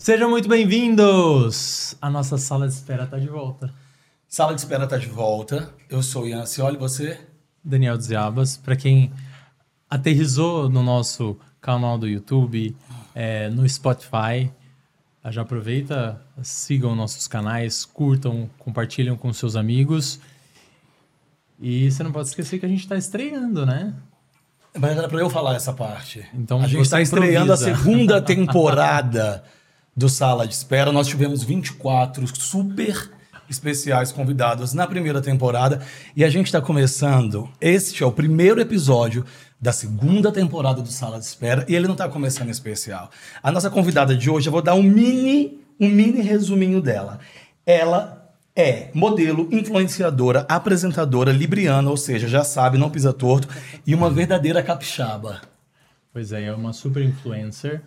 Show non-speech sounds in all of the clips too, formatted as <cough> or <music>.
Sejam muito bem-vindos! A nossa sala de espera está de volta. Sala de espera está de volta. Eu sou Ian Cioli, você? Daniel Dziabas. Para quem aterrizou no nosso canal do YouTube, é, no Spotify, já aproveita, sigam nossos canais, curtam, compartilham com seus amigos. E você não pode esquecer que a gente está estreando, né? Mas era para eu falar essa parte. Então, a gente está estreando a segunda <laughs> temporada do Sala de Espera. Nós tivemos 24 super especiais convidados na primeira temporada e a gente está começando. Este é o primeiro episódio da segunda temporada do Sala de Espera e ele não está começando especial. A nossa convidada de hoje, eu vou dar um mini, um mini resuminho dela. Ela é modelo, influenciadora, apresentadora, libriana, ou seja, já sabe, não pisa torto, e uma verdadeira capixaba. Pois é, é uma super influencer.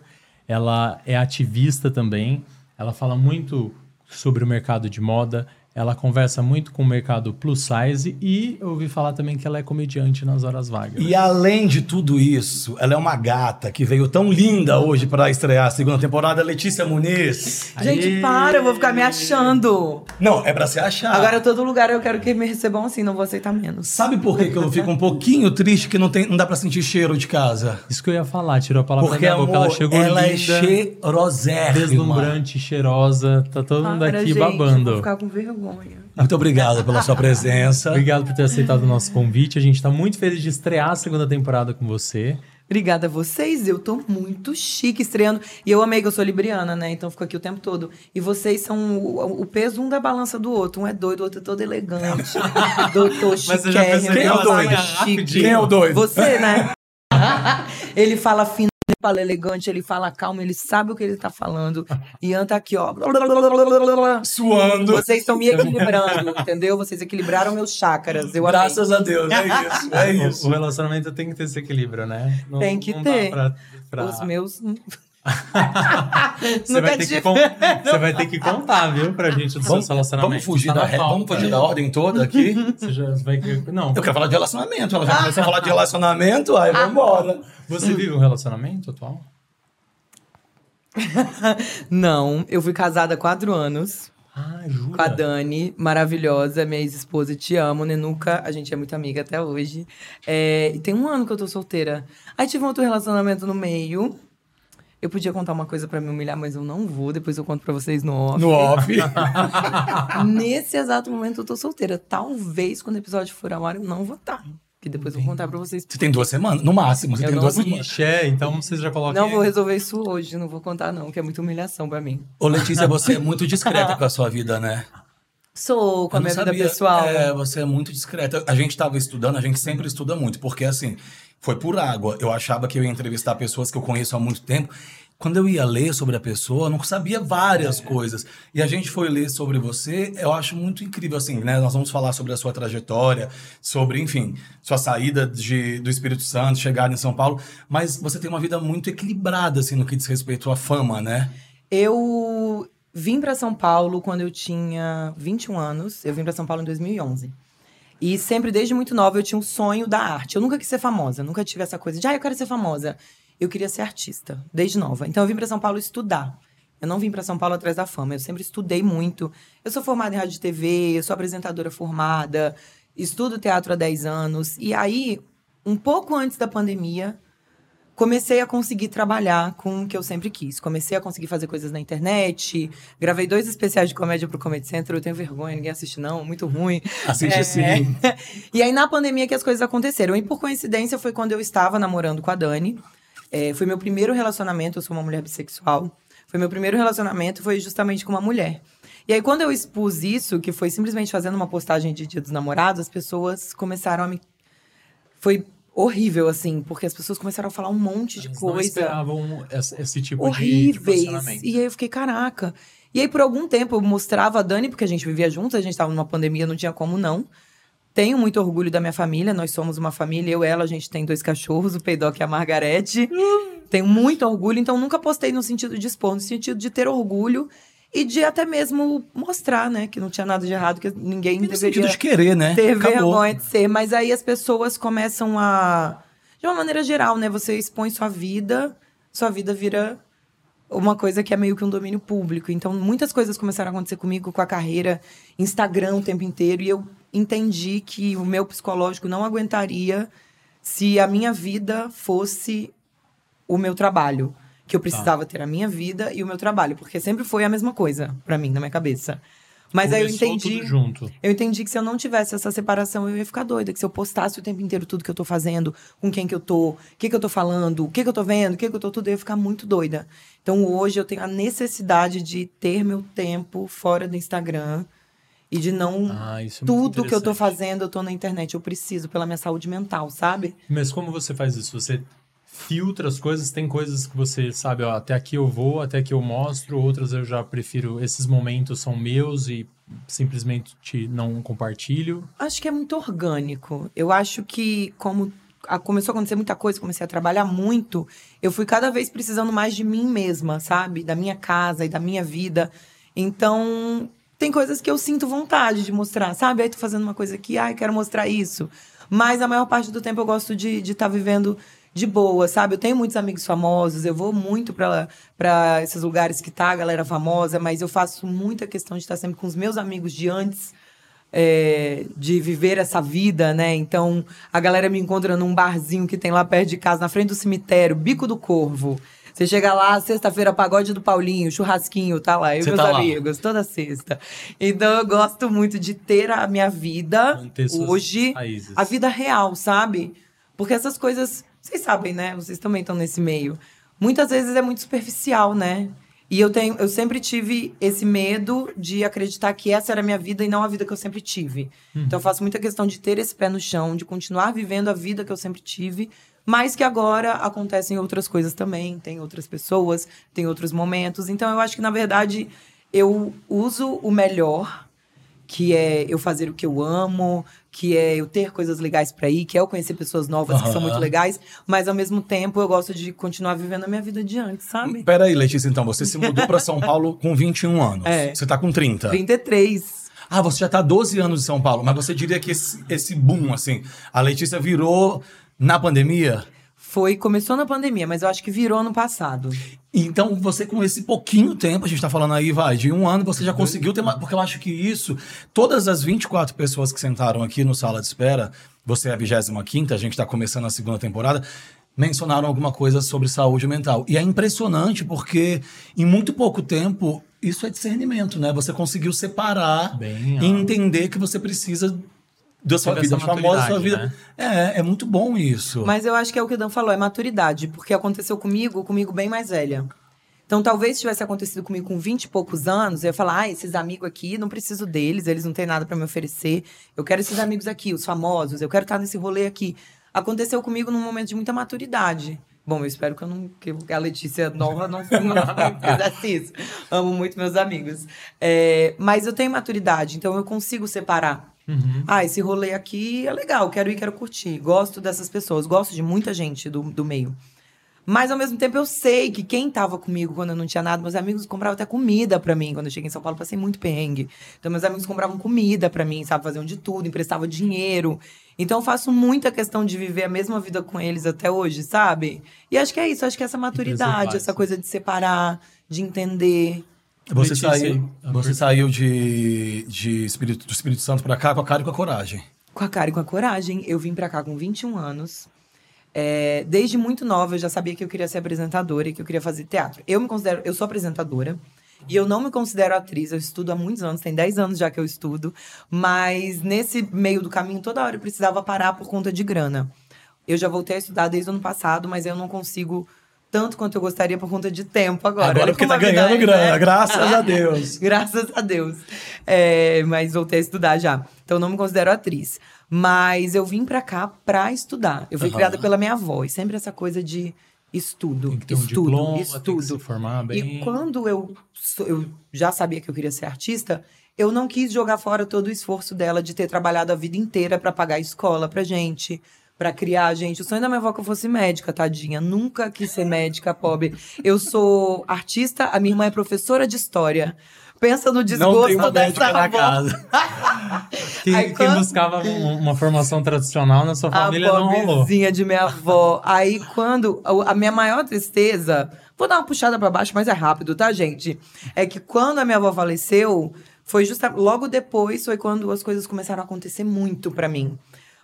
Ela é ativista também. Ela fala muito sobre o mercado de moda. Ela conversa muito com o mercado plus size e eu ouvi falar também que ela é comediante nas horas vagas. E além de tudo isso, ela é uma gata que veio tão linda hoje para estrear a segunda temporada, Letícia Muniz. Gente, Aê! para, eu vou ficar me achando. Não, é para se achar. Agora todo lugar eu quero que me recebam assim, não vou aceitar menos. Sabe por que, que eu fico um pouquinho triste que não, tem, não dá para sentir cheiro de casa? Isso que eu ia falar, tirou a palavra Porque, da boca, ela chegou ela linda, é cheirosérrima. Deslumbrante, cheirosa, tá todo mundo para, aqui gente, babando. Eu vou ficar com vergonha. Muito obrigado pela sua presença. obrigado por ter aceitado o nosso convite. A gente está muito feliz de estrear a segunda temporada com você. Obrigada a vocês, eu tô muito chique estreando. E eu amei que eu sou libriana, né? Então fico aqui o tempo todo. E vocês são o, o peso um da balança do outro. Um é doido, o outro é todo elegante. <laughs> Doutor chique. Quem é o doido? Quem é o doido? Você, né? <laughs> Ele fala fino fala elegante, ele fala calmo, ele sabe o que ele tá falando. <laughs> Ian tá aqui, ó. Suando. Vocês estão me equilibrando, entendeu? Vocês equilibraram meus chakras. Eu Graças a Deus, é isso. É <laughs> isso. O relacionamento tem que ter esse equilíbrio, né? Não, tem que ter. Pra, pra... Os meus. <laughs> você, vai ter que <laughs> você vai ter que contar, viu, pra gente do vamos, seu relacionamento. Vamos fugir, tá da, re... vamos fugir da ordem toda aqui? <laughs> Você já vai... Não. Eu quero falar de relacionamento. Ela já começou a falar de relacionamento, aí vamos embora. Você vive um relacionamento atual? Não, eu fui casada há quatro anos. Ah, jura? Com a Dani, maravilhosa, minha ex-esposa, te amo, Nenuca, a gente é muito amiga até hoje. É, e tem um ano que eu tô solteira. Aí tive um outro relacionamento no meio, eu podia contar uma coisa para me humilhar, mas eu não vou. Depois eu conto para vocês no off. No off. <laughs> Nesse exato momento eu tô solteira. Talvez quando o episódio for ao ar eu não vou estar. Tá. Que depois eu vou contar pra vocês. Você tem duas semanas, no máximo. Você eu tem duas semanas. É, então vocês já colocam. Não vou resolver isso hoje, não vou contar, não, que é muita humilhação pra mim. Ô, Letícia, você é muito discreta com a sua vida, né? Sou, com a minha sabia. vida pessoal. É, você é muito discreta. A gente tava estudando, a gente sempre estuda muito, porque assim, foi por água. Eu achava que eu ia entrevistar pessoas que eu conheço há muito tempo quando eu ia ler sobre a pessoa, eu não sabia várias é. coisas. E a gente foi ler sobre você, eu acho muito incrível, assim, né? Nós vamos falar sobre a sua trajetória, sobre, enfim, sua saída de, do Espírito Santo, chegar em São Paulo. Mas você tem uma vida muito equilibrada, assim, no que diz respeito à fama, né? Eu vim para São Paulo quando eu tinha 21 anos. Eu vim para São Paulo em 2011. E sempre, desde muito nova, eu tinha um sonho da arte. Eu nunca quis ser famosa, nunca tive essa coisa de, ah, eu quero ser famosa eu queria ser artista, desde nova. Então eu vim para São Paulo estudar. Eu não vim para São Paulo atrás da fama, eu sempre estudei muito. Eu sou formada em rádio e TV, eu sou apresentadora formada, estudo teatro há 10 anos. E aí, um pouco antes da pandemia, comecei a conseguir trabalhar com o que eu sempre quis. Comecei a conseguir fazer coisas na internet. Gravei dois especiais de comédia pro Comedy Center. Eu tenho vergonha, ninguém assiste não, muito ruim. Assiste é, sim. <laughs> E aí, na pandemia que as coisas aconteceram. E por coincidência, foi quando eu estava namorando com a Dani. É, foi meu primeiro relacionamento, eu sou uma mulher bissexual. Foi meu primeiro relacionamento, foi justamente com uma mulher. E aí, quando eu expus isso, que foi simplesmente fazendo uma postagem de Dia dos Namorados, as pessoas começaram a me. Foi horrível, assim, porque as pessoas começaram a falar um monte de Eles coisa. Não esperavam esse, esse tipo horríveis. de, de E aí eu fiquei, caraca. E aí, por algum tempo, eu mostrava a Dani, porque a gente vivia juntos, a gente estava numa pandemia, não tinha como não. Tenho muito orgulho da minha família, nós somos uma família, eu e ela, a gente tem dois cachorros, o Peidoc e a Margarete. Tenho muito orgulho, então nunca postei no sentido de expor, no sentido de ter orgulho e de até mesmo mostrar, né, que não tinha nada de errado, que ninguém e deveria de querer, né? ter Acabou. vergonha de ser. Mas aí as pessoas começam a, de uma maneira geral, né, você expõe sua vida, sua vida vira uma coisa que é meio que um domínio público. Então, muitas coisas começaram a acontecer comigo com a carreira Instagram o tempo inteiro e eu entendi que o meu psicológico não aguentaria se a minha vida fosse o meu trabalho, que eu precisava tá. ter a minha vida e o meu trabalho, porque sempre foi a mesma coisa para mim na minha cabeça. Mas Começou aí eu entendi. junto. Eu entendi que se eu não tivesse essa separação, eu ia ficar doida. Que se eu postasse o tempo inteiro tudo que eu tô fazendo, com quem que eu tô, o que que eu tô falando, o que que eu tô vendo, o que que eu tô tudo, eu ia ficar muito doida. Então hoje eu tenho a necessidade de ter meu tempo fora do Instagram e de não. Ah, é tudo que eu tô fazendo, eu tô na internet. Eu preciso pela minha saúde mental, sabe? Mas como você faz isso? Você filtra as coisas, tem coisas que você sabe, ó, até aqui eu vou, até aqui eu mostro, outras eu já prefiro, esses momentos são meus e simplesmente não compartilho. Acho que é muito orgânico. Eu acho que como começou a acontecer muita coisa, comecei a trabalhar muito, eu fui cada vez precisando mais de mim mesma, sabe? Da minha casa e da minha vida. Então, tem coisas que eu sinto vontade de mostrar, sabe? Aí tô fazendo uma coisa aqui, ai, quero mostrar isso. Mas a maior parte do tempo eu gosto de estar tá vivendo de boa, sabe? Eu tenho muitos amigos famosos, eu vou muito para esses lugares que tá a galera famosa, mas eu faço muita questão de estar sempre com os meus amigos de antes. É, de viver essa vida, né? Então, a galera me encontra num barzinho que tem lá perto de casa, na frente do cemitério, Bico do Corvo. Você chega lá, sexta-feira, pagode do Paulinho, churrasquinho, tá lá, eu e meus tá amigos, lá. toda sexta. Então eu gosto muito de ter a minha vida hoje, raízes. a vida real, sabe? Porque essas coisas vocês sabem, né? Vocês também estão nesse meio. Muitas vezes é muito superficial, né? E eu tenho, eu sempre tive esse medo de acreditar que essa era a minha vida e não a vida que eu sempre tive. Uhum. Então eu faço muita questão de ter esse pé no chão, de continuar vivendo a vida que eu sempre tive, mas que agora acontecem outras coisas também, tem outras pessoas, tem outros momentos. Então eu acho que na verdade eu uso o melhor que é eu fazer o que eu amo, que é eu ter coisas legais para ir, que é eu conhecer pessoas novas uhum. que são muito legais, mas ao mesmo tempo eu gosto de continuar vivendo a minha vida de antes, sabe? Peraí, Letícia, então, você se mudou para São Paulo com 21 anos. É. Você tá com 30. 33. Ah, você já tá 12 anos em São Paulo, mas você diria que esse, esse boom, assim, a Letícia virou na pandemia? Foi, começou na pandemia, mas eu acho que virou ano passado. Então, você com esse pouquinho tempo, a gente está falando aí, vai, de um ano, você já conseguiu ter. Porque eu acho que isso, todas as 24 pessoas que sentaram aqui no sala de espera, você é a 25, a gente está começando a segunda temporada, mencionaram alguma coisa sobre saúde mental. E é impressionante porque, em muito pouco tempo, isso é discernimento, né? Você conseguiu separar Bem, e entender que você precisa da sua vida famosa, sua vida. Né? É, é muito bom isso. Mas eu acho que é o que o Dan falou, é maturidade, porque aconteceu comigo, comigo bem mais velha. Então, talvez tivesse acontecido comigo com 20 e poucos anos, eu ia falar: ah, esses amigos aqui, não preciso deles, eles não têm nada para me oferecer. Eu quero esses amigos aqui, os famosos, eu quero estar nesse rolê aqui. Aconteceu comigo num momento de muita maturidade. Bom, eu espero que, eu não, que a Letícia nova não <laughs> fizesse isso. Amo muito meus amigos. É, mas eu tenho maturidade, então eu consigo separar Uhum. Ah, esse rolê aqui é legal, quero ir, quero curtir. Gosto dessas pessoas, gosto de muita gente do, do meio. Mas ao mesmo tempo eu sei que quem tava comigo quando eu não tinha nada, meus amigos compravam até comida para mim. Quando eu cheguei em São Paulo, passei muito perrengue. Então meus amigos compravam comida para mim, sabe, faziam de tudo, emprestavam dinheiro. Então eu faço muita questão de viver a mesma vida com eles até hoje, sabe? E acho que é isso, acho que é essa maturidade, essa coisa de separar, de entender. Você saiu, você saiu de, de Espírito, do Espírito Santo para cá com a cara e com a coragem. Com a cara e com a coragem. Eu vim para cá com 21 anos. É, desde muito nova eu já sabia que eu queria ser apresentadora e que eu queria fazer teatro. Eu me considero, eu sou apresentadora. E eu não me considero atriz, eu estudo há muitos anos, tem 10 anos já que eu estudo, mas nesse meio do caminho, toda hora eu precisava parar por conta de grana. Eu já voltei a estudar desde o ano passado, mas eu não consigo tanto quanto eu gostaria por conta de tempo agora. Agora porque tá ganhando é, grana, né? graças a Deus. <laughs> graças a Deus. É, mas voltei a estudar já. Então não me considero atriz. Mas eu vim para cá para estudar. Eu fui uhum. criada pela minha avó. E sempre essa coisa de estudo, tem que ter um estudo, diploma, estudo. Tem que se formar bem. E quando eu, eu já sabia que eu queria ser artista, eu não quis jogar fora todo o esforço dela de ter trabalhado a vida inteira para pagar a escola pra gente, para criar, gente. O sonho da minha avó é que eu fosse médica, tadinha. Nunca quis ser médica, pobre. Eu sou artista, a minha irmã é professora de história. Pensa no Não desgosto tem uma dessa médica na avó. casa. <laughs> Quem, Aí quem quando- buscava um- uma formação tradicional na sua família a não rolou. pobrezinha de minha avó. Aí, quando. A a minha maior tristeza. Vou dar uma puxada pra baixo, mas é rápido, tá, gente? É que quando a minha avó faleceu, foi justamente. Logo depois foi quando as coisas começaram a acontecer muito pra mim.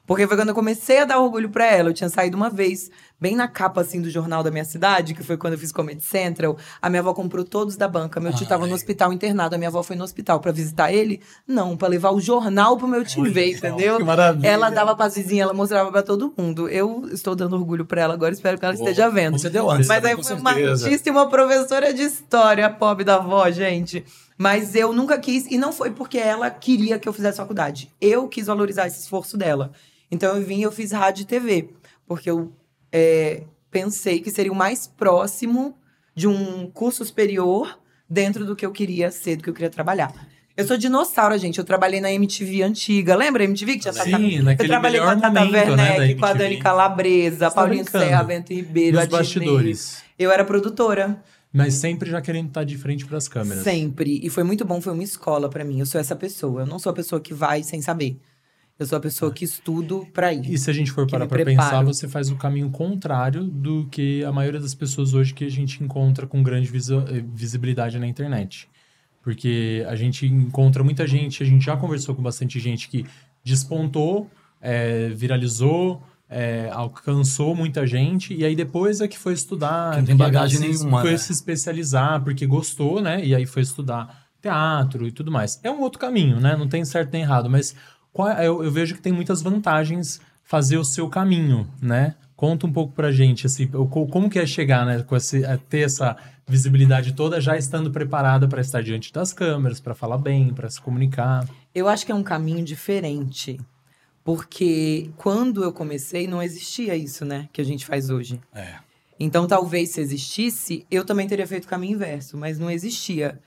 Porque foi quando eu comecei a dar orgulho pra ela. Eu tinha saído uma vez, bem na capa, assim, do jornal da minha cidade, que foi quando eu fiz Comedy Central. A minha avó comprou todos da banca. Meu tio tava no hospital internado. A minha avó foi no hospital pra visitar ele? Não, pra levar o jornal pro meu tio ver, entendeu? que maravilha. Ela dava pras vizinhas, ela mostrava pra todo mundo. Eu estou dando orgulho pra ela agora, espero que ela esteja vendo. Você deu antes, Mas aí foi uma artista e uma professora de história, a pobre da avó, gente. Mas eu nunca quis, e não foi porque ela queria que eu fizesse faculdade. Eu quis valorizar esse esforço dela. Então eu vim e eu fiz rádio e TV. Porque eu é, pensei que seria o mais próximo de um curso superior dentro do que eu queria ser, do que eu queria trabalhar. Eu sou dinossauro, gente. Eu trabalhei na MTV antiga. Lembra a MTV que tinha Sim, Tata... Eu trabalhei com a Tata momento, né, Werneck, da com a. Dani Calabresa, tá Paulinho brincando. Serra, Bento Ribeiro, Nos a bastidores. Eu era produtora. Mas sempre já querendo estar de frente pras câmeras. Sempre. E foi muito bom, foi uma escola pra mim. Eu sou essa pessoa. Eu não sou a pessoa que vai sem saber. Eu sou a pessoa que estudo pra ir. E se a gente for parar preparo. pensar, você faz o caminho contrário do que a maioria das pessoas hoje que a gente encontra com grande eh, visibilidade na internet. Porque a gente encontra muita gente, a gente já conversou com bastante gente que despontou, eh, viralizou, eh, alcançou muita gente, e aí depois é que foi estudar. Que não tem que bagagem se- nenhuma, Foi né? se especializar, porque gostou, né? E aí foi estudar teatro e tudo mais. É um outro caminho, né? Não tem certo nem errado, mas é, eu, eu vejo que tem muitas vantagens fazer o seu caminho, né? Conta um pouco pra gente, assim, como que é chegar, né, com esse, a ter essa visibilidade toda, já estando preparada para estar diante das câmeras, para falar bem, para se comunicar. Eu acho que é um caminho diferente. Porque quando eu comecei, não existia isso, né? Que a gente faz hoje. É. Então, talvez se existisse, eu também teria feito o caminho inverso, mas não existia.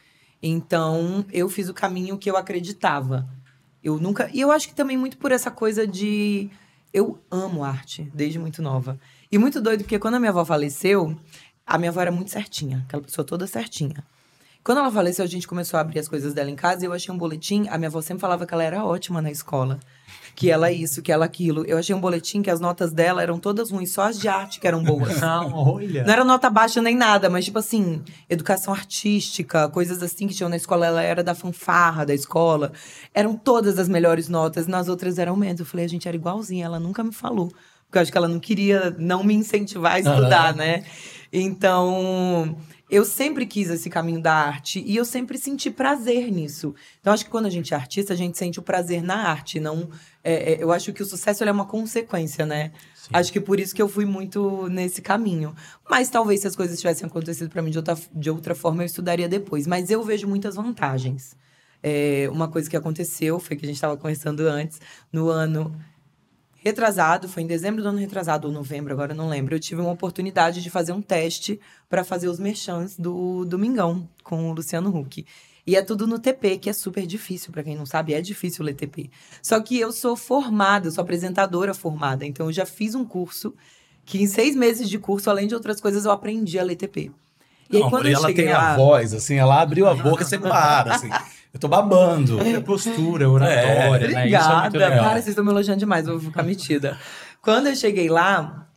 Então, eu fiz o caminho que eu acreditava. Eu nunca. E eu acho que também muito por essa coisa de. Eu amo arte, desde muito nova. E muito doido, porque quando a minha avó faleceu, a minha avó era muito certinha, aquela pessoa toda certinha. Quando ela faleceu, a gente começou a abrir as coisas dela em casa e eu achei um boletim. A minha avó sempre falava que ela era ótima na escola. Que ela isso, que ela aquilo. Eu achei um boletim que as notas dela eram todas ruins, só as de arte que eram boas. <laughs> Ah, olha! Não era nota baixa nem nada, mas tipo assim, educação artística, coisas assim que tinham na escola. Ela era da fanfarra da escola. Eram todas as melhores notas, nas outras eram menos. Eu falei, a gente era igualzinha, ela nunca me falou. Porque eu acho que ela não queria não me incentivar a estudar, Aham. né? Então, eu sempre quis esse caminho da arte e eu sempre senti prazer nisso. Então, acho que quando a gente é artista, a gente sente o prazer na arte, não. é, é, eu acho que o sucesso é uma consequência, né? Acho que por isso que eu fui muito nesse caminho. Mas talvez se as coisas tivessem acontecido para mim de outra, de outra forma, eu estudaria depois. Mas eu vejo muitas vantagens. É, uma coisa que aconteceu foi que a gente estava conversando antes, no ano retrasado, foi em dezembro do ano retrasado, ou novembro, agora eu não lembro. Eu tive uma oportunidade de fazer um teste para fazer os merchants do Domingão com o Luciano Huck. E é tudo no TP, que é super difícil, para quem não sabe, é difícil ler TP. Só que eu sou formada, eu sou apresentadora formada, então eu já fiz um curso que em seis meses de curso, além de outras coisas, eu aprendi a ler TP. E aí, Não, quando e ela tem lá... a voz, assim, ela abriu a boca, você para, assim. <laughs> Eu tô babando. É postura, oratória, né? Isso é muito Obrigada. legal. Cara, vocês estão me elogiando demais, eu vou ficar metida. Quando eu cheguei lá,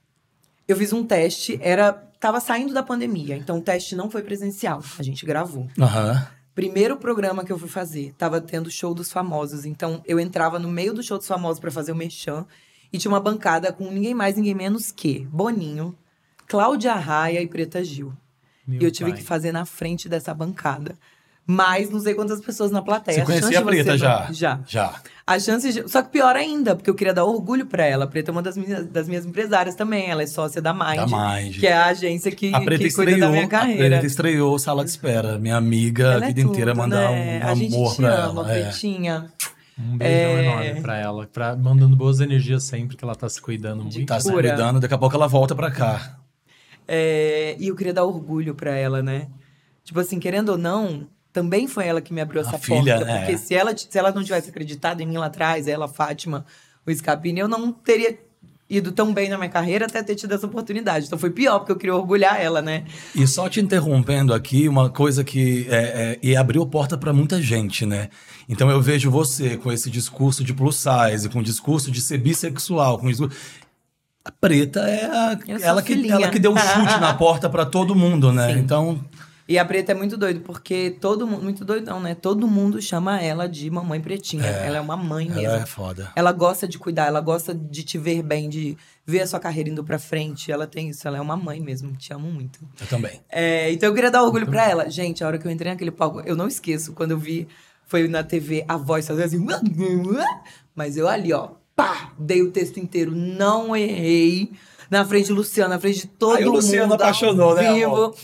eu fiz um teste, era tava saindo da pandemia, então o teste não foi presencial, a gente gravou. Aham. Primeiro programa que eu fui fazer, tava tendo show dos famosos, então eu entrava no meio do show dos famosos pra fazer o merchan e tinha uma bancada com ninguém mais, ninguém menos que Boninho, Cláudia Raia e Preta Gil. Meu e eu tive pai. que fazer na frente dessa bancada. Mas não sei quantas pessoas na plateia. Você A conhecia a de Preta você- já? Já. Já. A chance de... Só que pior ainda, porque eu queria dar orgulho pra ela. A Preta é uma das minhas, das minhas empresárias também. Ela é sócia da Mind. Da Mind. Que é a agência que, A Preta que cuida estreou, da minha a carreira. Preta estreou Sala de Espera. Minha amiga, Ela a é vida inteira tudo, manda né? um A amor pra ama, ela. É. Pretinha. Um beijão É. enorme pra ela, pra, mandando boas energias sempre, que ela tá se cuidando muito. Tá se cuidando, daqui a pouco ela volta pra cá. É, e eu queria dar orgulho pra ela, né? Tipo assim, querendo ou não, também foi ela que me abriu A essa filha, porta. é. Porque se ela, se ela não tivesse acreditado em mim lá atrás, ela, Fátima, o Scapini, eu não teria ido tão bem na minha carreira até ter tido essa oportunidade. Então foi pior, porque eu queria orgulhar ela, né? E só te interrompendo aqui, uma coisa que. É, é, e abriu porta para muita gente, né? Então eu vejo você com esse discurso de plus size, com o discurso de ser bissexual, com discurso... A preta é a, ela, que, ela que deu um chute na <laughs> porta para todo mundo, né? Sim. Então. E a Preta é muito doido, porque todo mundo. Muito doido, não, né? Todo mundo chama ela de mamãe pretinha. É, ela é uma mãe ela mesmo. é foda. Ela gosta de cuidar, ela gosta de te ver bem, de ver a sua carreira indo pra frente. Ela tem isso, ela é uma mãe mesmo. Te amo muito. Eu também. É, então eu queria dar orgulho pra ela. Gente, a hora que eu entrei naquele palco, eu não esqueço, quando eu vi, foi na TV, a voz fazendo assim. Mas eu ali, ó, pá, dei o texto inteiro, não errei. Na frente de Luciano, na frente de todo Aí o mundo. Luciano ao apaixonou, né, vivo. amor?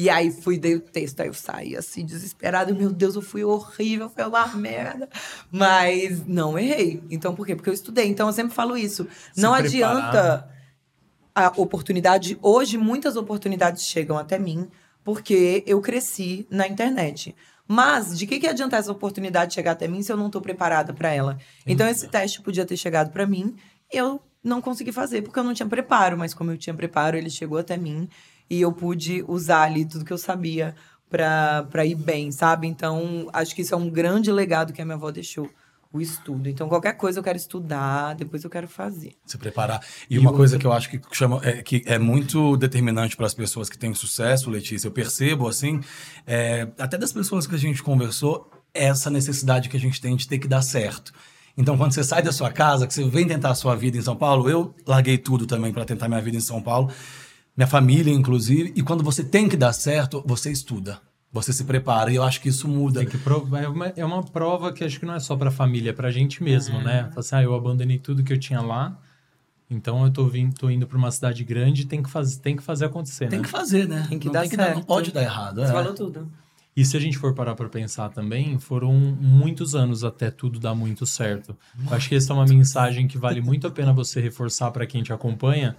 E aí fui, dei o texto, aí eu saí assim, desesperada. Meu Deus, eu fui horrível, foi uma merda. Mas não errei. Então, por quê? Porque eu estudei. Então, eu sempre falo isso. Se não preparar. adianta a oportunidade. Hoje, muitas oportunidades chegam até mim porque eu cresci na internet. Mas de que, que adianta essa oportunidade chegar até mim se eu não estou preparada para ela? Então, esse teste podia ter chegado para mim e eu não consegui fazer porque eu não tinha preparo. Mas, como eu tinha preparo, ele chegou até mim e eu pude usar ali tudo que eu sabia para ir bem, sabe? Então, acho que isso é um grande legado que a minha avó deixou. O estudo. Então, qualquer coisa eu quero estudar, depois eu quero fazer. Se preparar. E, E uma o- coisa que eu acho que, chama, é, que é muito determinante para as pessoas que têm sucesso, Letícia, eu percebo, assim, é, até das pessoas que a gente conversou, essa necessidade que a gente tem de ter que dar certo. Então, quando você sai da sua casa, que você vem tentar a sua vida em São Paulo, eu larguei tudo também para tentar minha vida em São Paulo, minha família, inclusive, e quando você tem que dar certo, você estuda. Você se prepara, e eu acho que isso muda. Tem que é, uma, é uma prova que acho que não é só pra família, é pra gente mesmo, né? Fala assim, ah, eu abandonei tudo que eu tinha lá, então eu tô, vindo, tô indo pra uma cidade grande tem que, faz, tem que fazer acontecer, Tem né? que fazer, né? Tem que não dar tem que dar, não certo. pode dar errado. Você é. falou tudo. E se a gente for parar pra pensar também, foram muitos anos até tudo dar muito certo. Eu acho que essa é uma mensagem que vale muito a pena você reforçar pra quem te acompanha,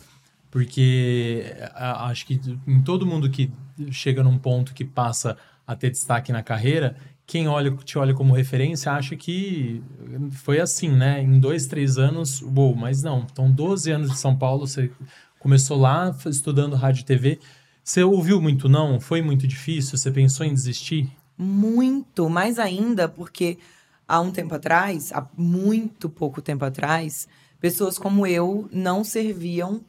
porque acho que em todo mundo que chega num ponto que passa a ter destaque na carreira, quem olha, te olha como referência acha que foi assim, né? Em dois, três anos, uou, mas não. Então, 12 anos de São Paulo, você começou lá estudando rádio e TV. Você ouviu muito não? Foi muito difícil? Você pensou em desistir? Muito, mais ainda porque há um tempo atrás, há muito pouco tempo atrás, pessoas como eu não serviam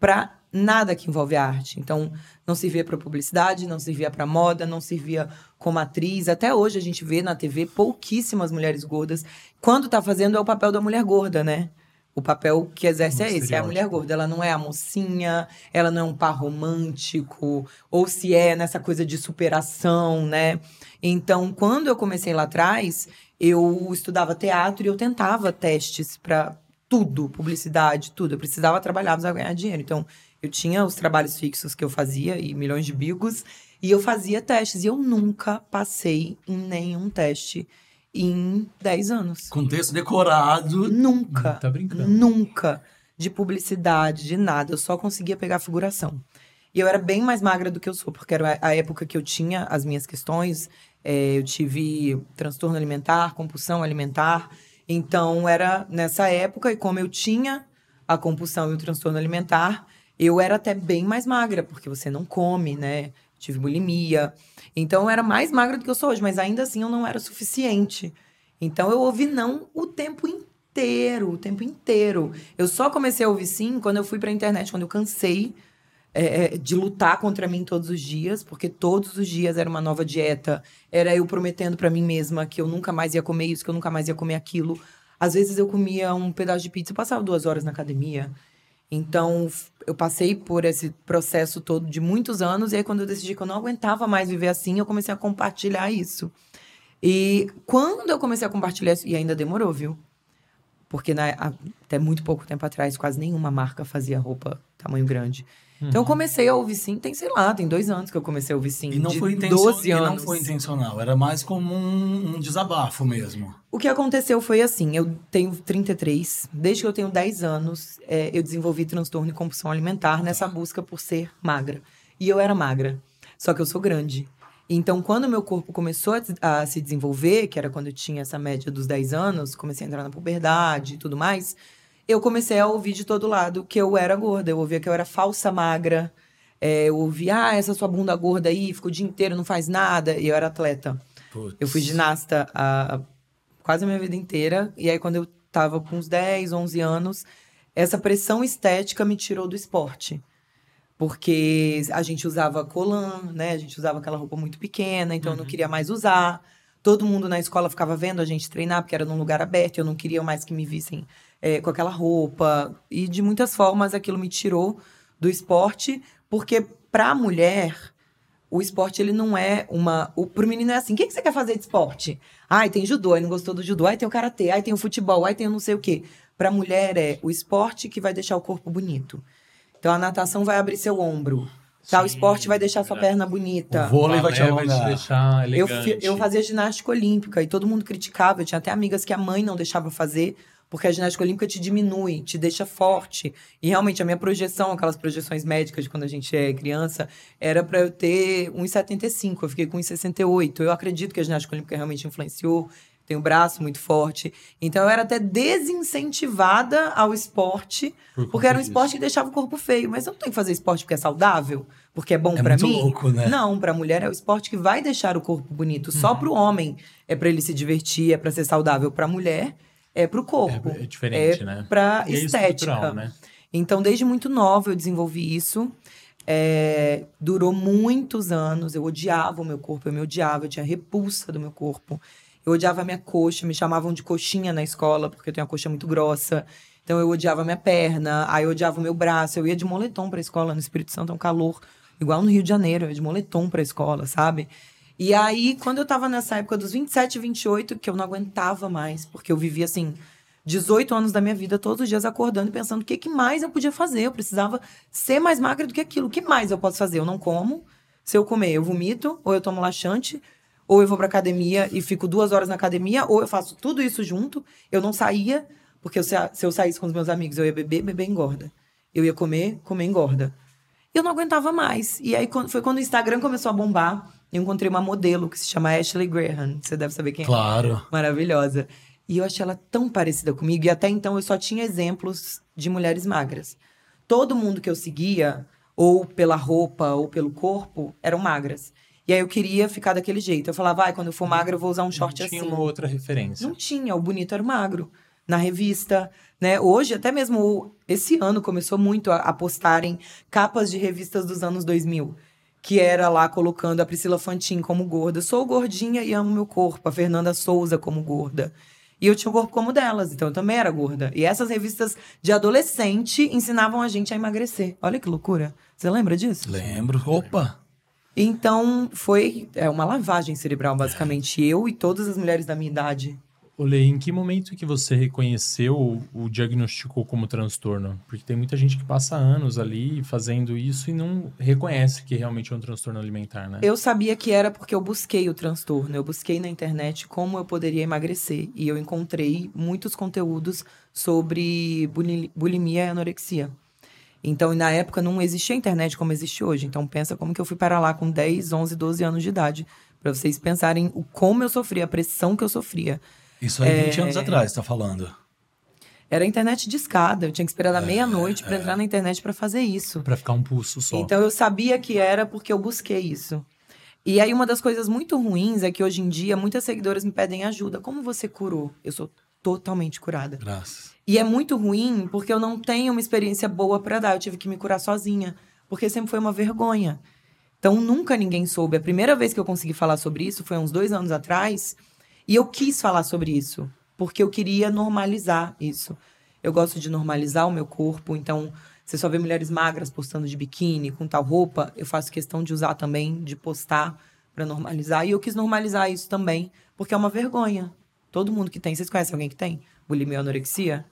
para nada que envolve a arte. Então, não servia para publicidade, não servia para moda, não servia como atriz. Até hoje a gente vê na TV pouquíssimas mulheres gordas. Quando tá fazendo é o papel da mulher gorda, né? O papel que exerce Um é esse, é a mulher gorda. Ela não é a mocinha, ela não é um par romântico, ou se é nessa coisa de superação, né? Então, quando eu comecei lá atrás, eu estudava teatro e eu tentava testes para tudo, publicidade, tudo. Eu precisava trabalhar, precisava ganhar dinheiro. Então, eu tinha os trabalhos fixos que eu fazia e milhões de bicos, e eu fazia testes. E eu nunca passei em nenhum teste em 10 anos. Com texto decorado. Nunca. Tá brincando. Nunca. De publicidade, de nada. Eu só conseguia pegar figuração. E eu era bem mais magra do que eu sou, porque era a época que eu tinha as minhas questões. É, eu tive transtorno alimentar, compulsão alimentar. Então, era nessa época, e como eu tinha a compulsão e o transtorno alimentar, eu era até bem mais magra, porque você não come, né? Tive bulimia. Então, eu era mais magra do que eu sou hoje, mas ainda assim eu não era o suficiente. Então, eu ouvi não o tempo inteiro, o tempo inteiro. Eu só comecei a ouvir sim quando eu fui pra internet, quando eu cansei é, é, de lutar contra mim todos os dias, porque todos os dias era uma nova dieta, era eu prometendo pra mim mesma que eu nunca mais ia comer isso, que eu nunca mais ia comer aquilo. Às vezes eu comia um pedaço de pizza e passava duas horas na academia. Então, eu passei por esse processo todo de muitos anos, e aí, quando eu decidi que eu não aguentava mais viver assim, eu comecei a compartilhar isso. E quando eu comecei a compartilhar isso, e ainda demorou, viu? Porque na- a- até muito pouco tempo atrás, quase nenhuma marca fazia roupa tamanho grande. Então eu comecei a ouvir sim, tem, sei lá, tem dois anos que eu comecei a ouvir sim. E não, foi intencio- 12 e não foi intencional, era mais como um, um desabafo mesmo. O que aconteceu foi assim, eu tenho 33, desde que eu tenho 10 anos, é, eu desenvolvi transtorno e compulsão alimentar nessa busca por ser magra. E eu era magra, só que eu sou grande. Então, quando meu corpo começou a, a se desenvolver, que era quando eu tinha essa média dos 10 anos, comecei a entrar na puberdade e tudo mais, eu comecei a ouvir de todo lado que eu era gorda. Eu ouvia que eu era falsa magra. É, eu ouvia, ah, essa sua bunda gorda aí, fica o dia inteiro, não faz nada. E eu era atleta. Putz. Eu fui ginasta a, quase a minha vida inteira. E aí, quando eu tava com uns 10, 11 anos, essa pressão estética me tirou do esporte. Porque a gente usava colã, né? A gente usava aquela roupa muito pequena, então eu não queria mais usar. Todo mundo na escola ficava vendo a gente treinar, porque era num lugar aberto, eu não queria mais que me vissem é, com aquela roupa. E de muitas formas aquilo me tirou do esporte, porque pra mulher, o esporte ele não é uma. O, pro menino é assim: o que, que você quer fazer de esporte? Ai, tem judô, aí não gostou do judô, aí tem o karatê, aí tem o futebol, aí tem o não sei o quê. Pra mulher é o esporte que vai deixar o corpo bonito. Então a natação vai abrir seu ombro. Tá, o Sim, esporte vai deixar sua é. perna bonita. O vôlei vai te vai te deixar Eu, elegante. fi- eu fazia ginástica olímpica e todo mundo criticava. Eu tinha até amigas que a mãe não deixava fazer, porque a ginástica olímpica te diminui, te deixa forte. E realmente a minha projeção, aquelas projeções médicas de quando a gente é criança, era para eu ter 1,75. Eu fiquei com 1,68. Eu acredito que a ginástica olímpica realmente influenciou. Tenho o braço muito forte. Então eu era até desincentivada ao esporte, Por porque era um disso. esporte que deixava o corpo feio. Mas eu não tenho que fazer esporte porque é saudável, porque é bom É muito mim. louco, né? Não, pra mulher é o esporte que vai deixar o corpo bonito. Uhum. Só pro homem é pra ele se divertir, é pra ser saudável. Pra mulher é pro corpo. É, é diferente, é né? Pra E é estética. estrutural, né? Então, desde muito nova eu desenvolvi isso. É, durou muitos anos. Eu odiava o meu corpo, eu me odiava, eu tinha repulsa do meu corpo. Eu odiava a minha coxa, me chamavam de coxinha na escola, porque eu tenho a coxa muito grossa. Então eu odiava a minha perna, aí eu odiava o meu braço. Eu ia de moletom pra escola, no Espírito Santo é um calor, igual no Rio de Janeiro, eu ia de moletom pra escola, sabe? E aí, quando eu tava nessa época dos 27, 28, que eu não aguentava mais, porque eu vivia assim, 18 anos da minha vida, todos os dias acordando e pensando o que, que mais eu podia fazer. Eu precisava ser mais magra do que aquilo. O que mais eu posso fazer? Eu não como. Se eu comer, eu vomito, ou eu tomo laxante, ou eu vou pra academia e fico duas horas na academia, ou eu faço tudo isso junto. Eu não saía, porque eu sa- se eu saísse com os meus amigos, eu ia beber, beber engorda. Eu ia comer, comer engorda. Eu não aguentava mais. E aí foi quando o Instagram começou a bombar. Eu encontrei uma modelo que se chama Ashley Graham. Você deve saber quem é Claro. maravilhosa. E eu achei ela tão parecida comigo. E até então eu só tinha exemplos de mulheres magras. Todo mundo que eu seguia, ou pela roupa, ou pelo corpo, eram magras. E aí eu queria ficar daquele jeito. Eu falava, vai, quando eu for magra, eu vou usar um short Não tinha assim. uma outra referência. Não tinha, o bonito era o magro. Na revista, né? Hoje, até mesmo esse ano, começou muito a, a postarem capas de revistas dos anos 2000. Que era lá colocando a Priscila Fantin como gorda. Sou gordinha e amo meu corpo. A Fernanda Souza como gorda. E eu tinha o corpo como delas, então eu também era gorda. E essas revistas de adolescente ensinavam a gente a emagrecer. Olha que loucura. Você lembra disso? Lembro. Opa! Então, foi é, uma lavagem cerebral, basicamente. Eu e todas as mulheres da minha idade. Olê, em que momento que você reconheceu o diagnosticou como transtorno? Porque tem muita gente que passa anos ali fazendo isso e não reconhece que realmente é um transtorno alimentar, né? Eu sabia que era porque eu busquei o transtorno. Eu busquei na internet como eu poderia emagrecer. E eu encontrei muitos conteúdos sobre buli- bulimia e anorexia. Então, na época, não existia internet como existe hoje. Então, pensa como que eu fui para lá com 10, 11, 12 anos de idade. Para vocês pensarem o como eu sofria, a pressão que eu sofria. Isso aí É. 20 anos atrás, tá falando. Era internet de escada. Eu tinha que esperar da meia-noite para entrar na internet para fazer isso. Pra ficar um pulso só. Então eu sabia que era porque eu busquei isso. E aí uma das coisas muito ruins é que hoje em dia muitas seguidoras me pedem ajuda. Como você curou? Eu sou totalmente curada. Graças. E é muito ruim porque eu não tenho uma experiência boa pra dar. Eu tive que me curar sozinha, porque sempre foi uma vergonha. Então nunca ninguém soube. A primeira vez que eu consegui falar sobre isso foi uns dois anos atrás. E eu quis falar sobre isso, porque eu queria normalizar isso. Eu gosto de normalizar o meu corpo, então você só vê mulheres magras postando de biquíni, com tal roupa. Eu faço questão de usar também, de postar pra normalizar. E eu quis normalizar isso também, porque é uma vergonha. Todo mundo que tem. Vocês conhecem alguém que tem? Bulimia ou anorexia?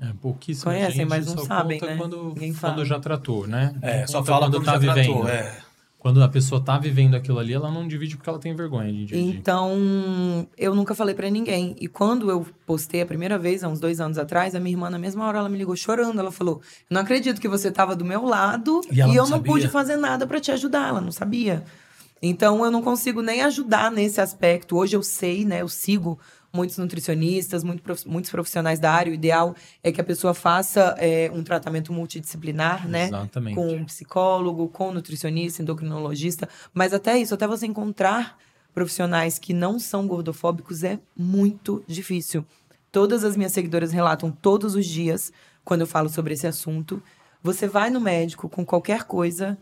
É, pouquíssima Conhecem, gente mas não só sabem, conta né? Quando, Ninguém fala. quando já tratou, né? É, só fala quando quando tá já vivendo. tratou, é. Quando a pessoa tá vivendo aquilo ali, ela não divide porque ela tem vergonha de dividir. Então, eu nunca falei pra ninguém. E quando eu postei a primeira vez, há uns dois anos atrás, a minha irmã, na mesma hora, ela me ligou chorando. Ela falou: Não acredito que você tava do meu lado E e, ela eu não não sabia? pude fazer nada pra te ajudar. Ela não sabia. Então eu não consigo nem ajudar nesse aspecto. Hoje eu sei, né? Eu sigo muitos nutricionistas, muitos profissionais da área. O ideal é que a pessoa faça é, um tratamento multidisciplinar, né? Exatamente. Com um psicólogo, com um nutricionista, endocrinologista. Mas até isso, até você encontrar profissionais que não são gordofóbicos é muito difícil. Todas as minhas seguidoras relatam todos os dias, quando eu falo sobre esse assunto. Você vai no médico com qualquer coisa,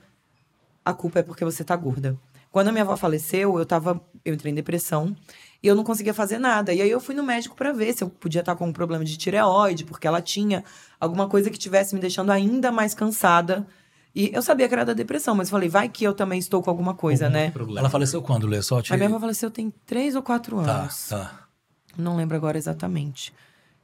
a culpa é porque você tá gorda. Quando a minha avó faleceu, eu tava, eu entrei em depressão e eu não conseguia fazer nada. E aí eu fui no médico para ver se eu podia estar com um problema de tireoide, porque ela tinha alguma coisa que tivesse me deixando ainda mais cansada. E eu sabia que era da depressão, mas falei, vai que eu também estou com alguma coisa, Algum né? problema. Ela faleceu quando, Lê? Só te... A minha avó faleceu tem três ou quatro Tá, anos. tá. Não lembro agora exatamente.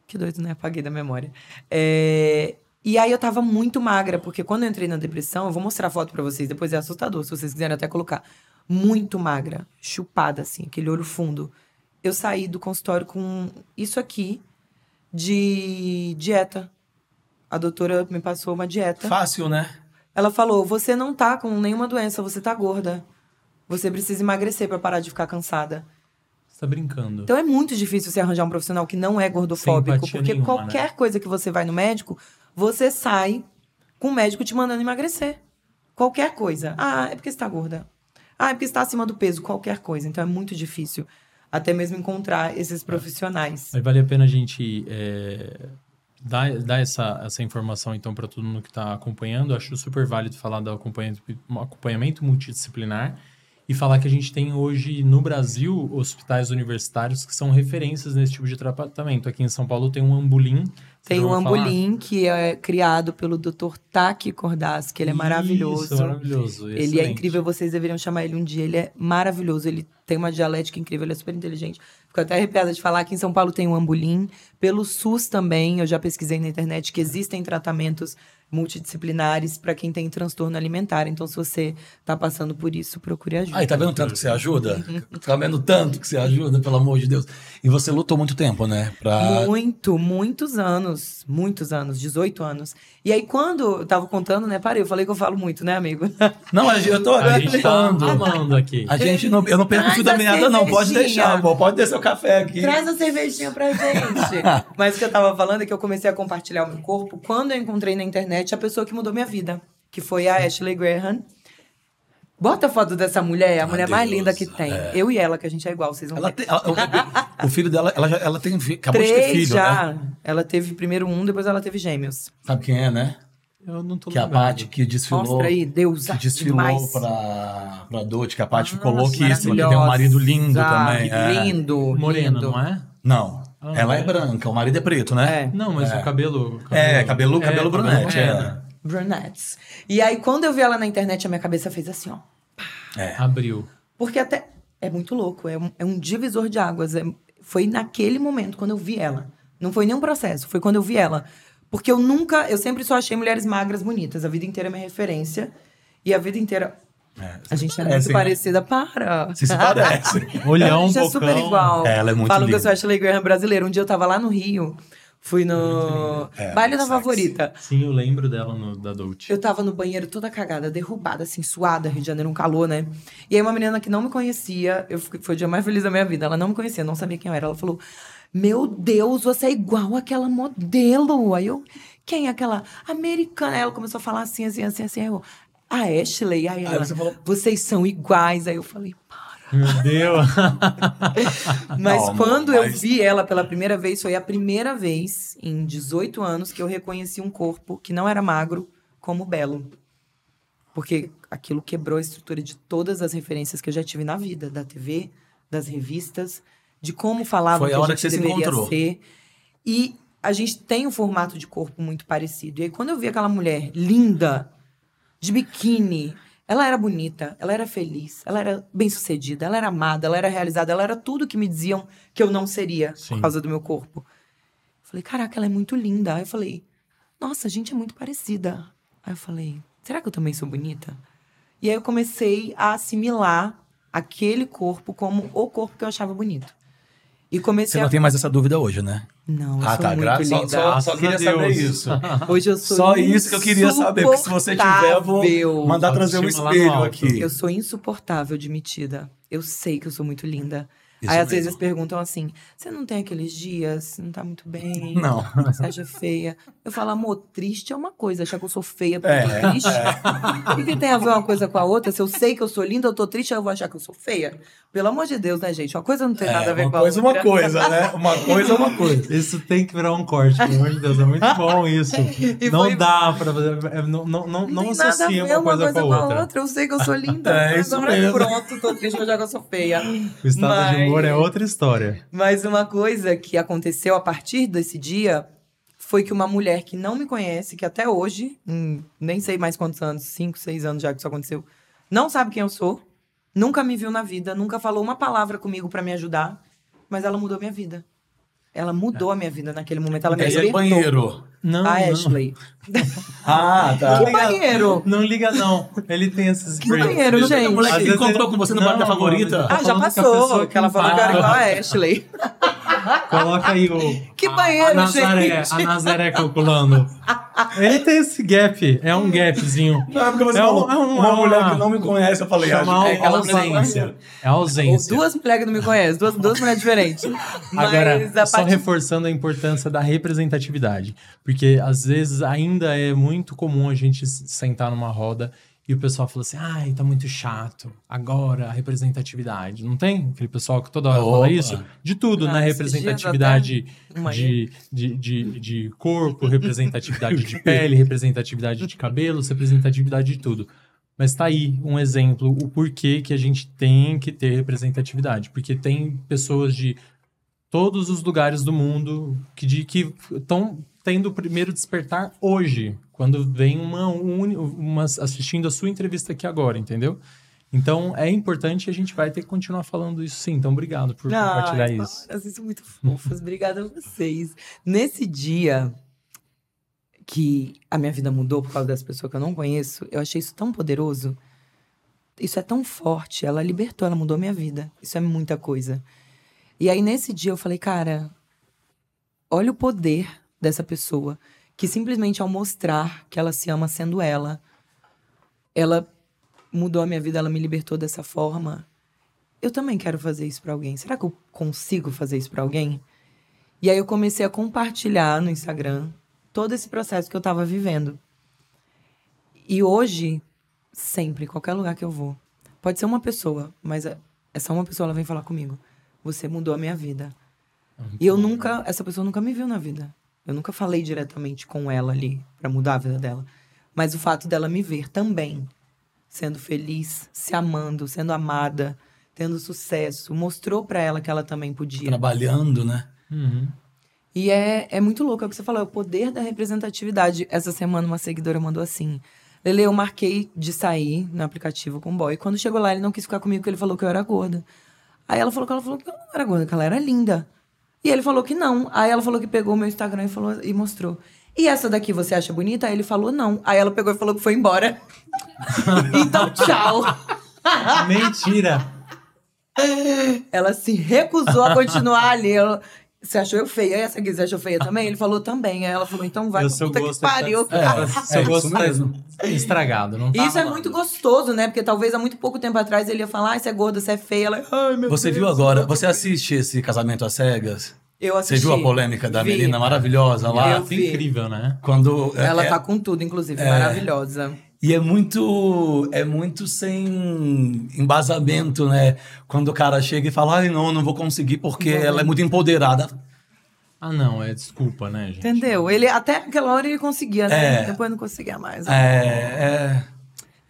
Que doido, né? Apaguei da memória. É, E aí eu tava muito magra, porque quando eu entrei na depressão, eu vou mostrar a foto pra vocês, depois é assustador, se vocês quiserem até colocar. Muito magra, chupada, assim, aquele olho fundo. Eu saí do consultório com isso aqui de dieta. A doutora me passou uma dieta. Fácil, né? Ela falou: você não tá com nenhuma doença, você tá gorda. Você precisa emagrecer pra parar de ficar cansada. Você tá brincando. Então é muito difícil você arranjar um profissional que não é gordofóbico, porque nenhuma, qualquer coisa que você vai no médico, você sai com o médico te mandando emagrecer. Qualquer coisa. Ah, é porque você tá gorda. Ah, é porque você tá acima do peso. Qualquer coisa. Então é muito difícil até mesmo encontrar esses profissionais. Mas vale a pena a gente é, dar, dar essa, essa informação, então, para todo mundo que está acompanhando. Acho super válido falar do acompanhamento, acompanhamento multidisciplinar e falar que a gente tem hoje no Brasil hospitais universitários que são referências nesse tipo de tratamento. Aqui em São Paulo tem um Ambulim. Tem o? Ambulim, que é criado pelo Dr. Taki Cordas, que ele é Isso, maravilhoso. maravilhoso. Ele é excelente. incrível, vocês deveriam chamar ele um dia. Ele é maravilhoso, ele tem uma dialética incrível, ele é super inteligente. Fico até arrepiada de falar que em São Paulo tem o Ambulim. Pelo SUS também, eu já pesquisei na internet que existem tratamentos multidisciplinares para quem tem transtorno alimentar. Então, se você tá passando por isso, procure ajuda. Aí, tá vendo tanto que você ajuda? Tá vendo tanto que você ajuda, pelo amor de Deus. E você lutou muito tempo, né? Pra... Muito, muitos anos. Muitos anos, 18 anos. E aí, quando eu tava contando, né? Parei, eu falei que eu falo muito, né, amigo? Não, eu tô A gente tá falando. amando aqui. A gente não, eu não perco o fio da meada, não. Pode deixar, pô. Pode descer o café aqui. Traz a cervejinha pra gente. <laughs> Mas o que eu tava falando é que eu comecei a compartilhar o meu corpo quando eu encontrei na internet a pessoa que mudou minha vida, que foi a Ashley Graham. Bota a foto dessa mulher, a mulher mais linda que tem. Eu e ela, que a gente é igual, vocês vão Ela ver. tem, ela- o, o filho dela, ela, já, ela tem acabou de ter Três filho, já. né? Ela teve primeiro um, depois ela teve gêmeos. Sabe quem é, né? Eu não tô Que a lembrando. Paty que desfilou. Mostra aí, Deus, Que desfilou demais. pra, pra Dolce, que a Paty ficou Nossa, louquíssima, que tem um marido lindo também. é. Lindo, Morena, lindo. não é? Não, Ah, ela é? é branca, o marido é preto, né? É. Não, mas É. o cabelo, É, cabelo- cabelo brunete, é. moreno. Brunettes. E aí, quando eu vi ela na internet, a minha cabeça fez assim, ó. É. Abriu. Porque até. É muito louco, é um, é um divisor de águas. É- foi naquele momento, quando eu vi ela. Não foi nem um processo, foi quando eu vi ela. Porque eu nunca. Eu sempre só achei mulheres magras bonitas. A vida inteira é minha referência. E a vida inteira. É, A gente é parecem, muito né? parecida. Para! Vocês se parecem. <laughs> Olhão, a gente é super igual. É, ela é muito Falam que eu linda. sou Ashley Graham brasileira. Um dia eu tava lá no Rio. Fui no É, baile da favorita. Sim, eu lembro dela no, da Dolce. Eu tava no banheiro toda cagada, derrubada, assim, suada, Rio de Janeiro, um calor, né? E aí uma menina que não me conhecia, eu fui, foi o dia mais feliz da minha vida, ela não me conhecia, não sabia quem eu era. Ela falou: Meu Deus, você é igual àquela modelo. Aí eu, quem é aquela americana? Ela começou a falar assim, assim, assim, assim. Aí eu, a Ashley. Aí ela, você falou- vocês são iguais. Aí eu falei, para. Meu Deus. <laughs> Mas Não, quando mas- eu vi ela pela primeira vez, foi a primeira vez em 18 anos que eu reconheci um corpo que não era magro como belo. Porque aquilo quebrou a estrutura de todas as referências que eu já tive na vida, da TV, das revistas, de como falavam Foi a que hora a que gente você se deveria encontrou. ser. E a gente tem um formato de corpo muito parecido. E aí, quando eu vi aquela mulher linda, de biquíni, ela era bonita, ela era feliz, ela era bem-sucedida, ela era amada, ela era realizada, ela era tudo que me diziam que eu não seria Sim. por causa do meu corpo. Eu falei, caraca, ela é muito linda. Aí eu falei, nossa, a gente é muito parecida. Aí eu falei, será que eu também sou bonita? E aí eu comecei a assimilar aquele corpo como o corpo que eu achava bonito. E comecei Você não a... tem mais essa dúvida hoje, né? Não, eu Ah, sou tá. muito Gra só, linda. só, só Graças queria saber Deus. isso. <laughs> Hoje eu sou Só isso que eu queria saber. Porque se você tiver, eu vou mandar trazer um espelho aqui. Eu sou insuportável de metida. Eu sei que eu sou muito linda. Isso Aí às mesmo. vezes perguntam assim: você não tem aqueles dias, você não tá muito bem, <laughs> Não. você acha feia. Eu falo, amor, triste é uma coisa, achar que eu sou feia porque eu É, tô triste. O que, que tem a ver uma coisa com a outra? Se eu sei que eu sou linda, eu tô triste, eu vou achar que eu sou feia. Pelo amor de Deus, né, gente? Uma coisa não tem nada a ver É, uma com a coisa é outra. uma coisa, né? Uma coisa é uma coisa. Isso tem que virar um corte, pelo amor de Deus. É muito bom isso. <laughs> E não foi- dá pra fazer. é, Não, não, não, não tem nada a associa ver uma coisa, com a outra. Eu sei que eu sou linda. É, isso mesmo. pronto, tô triste, vou achar que eu sou feia. O estado de Humor é outra história. Mas uma coisa que aconteceu a partir desse dia foi que uma mulher que não me conhece, que até hoje, hum, nem sei mais quantos anos, cinco, seis anos já que isso aconteceu, não sabe quem eu sou, nunca me viu na vida, nunca falou uma palavra comigo pra me ajudar, mas ela mudou minha vida. Ela mudou a minha vida naquele momento, ela me é libertou. banheiro. Não, A não. Ashley. <laughs> Ah, tá. Que banheiro? Não liga, não. Ele tem esses Que banheiro, Não tem gente? Às que vezes encontrou ele- com você no bar da Não, favorita? amor, Ah, já passou, que ela que falou que eu era igual a Ashley. <laughs> <laughs> Coloca aí o. Que a- banheiro, a Nazaré, gente? A Nazaré calculando. Ele tem esse gap. É um gapzinho. Não, é porque você É falou, é um- uma é uma- mulher que não me conhece, eu falei, Chamar acho a que é aquela ausência. É ausência. Duas mulheres que não me conhecem, duas, duas mulheres diferentes. <laughs> Agora, só partir reforçando a importância da representatividade. Porque, às vezes, ainda é muito comum a gente sentar numa roda e o pessoal fala assim, ai, tá muito chato. Agora, a representatividade. Não tem aquele pessoal que toda hora fala Opa. isso? De tudo, Ah, né? Representatividade de, de, de, de corpo, representatividade de pele, representatividade de cabelo, representatividade de tudo. Mas tá aí um exemplo, o porquê que a gente tem que ter representatividade. Porque tem pessoas de todos os lugares do mundo que de que estão tendo o primeiro despertar hoje, quando vem uma, uma assistindo a sua entrevista aqui agora, entendeu? Então é importante e a gente vai ter que continuar falando isso sim. Então obrigado por compartilhar Ai, isso. Vocês são muito fofos. Obrigada a vocês. Nesse dia que a minha vida mudou por causa dessa pessoa que eu não conheço, eu achei isso tão poderoso. Isso é tão forte. Ela libertou, ela mudou minha vida. Isso é muita coisa. E aí, nesse dia, eu falei, cara, olha o poder dessa pessoa que simplesmente ao mostrar que ela se ama sendo ela, ela mudou a minha vida, ela me libertou dessa forma. Eu também quero fazer isso pra alguém. Será que eu consigo fazer isso pra alguém? E aí eu comecei a compartilhar no Instagram todo esse processo que eu tava vivendo. E hoje, sempre, em qualquer lugar que eu vou, pode ser uma pessoa, mas é é só uma pessoa, ela vem falar comigo. Você mudou a minha vida. E eu nunca, essa pessoa nunca me viu na vida. Eu nunca falei diretamente com ela ali pra mudar a vida dela. Mas o fato dela me ver também, sendo feliz, se amando, sendo amada, tendo sucesso, mostrou pra ela que ela também podia. Trabalhando, né? Uhum. E é, é muito louco, é o que você falou, é o poder da representatividade. Essa semana uma seguidora mandou assim: Lele, eu marquei de sair no aplicativo com o boy. Quando chegou lá, ele não quis ficar comigo porque ele falou que eu era gorda. Aí ela falou que ela falou que eu não era gorda, que ela era linda. E ele falou que não. Aí ela falou que pegou o meu Instagram e, falou, e mostrou. E essa daqui você acha bonita? Aí ele falou não. Aí ela pegou e falou que foi embora. <laughs> então, tchau. Mentira! Ela se recusou a continuar ali. Ela, você achou eu feia? E essa aqui, você achou feia também? Ele falou também. Aí ela falou, então vai o seu puta que gosto pariu. Tá, <laughs> É, seu é gosto tá mesmo. estragado, não tá Isso é muito gostoso, né? Porque talvez há muito pouco tempo atrás ele ia falar, ai, você é gorda, você é feia. Ela, ai, meu Você Deus. viu agora, você assiste esse Casamento às Cegas? Eu Você assisti. viu a polêmica da Vi. menina maravilhosa lá? Eu Ah, vi. incrível, né? Quando Ela é- tá com tudo, inclusive, maravilhosa. E é muito, é muito sem embasamento, né? Quando o cara chega e fala, ai, não, não vou conseguir porque ela é muito empoderada. Ah, não, é desculpa, né, gente? Entendeu? Ele, até aquela hora ele conseguia, né? É. Depois não conseguia mais. É, é,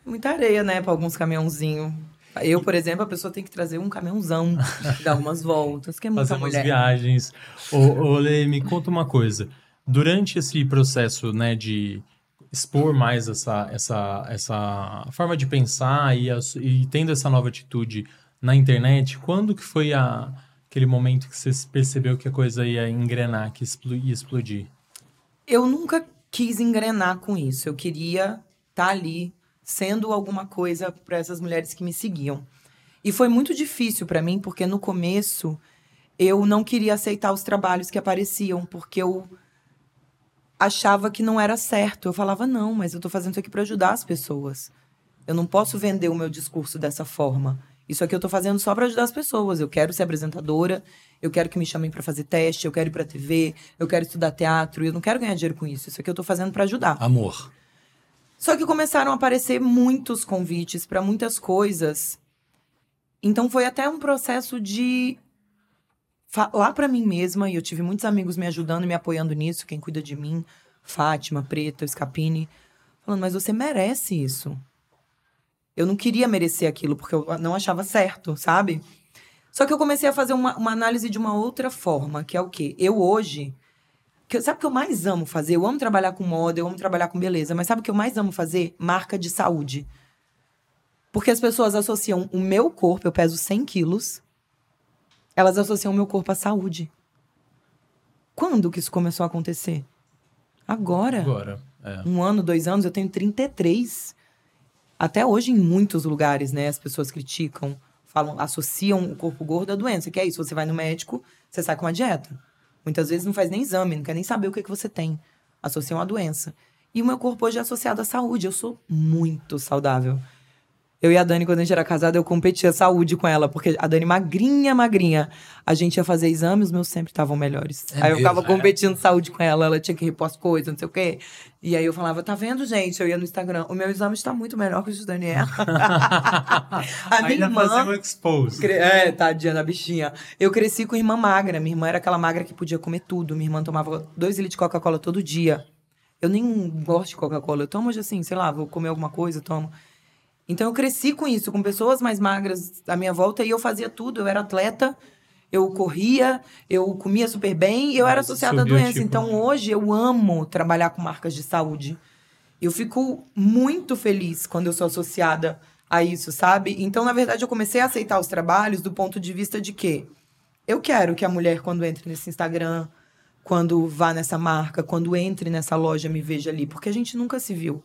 Muita areia, né? Pra alguns caminhãozinhos. Eu, por exemplo, a pessoa tem que trazer um caminhãozão, <laughs> dar algumas voltas, que é muita Fazer umas mulher. viagens. Ô, ô, Lê, me conta uma coisa. Durante esse processo, né, de expor mais essa, essa, essa forma de pensar e, e tendo essa nova atitude na internet, quando que foi a, aquele momento que você percebeu que a coisa ia engrenar, que ia explodir? Eu nunca quis engrenar com isso. Eu queria estar ali sendo alguma coisa para essas mulheres que me seguiam. E foi muito difícil para mim, porque no começo eu não queria aceitar os trabalhos que apareciam, porque eu achava que não era certo. Eu falava, não, mas eu tô fazendo isso aqui para ajudar as pessoas. Eu não posso vender o meu discurso dessa forma. Isso aqui eu tô fazendo só para ajudar as pessoas. Eu quero ser apresentadora, eu quero que me chamem para fazer teste, eu quero ir pra TV, eu quero estudar teatro, eu não quero ganhar dinheiro com isso. Isso aqui eu tô fazendo para ajudar. Amor. Só que começaram a aparecer muitos convites para muitas coisas. Então foi até um processo de falar para mim mesma, e eu tive muitos amigos me ajudando me apoiando nisso, quem cuida de mim, Fátima, Preta, Scapini, falando, mas você merece isso. Eu não queria merecer aquilo, porque eu não achava certo, sabe? Só que eu comecei a fazer uma, uma análise de uma outra forma, que é o quê? Eu hoje. Que, sabe o que eu mais amo fazer? Eu amo trabalhar com moda, eu amo trabalhar com beleza, mas sabe o que eu mais amo fazer? Marca de saúde. Porque as pessoas associam o meu corpo, eu peso 100 quilos, elas associam o meu corpo à saúde. Quando que isso começou a acontecer? Agora. Agora. É. Um ano, dois anos, eu tenho 33. Até hoje, em muitos lugares, né, as pessoas criticam, falam, associam o corpo gordo à doença. Que é isso, você vai no médico, você sai com uma dieta. Muitas vezes não faz nem exame, não quer nem saber o que, que você tem. Associam à doença. E o meu corpo hoje é associado à saúde. Eu sou muito saudável. Eu e a Dani, quando a gente era casada, eu competia saúde com ela, porque a Dani magrinha, magrinha. A gente ia fazer exames, os meus sempre estavam melhores. É aí eu ficava mesmo? competindo saúde com ela, ela tinha que repor as coisas, não sei o quê. E aí eu falava, tá vendo, gente? Eu ia no Instagram, o meu exame está muito melhor que o de Daniela. <laughs> a minha Ainda irmã. um expose. Cre- É, tadinha da bichinha. Eu cresci com irmã magra. Minha irmã era aquela magra que podia comer tudo. Minha irmã tomava dois litros de Coca-Cola todo dia. Eu nem gosto de Coca-Cola. Eu tomo hoje assim, sei lá, vou comer alguma coisa, tomo. Então eu cresci com isso, com pessoas mais magras à minha volta e eu fazia tudo. Eu era atleta, eu corria, eu comia super bem e eu era associada à subiu, doença. tipo, Então hoje eu amo trabalhar com marcas de saúde. Eu fico muito feliz quando eu sou associada a isso, sabe? Então, na verdade, eu comecei a aceitar os trabalhos do ponto de vista de que eu quero que a mulher, quando entre nesse Instagram, quando vá nessa marca, quando entre nessa loja, me veja ali, porque a gente nunca se viu.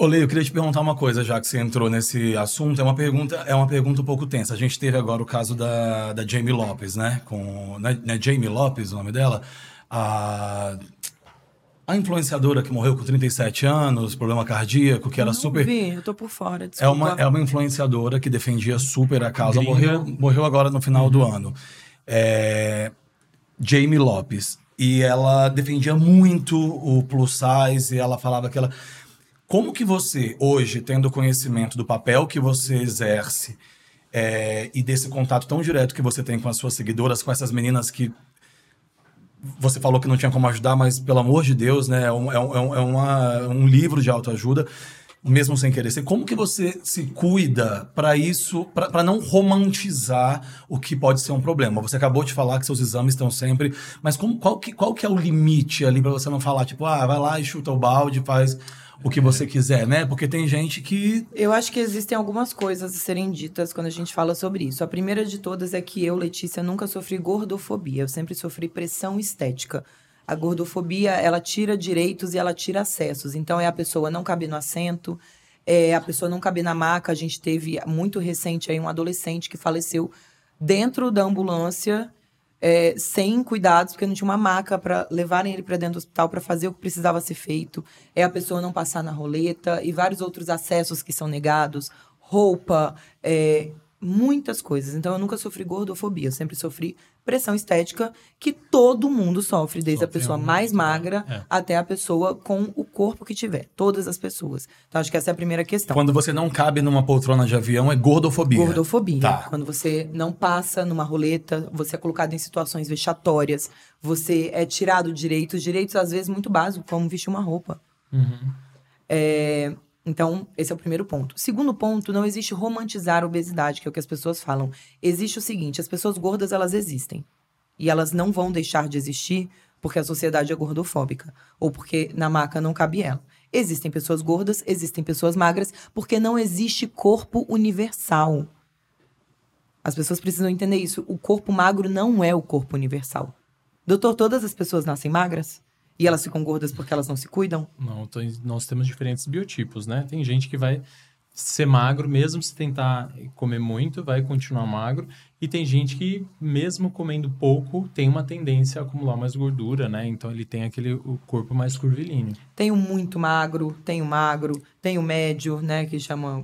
Olê, eu queria te perguntar uma coisa, já que você entrou nesse assunto. É uma pergunta, é uma pergunta um pouco tensa. A gente teve agora o caso da, da Jamie Lopes, né? Com, não é, não é Jamie Lopes o nome dela? A, a influenciadora que morreu com 37 anos, problema cardíaco, que era Eu não super. vi, eu tô por fora, É desculpa. uma, é uma influenciadora que defendia super a causa. Morreu, morreu agora no final do ano. É, Jamie Lopes. E ela defendia muito o plus size, e ela falava que ela. Como que você, hoje, tendo conhecimento do papel que você exerce é, e desse contato tão direto que você tem com as suas seguidoras, com essas meninas que você falou que não tinha como ajudar, mas pelo amor de Deus, né? É um, é um, é é uma- um livro de autoajuda, mesmo sem querer ser. Como que você se cuida para isso, para não romantizar o que pode ser um problema? Você acabou de falar que seus exames estão sempre, mas como, qual, que, qual que é o limite ali para você não falar, tipo, ah, vai lá e chuta o balde, faz o que você quiser, né? Porque tem gente que Eu acho que existem algumas coisas a serem ditas quando a gente fala sobre isso. A primeira de todas é que eu, Letícia, nunca sofri gordofobia. Eu sempre sofri pressão estética. A gordofobia, ela tira direitos e ela tira acessos. Então, é a pessoa não caber no assento, é a pessoa não caber na maca. A gente teve, muito recente, aí um adolescente que faleceu dentro da ambulância, é, sem cuidados, porque não tinha uma maca para levarem ele para dentro do hospital para fazer o que precisava ser feito. É a pessoa não passar na roleta e vários outros acessos que são negados, roupa, é, muitas coisas. Então eu nunca sofri gordofobia, eu sempre sofri pressão estética que todo mundo sofre, desde a pessoa mais magra é. até a pessoa com o corpo que tiver, todas as pessoas. Então acho que essa é a primeira questão. quando você não cabe numa poltrona de avião é gordofobia. Gordofobia. Tá. Quando você não passa numa roleta, você é colocado em situações vexatórias, você é tirado direitos, direitos às vezes muito básicos, como vestir uma roupa. É, então, esse é o primeiro ponto. Segundo ponto, não existe romantizar a obesidade, que é o que as pessoas falam. Existe o seguinte, as pessoas gordas, elas existem. E elas não vão deixar de existir porque a sociedade é gordofóbica. Ou porque na maca não cabe ela. Existem pessoas gordas, existem pessoas magras, porque não existe corpo universal. As pessoas precisam entender isso. O corpo magro não é o corpo universal. Doutor, todas as pessoas nascem magras? E elas ficam gordas porque elas não se cuidam? Não, tem- nós temos diferentes biotipos, né? Tem gente que vai ser magro, mesmo se tentar comer muito, vai continuar magro. E tem gente que, mesmo comendo pouco, tem uma tendência a acumular mais gordura, né? Então ele tem aquele o corpo mais curvilíneo. Tem o muito magro, tem o magro, tem o médio, né? Que chama,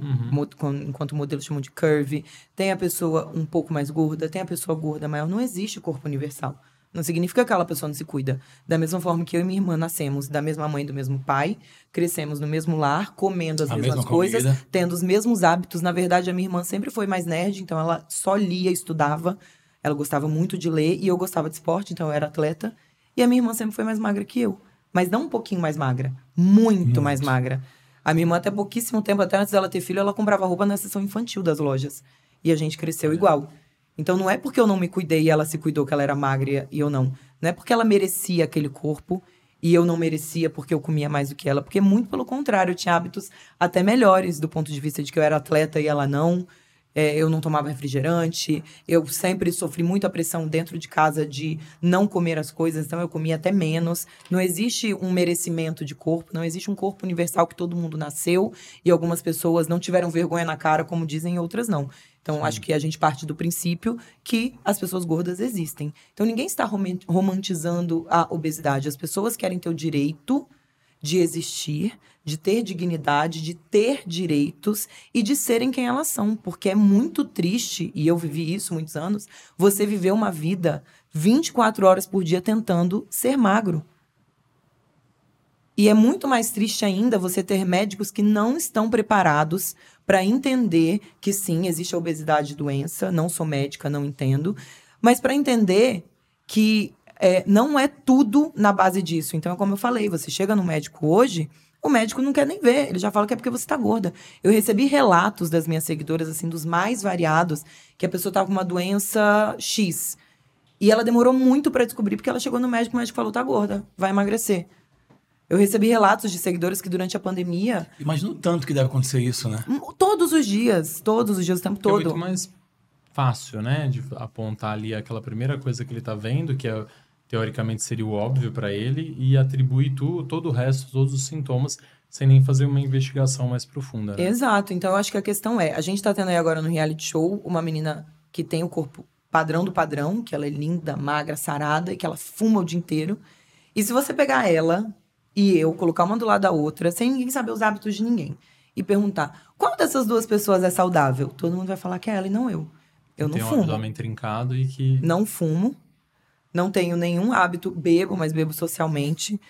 com- enquanto modelos chamam de curvy. Tem a pessoa um pouco mais gorda, tem a pessoa gorda maior. Não existe corpo universal. Não significa que aquela pessoa não se cuida. Da mesma forma que eu e minha irmã nascemos da mesma mãe e do mesmo pai, crescemos no mesmo lar, comendo as A mesmas mesma coisas, comida. tendo os mesmos hábitos. Na verdade, a minha irmã sempre foi mais nerd, então ela só lia, estudava. Ela gostava muito de ler e eu gostava de esporte, então eu era atleta. E a minha irmã sempre foi mais magra que eu. Mas não um pouquinho mais magra, muito, mais magra. A minha irmã, até pouquíssimo tempo, até antes dela ter filho, ela comprava roupa na seção infantil das lojas. E a gente cresceu igual. Então não é porque eu não me cuidei e ela se cuidou que ela era magra e eu não. Não é porque ela merecia aquele corpo e eu não merecia porque eu comia mais do que ela. Porque muito pelo contrário, eu tinha hábitos até melhores do ponto de vista de que eu era atleta e ela não. É, eu não tomava refrigerante, eu sempre sofri muita pressão dentro de casa de não comer as coisas, então eu comia até menos. Não existe um merecimento de corpo, não existe um corpo universal que todo mundo nasceu e algumas pessoas não tiveram vergonha na cara, como dizem, outras não. Então, acho que a gente parte do princípio que as pessoas gordas existem. Então, ninguém está roman- romantizando a obesidade. As pessoas querem ter o direito de existir, de ter dignidade, de ter direitos e de serem quem elas são. Porque é muito triste, e eu vivi isso muitos anos, você viver uma vida 24 horas por dia tentando ser magro. E é muito mais triste ainda você ter médicos que não estão preparados para entender que sim, existe a obesidade doença. Não sou médica, não entendo. Mas para entender que é, não é tudo na base disso. Então, é como eu falei, você chega no médico hoje, o médico não quer nem ver. Ele já fala que é porque você está gorda. Eu recebi relatos das minhas seguidoras, assim, dos mais variados, que a pessoa estava com uma doença X. E ela demorou muito para descobrir, porque ela chegou no médico, o médico falou, tá gorda, vai emagrecer. Eu recebi relatos de seguidores que durante a pandemia, Imagina o tanto que deve acontecer isso, né? m- todos os dias, todos os dias, o tempo É todo. muito mais fácil, né? De apontar ali aquela primeira coisa que ele tá vendo, que é, teoricamente seria o óbvio para ele, e atribuir tu, todo o resto, todos os sintomas, sem nem fazer uma investigação mais profunda. Né? Exato. Então, eu acho que a questão é: a gente tá tendo aí agora no reality show uma menina que tem o corpo padrão do padrão, que ela é linda, magra, sarada e que ela fuma o dia inteiro. E se você pegar ela e eu, colocar uma do lado da outra, sem ninguém saber os hábitos de ninguém, e perguntar qual dessas duas pessoas é saudável, todo mundo vai falar que é ela e não eu. Eu não Tem um fumo. abdômen trincado e que. Não fumo. Não tenho nenhum hábito. Bebo, mas bebo socialmente.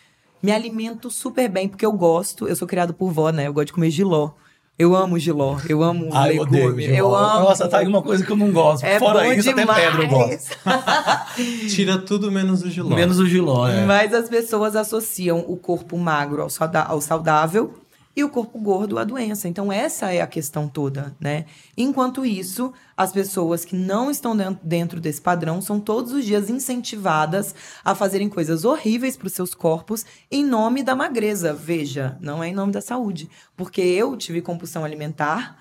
Me alimento super bem, porque eu gosto. Eu sou criado por vó, né? Eu gosto de comer giló. Eu amo giló. Eu amo Ah, eu odeio. legume. Eu amo. Nossa, tá aí uma coisa que eu não gosto. É Fora bom isso, demais. até pedra eu gosto. <laughs> Tira tudo menos o giló. Menos o giló, é. Mas as pessoas associam o corpo magro ao saudável e o corpo gordo à doença. Então, essa é a questão toda, né? Enquanto isso, as pessoas que não estão den- dentro desse padrão são todos os dias incentivadas a fazerem coisas horríveis para os seus corpos em nome da magreza. Veja, não é em nome da saúde. Porque eu tive compulsão alimentar,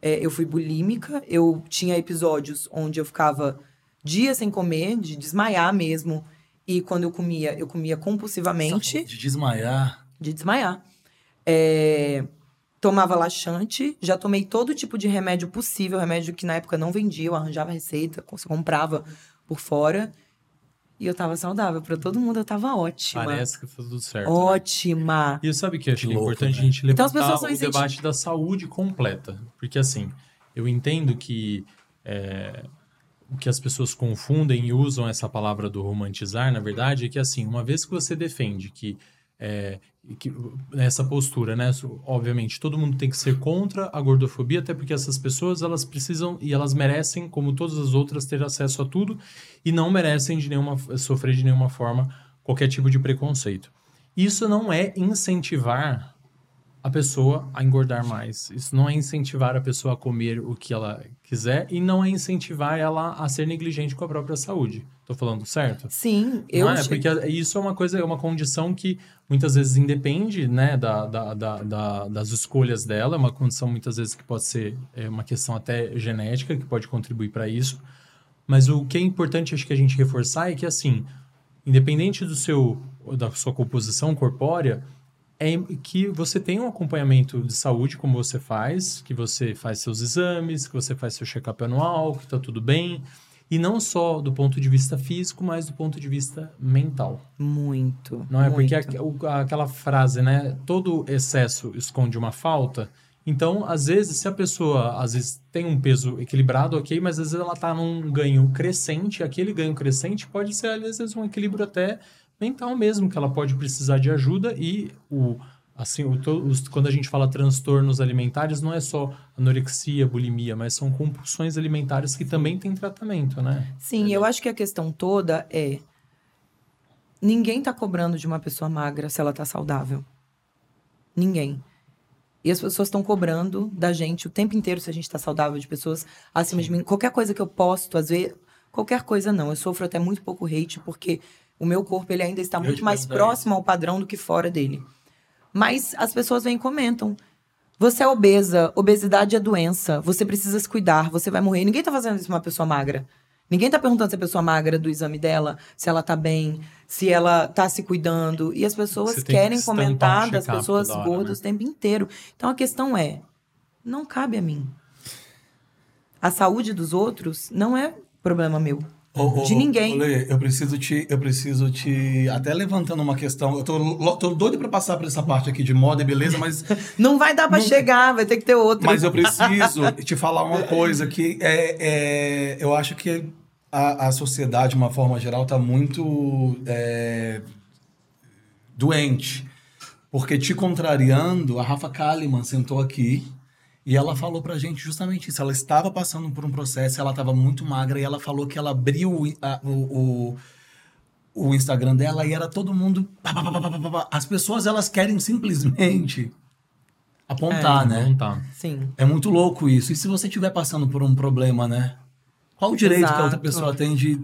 é, eu fui bulímica, eu tinha episódios onde eu ficava dias sem comer, de desmaiar mesmo. E quando eu comia, eu comia compulsivamente De desmaiar. de desmaiar. É, tomava laxante, já tomei todo tipo de remédio possível, remédio que na época não vendia, eu arranjava receita, comprava por fora. E eu tava saudável, pra todo mundo eu tava ótima. Parece que foi tudo certo. né? Ótima. E sabe o que eu acho Que é louco, importante né? a gente Então levantar as pessoas são o incenti- debate da saúde completa? Porque assim, eu entendo que é, o que as pessoas confundem e usam essa palavra do romantizar, na verdade, é que assim, uma vez que você defende que, é, que essa postura, né, obviamente, todo mundo tem que ser contra a gordofobia, até porque essas pessoas elas precisam e elas merecem, como todas as outras, ter acesso a tudo e não merecem de nenhuma sofrer de nenhuma forma qualquer tipo de preconceito. Isso não é incentivar a pessoa a engordar mais. Isso não é incentivar a pessoa a comer o que ela quiser e não é incentivar ela a ser negligente com a própria saúde. Tô falando certo? Sim, eu não é? Porque isso é uma coisa, é uma condição que muitas vezes independe, né, da, da, da, da- das escolhas dela, é uma condição muitas vezes que pode ser é, uma questão até genética, que pode contribuir para isso. Mas o que é importante, acho que a gente reforçar é que, assim, independente do seu, da sua composição corpórea, é que você tem um acompanhamento de saúde, como você faz, que você faz seus exames, que você faz seu check-up anual, que tá tudo bem. E não só do ponto de vista físico, mas do ponto de vista mental. Muito. Não é muito. porque aquela frase, né? Todo excesso esconde uma falta. Então, às vezes, se a pessoa às vezes tem um peso equilibrado, ok, mas às vezes ela tá num ganho crescente, aquele ganho crescente pode ser às vezes um equilíbrio até mental mesmo, que ela pode precisar de ajuda e o assim, o os- quando a gente fala transtornos alimentares, não é só anorexia, bulimia, mas são compulsões alimentares que também têm tratamento, né? Sim, eu acho que a questão toda é. Ninguém tá cobrando de uma pessoa magra se ela tá saudável. Ninguém. E as pessoas estão cobrando da gente o tempo inteiro se a gente tá saudável, de pessoas acima de mim. Qualquer coisa que eu posto, às vezes. Qualquer coisa não. Eu sofro até muito pouco hate, porque o meu corpo ele ainda está muito mais próximo ao padrão do que fora dele. Mas as pessoas vêm e comentam. Você é obesa, obesidade é doença, você precisa se cuidar, você vai morrer. Ninguém tá fazendo isso pra uma pessoa magra. Ninguém tá perguntando se a pessoa magra do exame dela, se ela tá bem, se ela tá se cuidando. E as pessoas que querem um comentar das pessoas hora, gordas né? o tempo inteiro. Então a questão é: não cabe a mim. A saúde dos outros não é problema meu. Ô, ô, De ninguém. ô, Lê, eu preciso te, eu preciso te, até levantando uma questão, eu tô, tô doido pra passar por essa parte aqui de moda e beleza, mas, <laughs> Não vai dar pra Não- chegar, vai ter que ter outro. mas eu <laughs> preciso te falar uma coisa que é, é, eu acho que a, a sociedade, de uma forma geral, tá muito é, doente, porque te contrariando, a Rafa Kalimann sentou aqui e ela falou pra gente justamente isso. Ela estava passando por um processo, ela estava muito magra e ela falou que ela abriu o, a- o, o, o Instagram dela e era todo mundo. pá, pá, pá, pá, pá, pá, pá. As pessoas elas querem simplesmente apontar, né? Não tá. Sim. É muito louco isso. E se você estiver passando por um problema, né? Qual o direito que a outra Exato. pessoa tem de.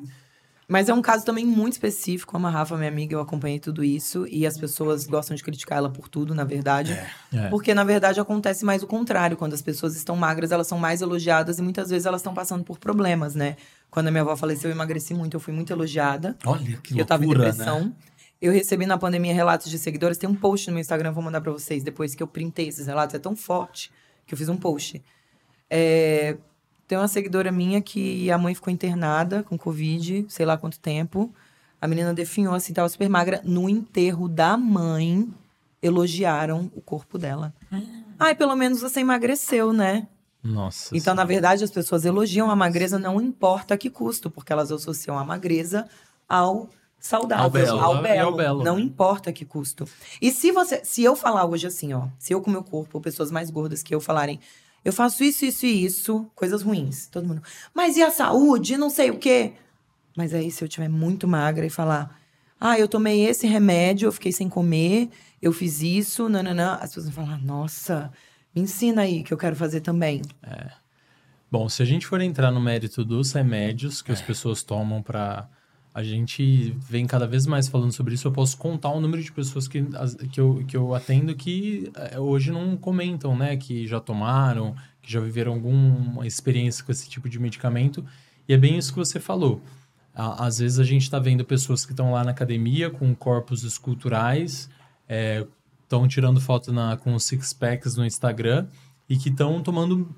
Mas é um caso também muito específico. Como a Rafa, minha amiga, eu acompanhei tudo isso. E as pessoas gostam de criticar ela por tudo, na verdade. É. Porque, na verdade, acontece mais o contrário. Quando as pessoas estão magras, elas são mais elogiadas. E muitas vezes elas estão passando por problemas, né? Quando a minha avó faleceu, eu emagreci muito. Eu fui muito elogiada. Olha que eu tava em loucura, depressão. né? Eu recebi na pandemia relatos de seguidores. Tem um post no meu Instagram, vou mandar pra vocês. Depois que eu printei esses relatos. É tão forte que eu fiz um post. É, Tem uma seguidora minha que a mãe ficou internada com Covid, sei lá quanto tempo. A menina definhou, assim, tava super magra. No enterro da mãe, elogiaram o corpo dela. Ai, pelo menos você emagreceu, né? Nossa. Então, na verdade, as pessoas elogiam a magreza, não importa a que custo, porque elas associam a magreza ao saudável, Ao belo. ao belo. ao belo, Não importa a que custo. E se você, se eu falar hoje assim, ó, se eu com meu corpo, ou pessoas mais gordas que eu falarem, eu faço isso, isso e isso, coisas ruins, todo mundo. Mas e a saúde? Não sei o quê. Mas aí, se eu tiver muito magra e falar, ah, eu tomei esse remédio, eu fiquei sem comer, eu fiz isso, nananã, as pessoas vão falar, nossa, me ensina aí que eu quero fazer também. Bom, se a gente for entrar no mérito dos remédios que as pessoas tomam para a gente vem cada vez mais falando sobre isso. Eu posso contar o número de pessoas que, que, eu, que eu atendo que eh, hoje não comentam, né? Que já tomaram, que já viveram alguma experiência com esse tipo de medicamento. E é bem isso que você falou. Às vezes a gente está vendo pessoas que estão lá na academia com corpos esculturais, estão tirando foto na, com six packs no Instagram e que estão tomando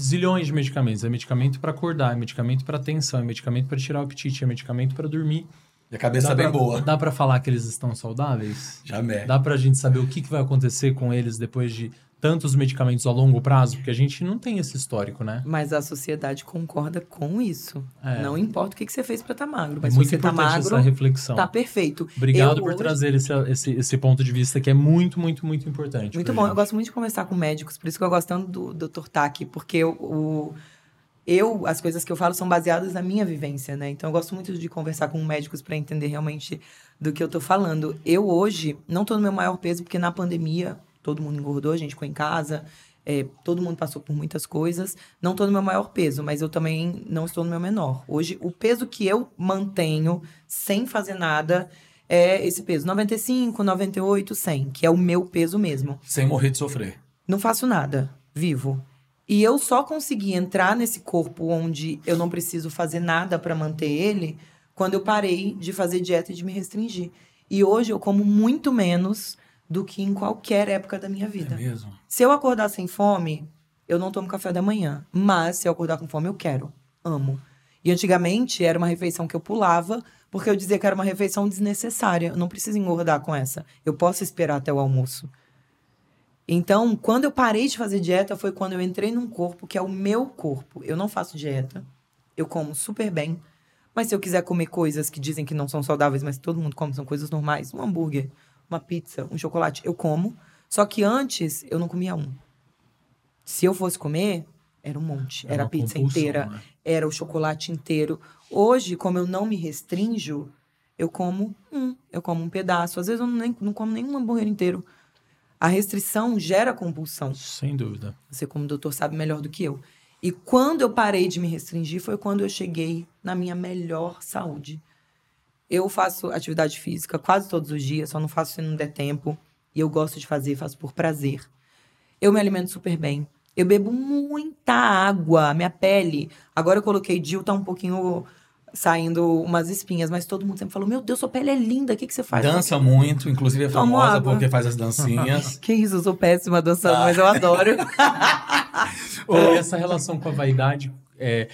zilhões de medicamentos. É medicamento para acordar, é medicamento para tensão, é medicamento para tirar o apetite, é medicamento para dormir. E a cabeça Dá bem pra- boa. Dá para falar que eles estão saudáveis? Já é. Dá pra gente saber o que, que vai acontecer com eles depois de tantos medicamentos a longo prazo? Porque a gente não tem esse histórico, né? Mas a sociedade concorda com isso. É. Não importa o que, que você fez pra estar magro. É Mas se muito você tá importante magro, essa reflexão. tá perfeito. Obrigado Eu por hoje- trazer esse, esse, esse ponto de vista que é muito, muito, muito importante. Muito bom. Eu gente. gosto muito de conversar com médicos, por isso que eu gosto tanto do Dr. Taki, porque eu, o, eu, as coisas que eu falo são baseadas na minha vivência, né? Então eu gosto muito de conversar com médicos para entender realmente do que eu tô falando. Eu hoje não tô no meu maior peso, porque na pandemia todo mundo engordou, a gente ficou em casa, é, todo mundo passou por muitas coisas. Não tô no meu maior peso, mas eu também não estou no meu menor. Hoje, o peso que eu mantenho sem fazer nada é esse peso: 95, 98, 100, que é o meu peso mesmo. Sem morrer de sofrer. Não faço nada, vivo. E eu só consegui entrar nesse corpo onde eu não preciso fazer nada para manter ele quando eu parei de fazer dieta e de me restringir. E hoje eu como muito menos do que em qualquer época da minha É vida. mesmo? Se eu acordar sem fome, eu não tomo café da manhã. Mas se eu acordar com fome, eu quero. Amo. E antigamente era uma refeição que eu pulava, porque eu dizia que era uma refeição desnecessária. Eu não preciso engordar com essa. Eu posso esperar até o almoço. Então, quando eu parei de fazer dieta, foi quando eu entrei num corpo que é o meu corpo. Eu não faço dieta. Eu como super bem. Mas se eu quiser comer coisas que dizem que não são saudáveis, mas todo mundo come, são coisas normais, um hambúrguer, uma pizza, um chocolate, eu como. Só que antes eu não comia um. Se eu fosse comer, era um monte. Era uma a pizza inteira, né? era o chocolate inteiro. Hoje, como eu não me restrinjo, eu como um, eu como um pedaço. Às vezes eu nem, não como nenhum hambúrguer inteiro. A restrição gera compulsão. Sem dúvida. Você, como doutor, sabe melhor do que eu. E quando eu parei de me restringir, foi quando eu cheguei na minha melhor saúde. Eu faço atividade física quase todos os dias, só não faço se não der tempo. E eu gosto de fazer, faço por prazer. Eu me alimento super bem. Eu bebo muita água, minha pele. Agora eu coloquei Dil, tá um pouquinho saindo umas espinhas, mas todo mundo sempre falou: Meu Deus, sua pele é linda, o que, que você faz? Dança muito, inclusive é famosa água. porque faz as dancinhas. <laughs> Que isso, eu sou péssima dançando, Ah. mas eu adoro. <laughs> E essa relação com a vaidade é,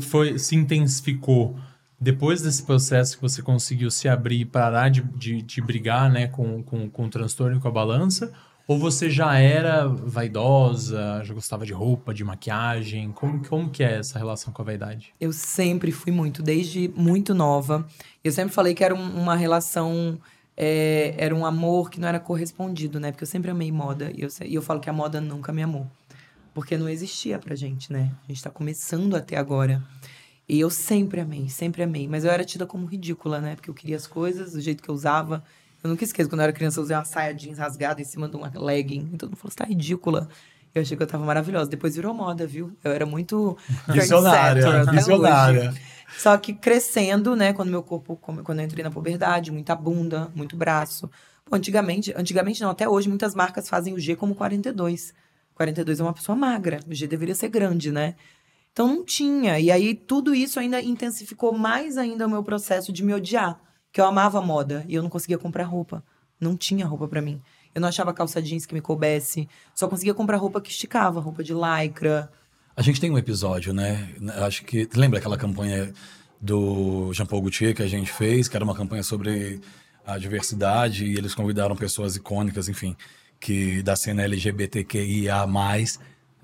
foi, se intensificou depois desse processo que você conseguiu se abrir e parar de, de, de brigar né, com, com, com o transtorno e com a balança? Ou você já era vaidosa, já gostava de roupa, de maquiagem? Como, como que é essa relação com a vaidade? Eu sempre fui muito, desde muito nova. Eu sempre falei que era um- uma relação, é, era um amor que não era correspondido, né? Porque eu sempre amei moda. E eu, e eu falo que a moda nunca me amou. Porque não existia pra gente, né? A gente tá começando até agora. E eu sempre amei, sempre amei. Mas eu era tida como ridícula, né? Porque eu queria as coisas do jeito que eu usava. Eu nunca esqueço, quando eu era criança, eu usei uma saia jeans rasgada em cima de uma legging. E todo mundo falou, você tá ridícula. Eu achei que eu tava maravilhosa. Depois virou moda, viu? Eu era muito <laughs> Visionária, visionária. hoje. Só que crescendo, né? Quando meu corpo, quando eu entrei na puberdade, muita bunda, muito braço. Pô, antigamente, antigamente não, até hoje, muitas marcas fazem o G como 42. 42 é uma pessoa magra. O G deveria ser grande, né? Então não tinha. E aí tudo isso ainda intensificou mais ainda o meu processo de me odiar. Que eu amava moda e eu não conseguia comprar roupa. Não tinha roupa pra mim. Eu não achava calça jeans que me coubesse. Só conseguia comprar roupa que esticava, roupa de lycra. A gente tem um episódio, né? Acho que. Lembra aquela campanha do Jean Paul Gaultier que a gente fez, que era uma campanha sobre a diversidade, e eles convidaram pessoas icônicas, enfim, que da cena LGBTQIA.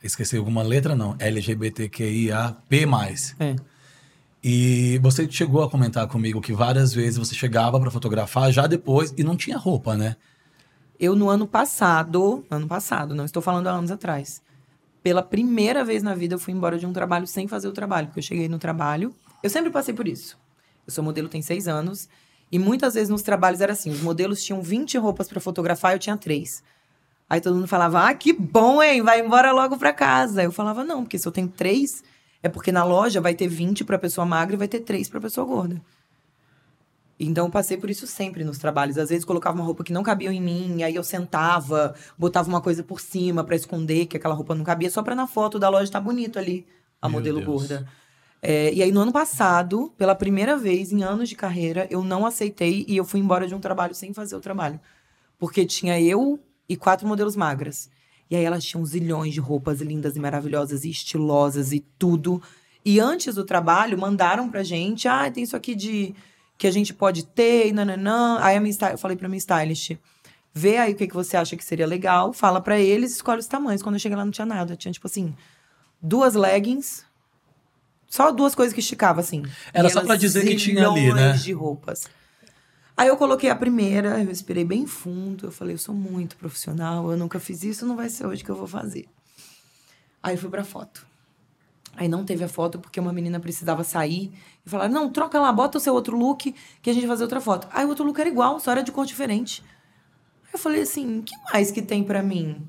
Esqueci alguma letra, não. LGBTQIAP. É. E você chegou a comentar comigo que várias vezes você chegava para fotografar já depois e não tinha roupa, né? Eu, no ano passado, ano passado, não estou falando há anos atrás, pela primeira vez na vida eu fui embora de um trabalho sem fazer o trabalho, porque eu cheguei no trabalho. Eu sempre passei por isso. Eu sou modelo tem seis anos, e muitas vezes nos trabalhos era assim: os modelos tinham 20 roupas para fotografar eu tinha três. Aí todo mundo falava: ah, que bom, hein? Vai embora logo para casa. Eu falava: não, porque se eu tenho três, é porque na loja vai ter 20 para pessoa magra e vai ter três para pessoa gorda. Então, eu passei por isso sempre nos trabalhos. Às vezes, colocava uma roupa que não cabia em mim, aí eu sentava, botava uma coisa por cima pra esconder que aquela roupa não cabia, só pra na foto da loja estar bonito ali, a Meu modelo Deus. gorda. É, e aí, no ano passado, pela primeira vez em anos de carreira, eu não aceitei e eu fui embora de um trabalho sem fazer o trabalho. Porque tinha eu e quatro modelos magras. E aí, elas tinham zilhões de roupas lindas e maravilhosas e estilosas e tudo. E antes do trabalho, mandaram pra gente: ah, tem isso aqui de que a gente pode ter, e nananã. Aí a minha eu falei pra minha stylist, vê aí o que, que você acha que seria legal, fala pra eles, escolhe os tamanhos. Quando eu cheguei lá não tinha nada, tinha tipo assim, duas leggings, só duas coisas que esticava assim. Era só pra dizer que tinha ali, né? de roupas. Aí eu coloquei a primeira, eu respirei bem fundo, eu falei, eu sou muito profissional, eu nunca fiz isso, não vai ser hoje que eu vou fazer. Aí fui pra foto. Aí não teve a foto porque uma menina precisava sair. E falaram, não, troca lá, bota o seu outro look que a gente vai fazer outra foto. Aí o outro look era igual, só era de cor diferente. Aí eu falei assim, que mais que tem pra mim?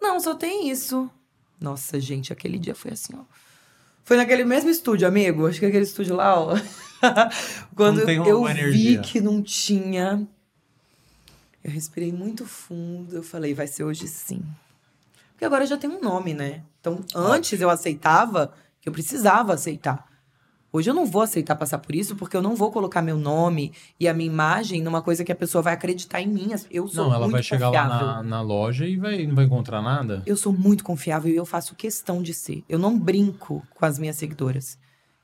Não, só tem isso. Nossa, gente, aquele dia foi assim, ó. Foi naquele mesmo estúdio, amigo. Acho que aquele estúdio lá, ó. <laughs> Quando eu boa vi energia. que não tinha, eu respirei muito fundo. Eu falei, vai ser hoje sim. Porque agora já tem um nome, né? Então, antes eu aceitava que eu precisava aceitar. Hoje eu não vou aceitar passar por isso, porque eu não vou colocar meu nome e a minha imagem numa coisa que a pessoa vai acreditar em mim. Eu sou Não, ela muito vai chegar confiável. lá na, na loja e vai, não vai encontrar nada. Eu sou muito confiável e eu faço questão de ser. Eu não brinco com as minhas seguidoras.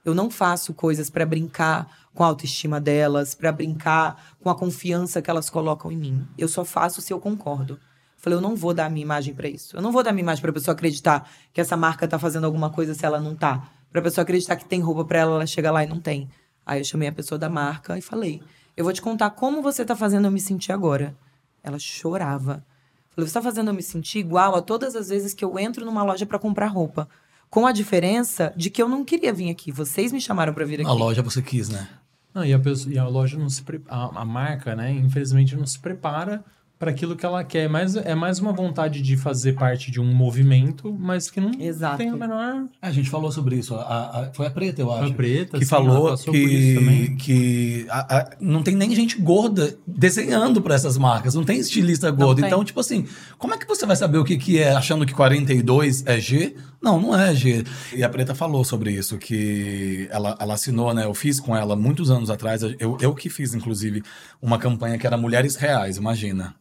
Eu não faço coisas pra brincar com a autoestima delas, pra brincar com a confiança que elas colocam em mim. Eu só faço se eu concordo. Falei, eu não vou dar a minha imagem pra isso. Eu não vou dar a minha imagem pra pessoa acreditar que essa marca tá fazendo alguma coisa se ela não tá. Pra pessoa acreditar que tem roupa pra ela, ela chega lá e não tem. Aí eu chamei a pessoa da marca e falei: Eu vou te contar como você tá fazendo eu me sentir agora. Ela chorava. Falei, você tá fazendo eu me sentir igual a todas as vezes que eu entro numa loja pra comprar roupa. Com a diferença de que eu não queria vir aqui. Vocês me chamaram pra vir aqui. A loja você quis, né? Não, e, a pessoa- e a loja não se pre- a, a marca, né, infelizmente não se prepara para aquilo que ela quer. Mas é mais uma vontade de fazer parte de um movimento, mas que não Exato. tem a menor A gente falou sobre isso. a- a- foi a Preta, eu acho. a preta. que ela falou que, também. que a- a- não tem nem gente gorda desenhando para essas marcas, não tem estilista gordo. Então, tipo assim, como é que você vai saber o que, que é achando que 42 é G? Não, não é G. E a Preta falou sobre isso, que ela, ela assinou, né? Eu fiz com ela muitos anos atrás, eu, eu que fiz, inclusive, uma campanha que era Mulheres Reais, imagina.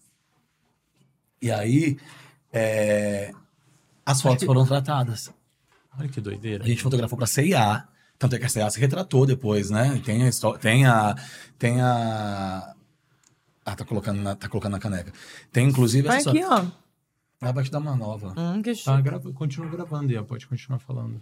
E aí, é, as fotos foram tratadas. Olha que doideira. A gente fotografou pra CIA. Tanto é que a CIA se retratou depois, né? E Tem a histó- tem a. Tem a. Ah, tá colocando na, tá colocando na caneca. Tem inclusive Vai essa. aqui, ó. Ela vai te dar uma nova. Hum, que Tá, grava, continua gravando aí, ó, pode continuar falando.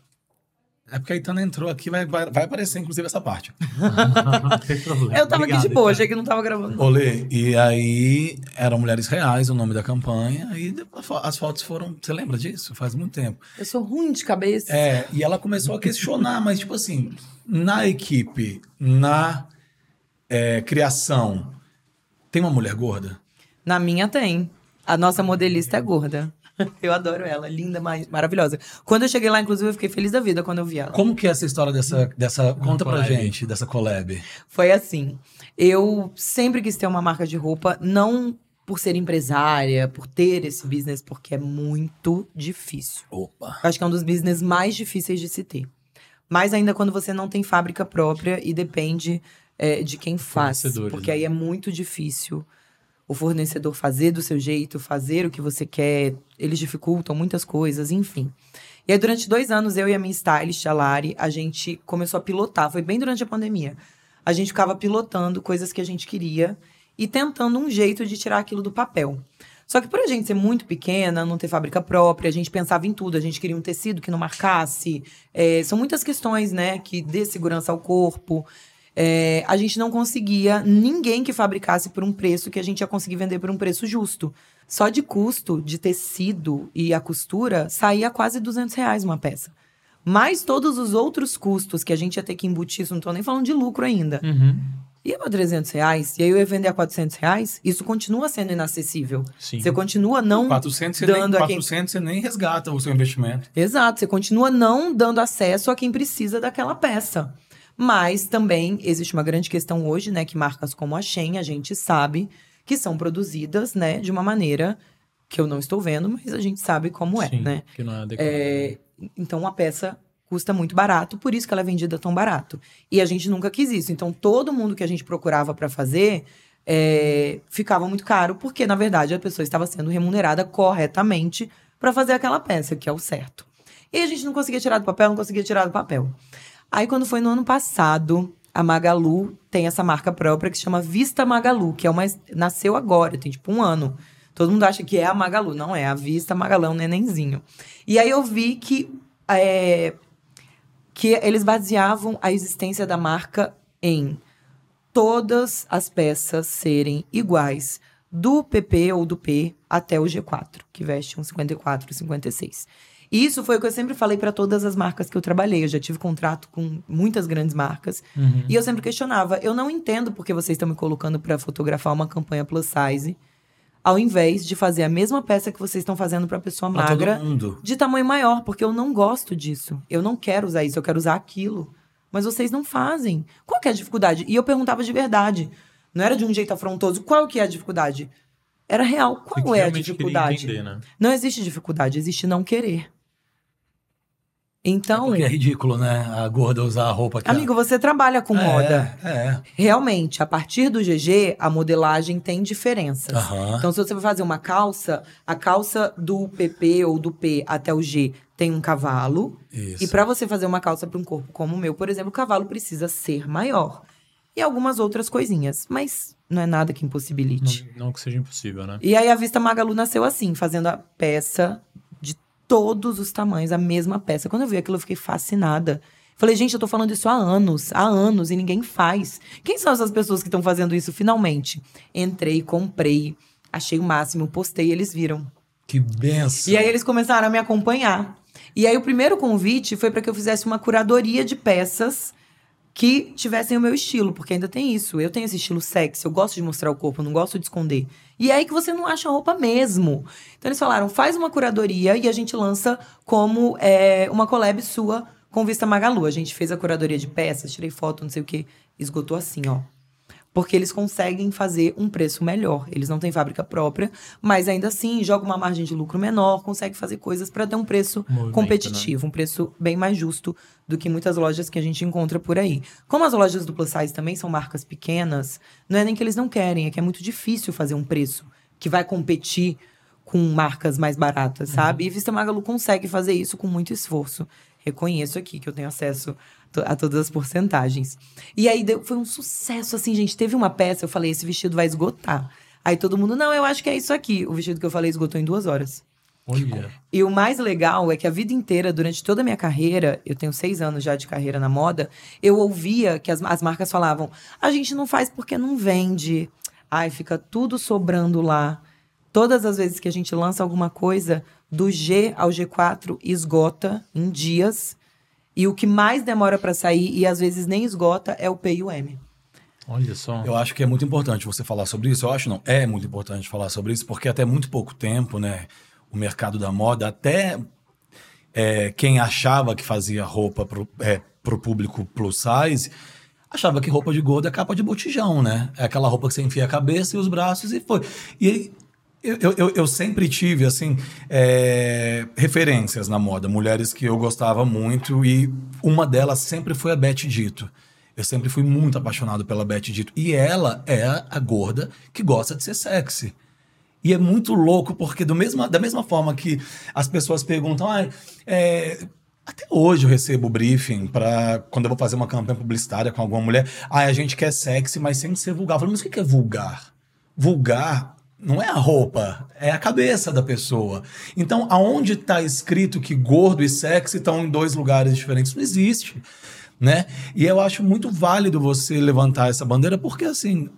É porque a Itana entrou aqui, vai, vai, vai aparecer inclusive essa parte. <laughs> Não tem problema. Eu tava aqui de Obrigado, boa, achei que não tava gravando. Olê, e aí eram Mulheres Reais, o nome da campanha, e depois as fotos foram. Você lembra disso? Faz muito tempo. Eu sou ruim de cabeça. É, e ela começou a questionar, mas tipo assim, na equipe, na é, criação, tem uma mulher gorda? Na minha tem. A nossa modelista é gorda. <laughs> Eu adoro ela, linda, ma- maravilhosa. Quando eu cheguei lá, inclusive, eu fiquei feliz da vida quando eu vi ela. Como que é essa história dessa. dessa conta pra collab. gente, dessa collab? Foi assim. Eu sempre quis ter uma marca de roupa, não por ser empresária, por ter esse business, porque é muito difícil. Opa. Acho que é um dos business mais difíceis de se ter. Mais ainda quando você não tem fábrica própria e depende é, de quem faz. Porque né? aí é muito difícil o fornecedor fazer do seu jeito, fazer o que você quer. Eles dificultam muitas coisas, enfim. E aí, durante dois anos, eu e a minha stylist, a Lari, a gente começou a pilotar. Foi bem durante a pandemia. A gente ficava pilotando coisas que a gente queria e tentando um jeito de tirar aquilo do papel. Só que por a gente ser muito pequena, não ter fábrica própria, a gente pensava em tudo. A gente queria um tecido que não marcasse. É, são muitas questões, né? Que dê segurança ao corpo. É, a gente não conseguia ninguém que fabricasse por um preço que a gente ia conseguir vender por um preço justo. Só de custo de tecido e a costura saía quase 200 reais uma peça. Mais todos os outros custos que a gente ia ter que embutir, isso não tô nem falando de lucro ainda. Uhum. Ia pra 300 reais, e aí eu ia vender a 400 reais, isso continua sendo inacessível. Sim. Você continua não 400 você, dando nem, a quem 400 você nem resgata o seu investimento. Exato, você continua não dando acesso a quem precisa daquela peça. Mas também existe uma grande questão hoje, né, que marcas como a Shein, a gente sabe que são produzidas, né, de uma maneira que eu não estou vendo, mas a gente sabe como é, Sim, né? Que não é adequado. É, então a peça custa muito barato, por isso que ela é vendida tão barato. E a gente nunca quis isso. Então todo mundo que a gente procurava para fazer é, ficava muito caro, porque na verdade a pessoa estava sendo remunerada corretamente para fazer aquela peça, que é o certo. E a gente não conseguia tirar do papel, não conseguia tirar do papel. Aí quando foi no ano passado, a Magalu tem essa marca própria que se chama Vista Magalu, que é uma nasceu agora, tem tipo um ano. Todo mundo acha que é a Magalu, não é a Vista Magalu, é nenenzinho. E aí eu vi que é, que eles baseavam a existência da marca em todas as peças serem iguais, do PP ou do P até o G4, que veste um 54 e 56. E isso foi o que eu sempre falei para todas as marcas que eu trabalhei. Eu já tive contrato com muitas grandes marcas. Uhum. E eu sempre questionava: eu não entendo porque vocês estão me colocando para fotografar uma campanha plus size, ao invés de fazer a mesma peça que vocês estão fazendo para pessoa Pra magra de tamanho maior, porque eu não gosto disso. Eu não quero usar isso, eu quero usar aquilo. Mas vocês não fazem. Qual que é a dificuldade? E eu perguntava de verdade. Não era de um jeito afrontoso. Qual que é a dificuldade? Era real. Qual é a dificuldade? entender, né? Não existe dificuldade, existe não querer. Então, Porque é ridículo, né? A gorda usar a roupa que amigo, você trabalha com é, moda. É. Realmente, a partir do GG, a modelagem tem diferenças. Então, se você for fazer uma calça, a calça do PP ou do P até o G tem um cavalo. Isso. E para você fazer uma calça para um corpo como o meu, por exemplo, o cavalo precisa ser maior. E algumas outras coisinhas. Mas não é nada que impossibilite. Não, não que seja impossível, né? E aí a Vista Magalu nasceu assim, fazendo a peça todos os tamanhos, a mesma peça. Quando eu vi aquilo, eu fiquei fascinada. Falei, gente, eu tô falando isso há anos, há anos, e ninguém faz. Quem são essas pessoas que estão fazendo isso finalmente? Entrei, comprei, achei o máximo, postei, eles viram. Que benção. E aí eles começaram a me acompanhar. E aí o primeiro convite foi para que eu fizesse uma curadoria de peças que tivessem o meu estilo, porque ainda tem isso. Eu tenho esse estilo sexy, eu gosto de mostrar o corpo, eu não gosto de esconder. E é aí que você não acha roupa mesmo. Então eles falaram, faz uma curadoria e a gente lança como é, uma collab sua com Vista Magalu. A gente fez a curadoria de peças, tirei foto, não sei o que, esgotou assim, ó. Porque eles conseguem fazer um preço melhor. Eles não têm fábrica própria, mas ainda assim joga uma margem de lucro menor, consegue fazer coisas para ter um preço Movimento, competitivo, um preço bem mais justo do que muitas lojas que a gente encontra por aí. Como as lojas do plus size também são marcas pequenas, não é nem que eles não querem, é que é muito difícil fazer um preço que vai competir com marcas mais baratas, sabe? E Vista Magalu consegue fazer isso com muito esforço. Reconheço aqui que eu tenho acesso a todas as porcentagens. E aí deu- foi um sucesso, assim, gente. Teve uma peça, eu falei, esse vestido vai esgotar. Aí todo mundo, não, eu acho que é isso aqui. O vestido que eu falei esgotou em duas horas. Olha. E o mais legal é que a vida inteira, durante toda a minha carreira, eu tenho seis anos já de carreira na moda, eu ouvia que as, as marcas falavam: a gente não faz porque não vende. Ai, fica tudo sobrando lá. Todas as vezes que a gente lança alguma coisa, do G ao G4 esgota em dias. E o que mais demora para sair, e às vezes nem esgota, é o P e o M. Olha só. Eu acho que é muito importante você falar sobre isso. Eu acho não, é muito importante falar sobre isso, porque até muito pouco tempo, né, o mercado da moda, até é, quem achava que fazia roupa pro, é, pro público plus size, achava que roupa de gordo é capa de botijão, né? É aquela roupa que você enfia a cabeça e os braços e foi. E aí, eu, eu, eu- sempre tive, assim, é, referências na moda, mulheres que eu gostava muito, e uma delas sempre foi a Beth Dito. Eu sempre fui muito apaixonado pela Beth Dito. E ela é a gorda que gosta de ser sexy. E é muito louco, porque do mesma, da mesma forma que as pessoas perguntam, ah, é, até hoje eu recebo briefing para quando eu vou fazer uma campanha publicitária com alguma mulher, ah, a gente quer sexy, mas sem ser vulgar. Eu falo, mas o que é vulgar? Vulgar não é a roupa, é a cabeça da pessoa. Então, aonde está escrito que gordo e sexy estão em dois lugares diferentes? Não existe, né? E eu acho muito válido você levantar essa bandeira, porque assim,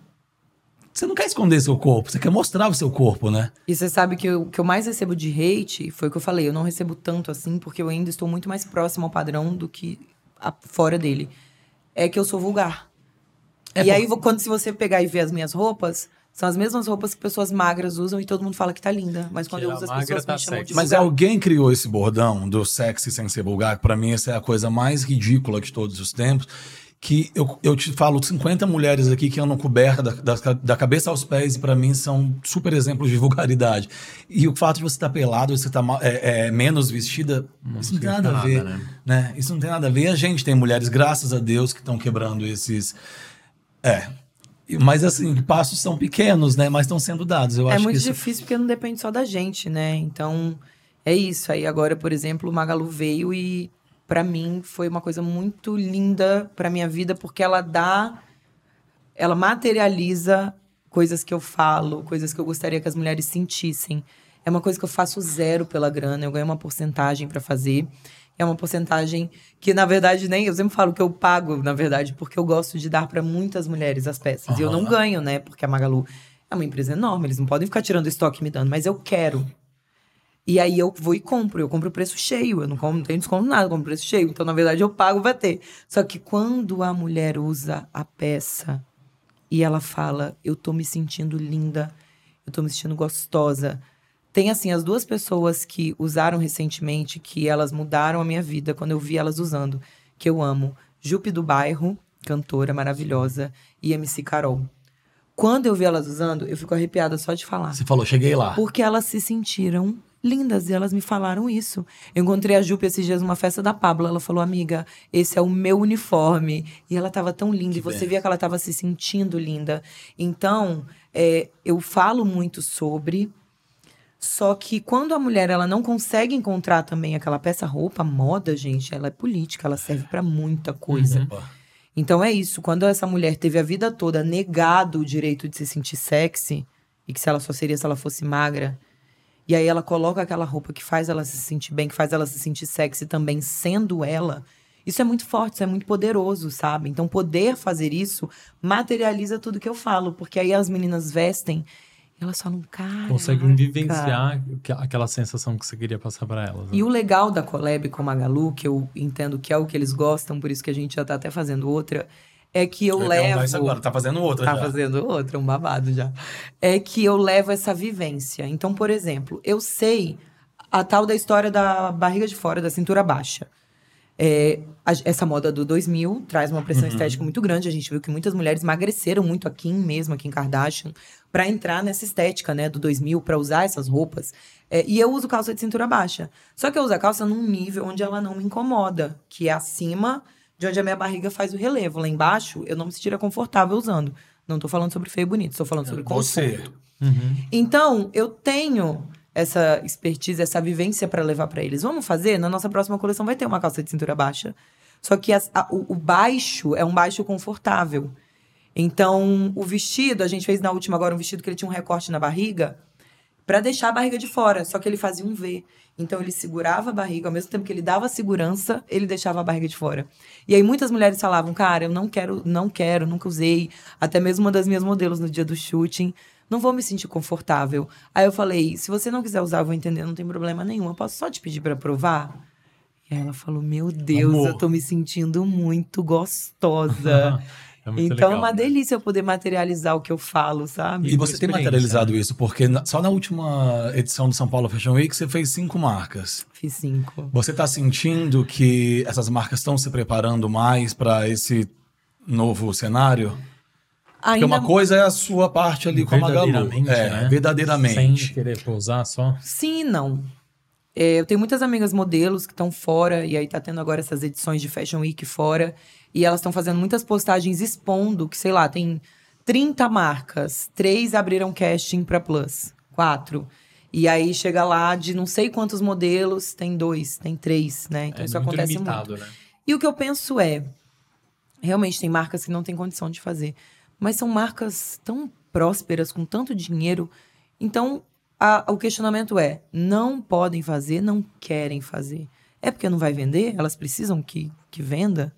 você não quer esconder seu corpo, você quer mostrar o seu corpo, né? E você sabe que o que eu mais recebo de hate foi o que eu falei. Eu não recebo tanto assim, porque eu ainda estou muito mais próximo ao padrão do que a- fora dele. É que eu sou vulgar. É e por- aí, quando se você pegar e ver as minhas roupas, são as mesmas roupas que pessoas magras usam e todo mundo fala que tá linda. Mas quando Que eu uso, as pessoas tá me chamam de sexy. Mas vulgar. alguém criou esse bordão do sexy sem ser vulgar, que pra mim essa é a coisa mais ridícula de todos os tempos. Que eu, eu te falo 50 mulheres aqui que andam coberta da, da, da cabeça aos pés e pra mim são super exemplos de vulgaridade. E o fato de você estar pelado, você estar é, é, menos vestida, isso não tem nada a nada, ver. né? né? Isso não tem nada a ver. E a gente tem mulheres, graças a Deus, que estão quebrando esses. É. Mas assim, passos são pequenos, né? Mas estão sendo dados. Eu É acho muito que isso difícil porque não depende só da gente, né? Então, é isso. Aí agora, por exemplo, o Magalu veio e pra mim foi uma coisa muito linda pra minha vida porque ela dá ela materializa coisas que eu falo, coisas que eu gostaria que as mulheres sentissem. É uma coisa que eu faço zero pela grana, eu ganho uma porcentagem pra fazer. É uma porcentagem que, na verdade, nem eu sempre falo que eu pago, na verdade, porque eu gosto de dar pra muitas mulheres as peças. E eu não ganho, né? Porque a Magalu é uma empresa enorme, eles não podem ficar tirando estoque e me dando, mas eu quero. E aí eu vou e compro, eu compro o preço cheio, eu não, não tenho desconto nada, eu compro o preço cheio. Então, na verdade, eu pago vai ter. Só que quando a mulher usa a peça e ela fala, eu tô me sentindo linda, eu tô me sentindo gostosa. Tem, assim, as duas pessoas que usaram recentemente, que elas mudaram a minha vida quando eu vi elas usando, que eu amo. Jupe do Bairro, cantora maravilhosa, e MC Carol. Quando eu vi elas usando, eu fico arrepiada só de falar. Você falou, cheguei lá. Porque elas se sentiram lindas e elas me falaram isso. Eu encontrei a Jupe esses dias numa festa da Pablo. Ela falou, amiga, esse é o meu uniforme. E ela tava tão linda Que e você bem. via que ela tava se sentindo linda. Então, é, eu falo muito sobre. Só que quando a mulher ela não consegue encontrar também aquela peça roupa, moda, gente, ela é política, ela serve pra muita coisa. Opa. Então é isso, quando essa mulher teve a vida toda negado o direito de se sentir sexy, e que se ela só seria se ela fosse magra, e aí ela coloca aquela roupa que faz ela se sentir bem, que faz ela se sentir sexy também sendo ela, isso é muito forte, isso é muito poderoso, sabe? Então poder fazer isso materializa tudo que eu falo, porque aí as meninas vestem elas falam, cara. Conseguem vivenciar que- aquela sensação que você queria passar pra elas. né? E o legal da collab com a Magalu, que eu entendo que é o que eles gostam, por isso que a gente já tá até fazendo outra, é que eu, ia levo. isso agora, tá fazendo outra Tá já. fazendo outra, um babado já. É que eu levo essa vivência. Então, por exemplo, eu sei a tal da história da barriga de fora, da cintura baixa. É, a- essa moda do 2000 traz uma pressão estética muito grande. A gente viu que muitas mulheres emagreceram muito aqui mesmo, aqui em Kardashian, para entrar nessa estética, né, do 2000, para usar essas roupas. É, e eu uso calça de cintura baixa. Só que eu uso a calça num nível onde ela não me incomoda, que é acima de onde a minha barriga faz o relevo. Lá embaixo, eu não me sentiria confortável usando. Não tô falando sobre feio e bonito, tô falando sobre Você. conforto. Então, eu tenho essa expertise, essa vivência para levar para eles. Vamos fazer? Na nossa próxima coleção vai ter uma calça de cintura baixa. Só que as- a- o, o baixo é um baixo confortável. Então, o vestido, a gente fez na última agora um vestido que ele tinha um recorte na barriga para deixar a barriga de fora, só que ele fazia um V. Então ele segurava a barriga, ao mesmo tempo que ele dava segurança, ele deixava a barriga de fora. E aí muitas mulheres falavam: "Cara, eu não quero, não quero, nunca usei". Até mesmo uma das minhas modelos no dia do shooting, não vou me sentir confortável. Aí eu falei: "Se você não quiser usar, eu vou entender, não tem problema nenhum. Eu posso só te pedir para provar?" E aí ela falou: "Meu Deus, Amor. eu tô me sentindo muito gostosa". <laughs> É muito então é uma né? delícia eu poder materializar o que eu falo, sabe? E você tem materializado né? isso, porque na- só na última edição do São Paulo Fashion Week você fez cinco marcas. Fiz cinco. Você está sentindo que essas marcas estão se preparando mais para esse novo cenário? Porque Ainda uma coisa é a sua parte ali com a Magalu. Verdadeiramente, É, né? verdadeiramente. Sem querer pousar só. Sim e não. É, eu tenho muitas amigas modelos que estão fora, e aí tá tendo agora essas edições de Fashion Week fora, e elas estão fazendo muitas postagens expondo que, sei lá, tem 30 marcas, três abriram casting pra Plus, quatro. E aí chega lá de não sei quantos modelos, tem dois, tem três, né? Então é isso muito acontece limitado, muito. né? E o que eu penso é, realmente tem marcas que não têm condição de fazer, mas são marcas tão prósperas, com tanto dinheiro. Então, a- o questionamento é: não podem fazer, não querem fazer. É porque não vai vender? Elas precisam que, que venda?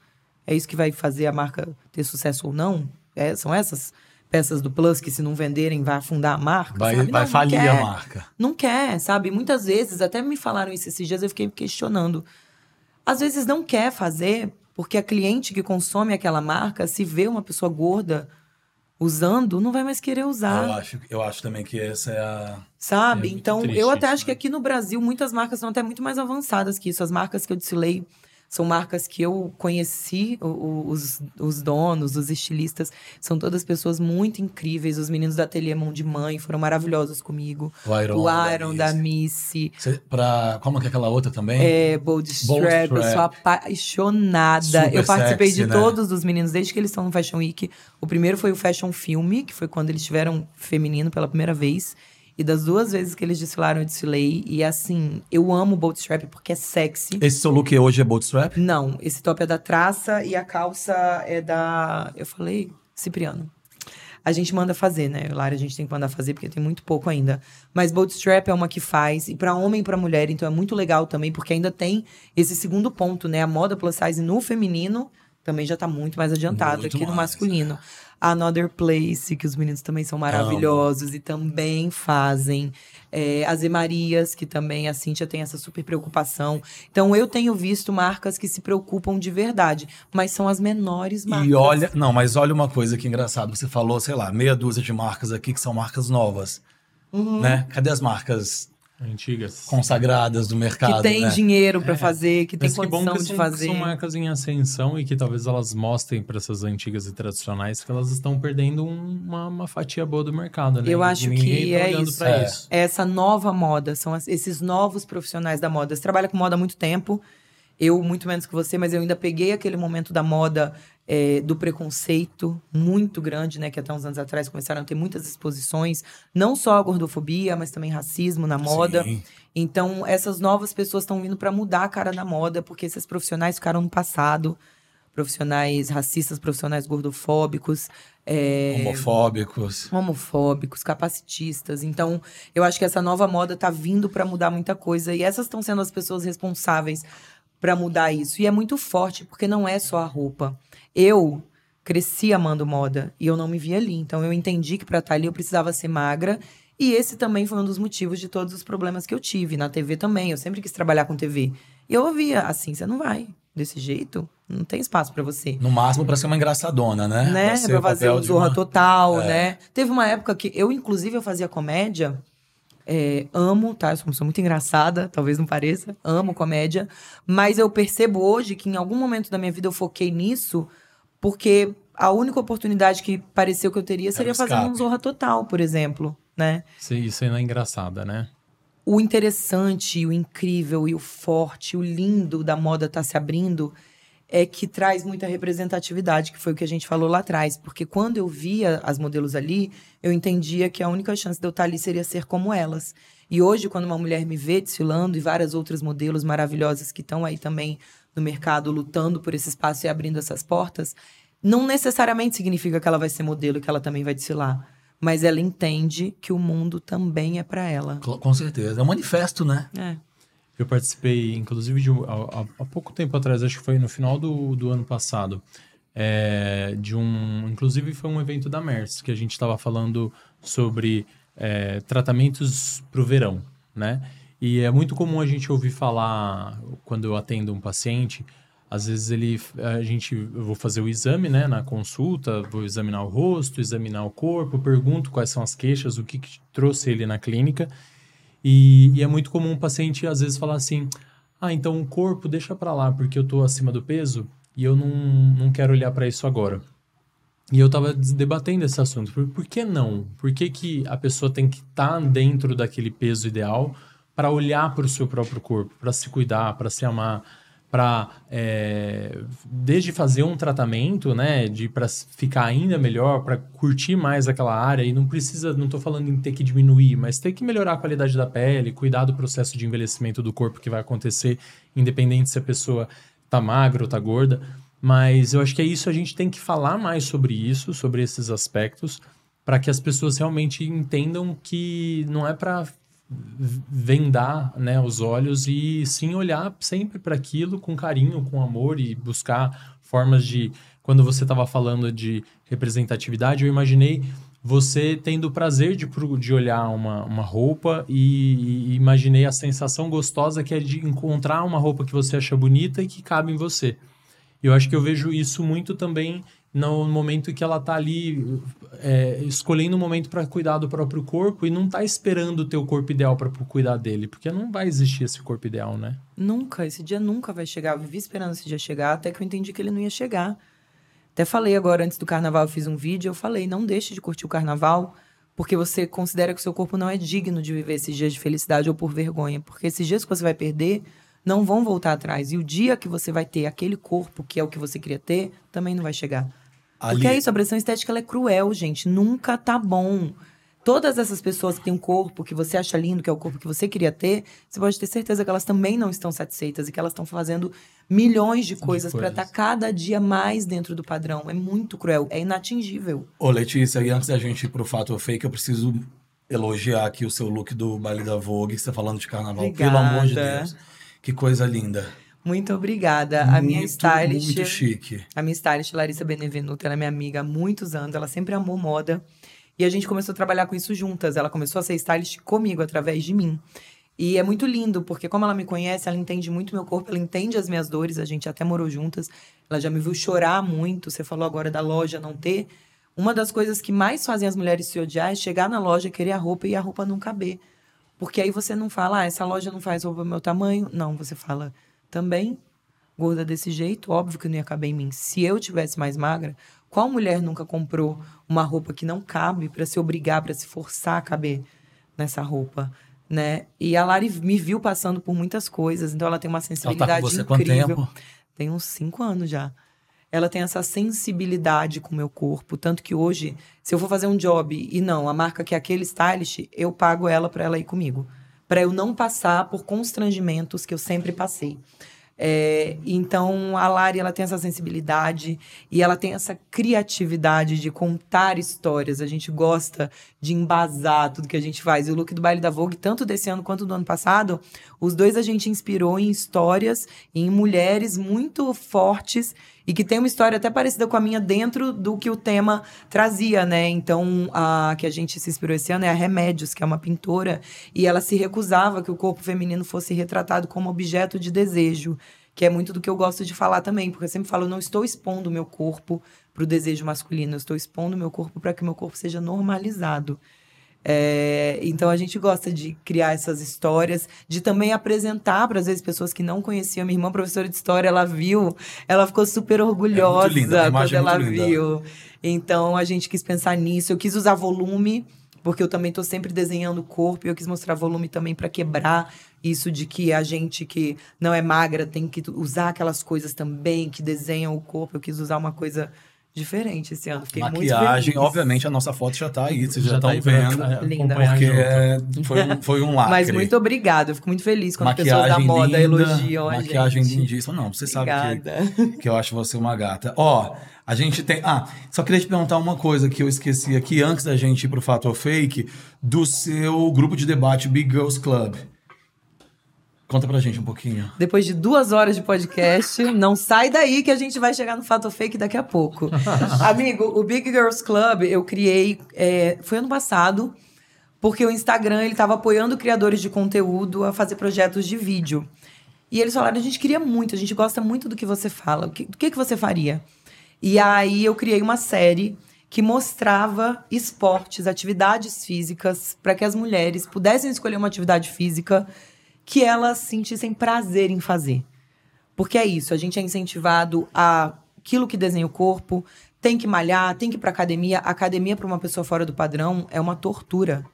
É isso que vai fazer a marca ter sucesso ou não? É, são essas peças do Plus que, se não venderem, vai afundar a marca? Vai, vai Não, não falir quer a marca. não quer, sabe? Muitas vezes, até me falaram isso esses dias, eu fiquei questionando. Às vezes não quer fazer, porque a cliente que consome aquela marca, se vê uma pessoa gorda usando, não vai mais querer usar. Eu, acho, eu acho também que essa é a. Sabe? É então, eu até isso, acho que né? aqui no Brasil muitas marcas são até muito mais avançadas que isso. As marcas que eu desfilei são marcas que eu conheci, os, os donos, os estilistas, são todas pessoas muito incríveis. Os meninos da Ateliê Mão de Mãe foram maravilhosos comigo. O Iron, o da Iron da Missy. Missy. Cê- Pra, como que é aquela outra também? É, Bold Bold Strap, eu sou Strap. apaixonada. Super eu participei sexy, de né? todos os meninos desde que eles estão no Fashion Week. O primeiro foi o Fashion Filme, que foi quando eles tiveram feminino pela primeira vez. E das duas vezes que eles desfilaram, eu desfilei. E assim, eu amo Bold Strap porque é sexy. Esse seu look hoje é bootstrap? Não, esse top é da Traça e a calça é da. Eu falei, Cipriano. A gente manda fazer, né? Lara, a gente tem que mandar fazer porque tem muito pouco ainda. Mas Bootstrap é uma que faz, e para homem e pra mulher, então é muito legal também, porque ainda tem esse segundo ponto, né? A moda plus size no feminino também já tá muito mais adiantada Muito aqui no mais, masculino. A Another Place, que os meninos também são maravilhosos e também fazem. É, as Emarias, que também a Cíntia tem essa super preocupação. Então eu tenho visto marcas que se preocupam de verdade, mas são as menores marcas. E olha, não, mas olha uma coisa que engraçado. Você falou, sei lá, meia dúzia de marcas aqui que são marcas novas. Uhum. Né? Cadê as marcas Antigas. consagradas do mercado. que tem né? dinheiro pra fazer, que tem Mas que bom condição que de são, fazer. são marcas em ascensão e que talvez elas mostrem para essas antigas e tradicionais que elas estão perdendo um- uma, uma fatia boa do mercado, né? Eu E acho que tá é olhando isso. É. isso. essa nova moda, são esses novos profissionais da moda. Você trabalha com moda há muito tempo, eu muito menos que você, mas eu ainda peguei aquele momento da moda é, do preconceito muito grande, né? Que até uns anos atrás começaram a ter muitas exposições, não só a gordofobia, mas também racismo na moda. Sim. Então, essas novas pessoas estão vindo para mudar a cara da moda, porque esses profissionais ficaram no passado. Profissionais racistas, profissionais gordofóbicos. é, Homofóbicos. homofóbicos, capacitistas. Então, eu acho que essa nova moda tá vindo para mudar muita coisa e essas estão sendo as pessoas responsáveis para mudar isso. E é muito forte, porque não é só a roupa. Eu cresci amando moda e eu não me via ali. Então, eu entendi que para estar ali eu precisava ser magra. E esse também foi um dos motivos de todos os problemas que eu tive. Na TV também. Eu sempre quis trabalhar com TV. E eu ouvia assim: você não vai desse jeito, não tem espaço para você No máximo pra ser uma engraçadona, né? né? Pra o fazer o Zorra uma- Total, É. né? Teve uma época que eu, inclusive, eu fazia comédia. é, amo, tá? Eu sou uma pessoa muito engraçada, talvez não pareça. Amo comédia. Mas eu percebo hoje que em algum momento da minha vida eu foquei nisso porque a única oportunidade que pareceu que eu teria seria fazer um. Zorra Total, por exemplo, né? Isso, isso ainda é engraçada, né? o interessante, o incrível e o forte, o lindo da moda estar se abrindo é que traz muita representatividade, que foi o que a gente falou lá atrás. Porque quando eu via as modelos ali, eu entendia que a única chance de eu estar ali seria ser como elas. E hoje, quando uma mulher me vê desfilando e várias outras modelos maravilhosas que estão aí também no mercado lutando por esse espaço e abrindo essas portas, não necessariamente significa que ela vai ser modelo e que ela também vai desfilar. Mas ela entende que o mundo também é para ela. Com certeza. É um manifesto, né? É. Eu participei, inclusive, de, um- há, há- há pouco tempo atrás, acho que foi no final do, do ano passado, é, de um. Inclusive, foi um evento da MERS, que a gente estava falando sobre é, tratamentos para o verão, né? E é muito comum a gente ouvir falar, quando eu atendo um paciente, às vezes ele, a gente, eu vou fazer o exame, né, na consulta, vou examinar o rosto, examinar o corpo, pergunto quais são as queixas, o que, que trouxe ele na clínica. E, e é muito comum um paciente às vezes falar assim: ah, então o corpo deixa pra lá porque eu tô acima do peso e eu não, não quero olhar pra isso agora. E eu tava debatendo esse assunto. Por, por que não? Por que, que a pessoa tem que estar dentro daquele peso ideal para olhar para o seu próprio corpo, para se cuidar, para se amar, para desde fazer um tratamento, né, de para ficar ainda melhor, para curtir mais aquela área e não precisa, não tô falando em ter que diminuir, mas ter que melhorar a qualidade da pele, cuidar do processo de envelhecimento do corpo que vai acontecer, independente se a pessoa tá magra ou tá gorda. Mas eu acho que é isso, a gente tem que falar mais sobre isso, sobre esses aspectos, para que as pessoas realmente entendam que não é para vendar né, os olhos e sim olhar sempre para aquilo com carinho, com amor e buscar formas de. Quando você estava falando de representatividade, eu imaginei você tendo o prazer de, de olhar uma, uma roupa e, e imaginei a sensação gostosa que é de encontrar uma roupa que você acha bonita e que cabe em você. Eu acho que eu vejo isso muito também no momento que ela tá ali é, escolhendo um momento para cuidar do próprio corpo e não tá esperando o teu corpo ideal para cuidar dele, porque não vai existir esse corpo ideal, né? Nunca, esse dia nunca vai chegar. Eu vivi esperando esse dia chegar, até que eu entendi que ele não ia chegar. Até falei agora, antes do carnaval, eu fiz um vídeo, eu falei, não deixe de curtir o carnaval, porque você considera que o seu corpo não é digno de viver esses dias de felicidade ou por vergonha. Porque esses dias que você vai perder não vão voltar atrás. E o dia que você vai ter aquele corpo que é o que você queria ter, também não vai chegar. Porque Ali- é isso, a pressão estética ela é cruel, gente. Nunca tá bom. Todas essas pessoas que têm um corpo que você acha lindo, que é o corpo que você queria ter, você pode ter certeza que elas também não estão satisfeitas e que elas estão fazendo milhões de coisas para estar cada dia mais dentro do padrão. É muito cruel, é inatingível. Ô, Letícia, e antes da gente ir pro fato ou fake, eu preciso elogiar aqui o seu look do baile da Vogue, que você tá falando de carnaval. Pelo amor de Obrigada. Deus. Que coisa linda. Muito obrigada. a minha stylist. Muito chique. A minha stylist, Larissa Benevenuto, ela é minha amiga há muitos anos, ela sempre amou moda. E a gente começou a trabalhar com isso juntas. Ela começou a ser stylist comigo, através de mim. E é muito lindo, porque como ela me conhece, ela entende muito meu corpo, ela entende as minhas dores, a gente até morou juntas. Ela já me viu chorar muito. Você falou agora da loja não ter. Uma das coisas que mais fazem as mulheres se odiar é chegar na loja, querer a roupa e a roupa não caber. Porque aí você não fala, ah, essa loja não faz roupa do meu tamanho. Não, você fala, também gorda desse jeito, óbvio que não ia caber em mim. Se eu tivesse mais magra, qual mulher nunca comprou uma roupa que não cabe para se obrigar, para se forçar a caber nessa roupa? Né? E a Lari me viu passando por muitas coisas, então ela tem uma sensibilidade ela tá com você incrível. Quanto tempo? Tem uns cinco anos já. Ela tem essa sensibilidade com o meu corpo, tanto que hoje, se eu for fazer um job e não, a marca que é aquele stylist, eu pago ela para ela ir comigo, para eu não passar por constrangimentos que eu sempre passei. É, então, a Lari ela tem essa sensibilidade e ela tem essa criatividade de contar histórias. A gente gosta de embasar tudo que a gente faz. E o look do baile da Vogue, tanto desse ano quanto do ano passado, os dois a gente inspirou em histórias, em mulheres muito fortes e que tem uma história até parecida com a minha dentro do que o tema trazia, né? Então, a que a gente se inspirou esse ano é a Remédios, que é uma pintora, e ela se recusava que o corpo feminino fosse retratado como objeto de desejo, que é muito do que eu gosto de falar também, porque eu sempre falo, não estou expondo o meu corpo para o desejo masculino, eu estou expondo o meu corpo para que o meu corpo seja normalizado. É, então a gente gosta de criar essas histórias, de também apresentar para às vezes pessoas que não conheciam. Minha irmã, professora de história, ela viu, ela ficou super orgulhosa é linda, quando é ela viu. Então a gente quis pensar nisso. Eu quis usar volume, porque eu também estou sempre desenhando o corpo e eu quis mostrar volume também para quebrar isso de que a gente que não é magra tem que usar aquelas coisas também que desenham o corpo. Eu quis usar uma coisa diferente esse ano. Fiquei Maquiagem, obviamente a nossa foto já tá aí, vocês já, estão tá vendo. É, Linda. Porque é, foi, um, foi um lacre. Mas muito obrigada, eu fico muito feliz quando maquiagem pessoas da moda linda, elogiam a Maquiagem gente. lindíssima. Não, você obrigada. sabe que, que eu acho você uma gata. Ó, a gente tem... Ah, só queria te perguntar uma coisa que eu esqueci aqui, antes da gente ir pro Fato ou Fake, do seu grupo de debate Big Girls Club. Conta pra gente um pouquinho. Depois de duas horas de podcast, <laughs> não sai daí que a gente vai chegar no Fato Fake daqui a pouco. <laughs> Amigo, o Big Girls Club eu criei, é, foi ano passado, porque o Instagram ele estava apoiando criadores de conteúdo a fazer projetos de vídeo. E eles falaram, a gente queria muito, a gente gosta muito do que você fala, o que, do que, que você faria? E aí eu criei uma série que mostrava esportes, atividades físicas, para que as mulheres pudessem escolher uma atividade física que elas sentissem prazer em fazer. Porque é isso, a gente é incentivado a aquilo que desenha o corpo, tem que malhar, tem que ir pra academia. academia para uma pessoa fora do padrão é uma tortura.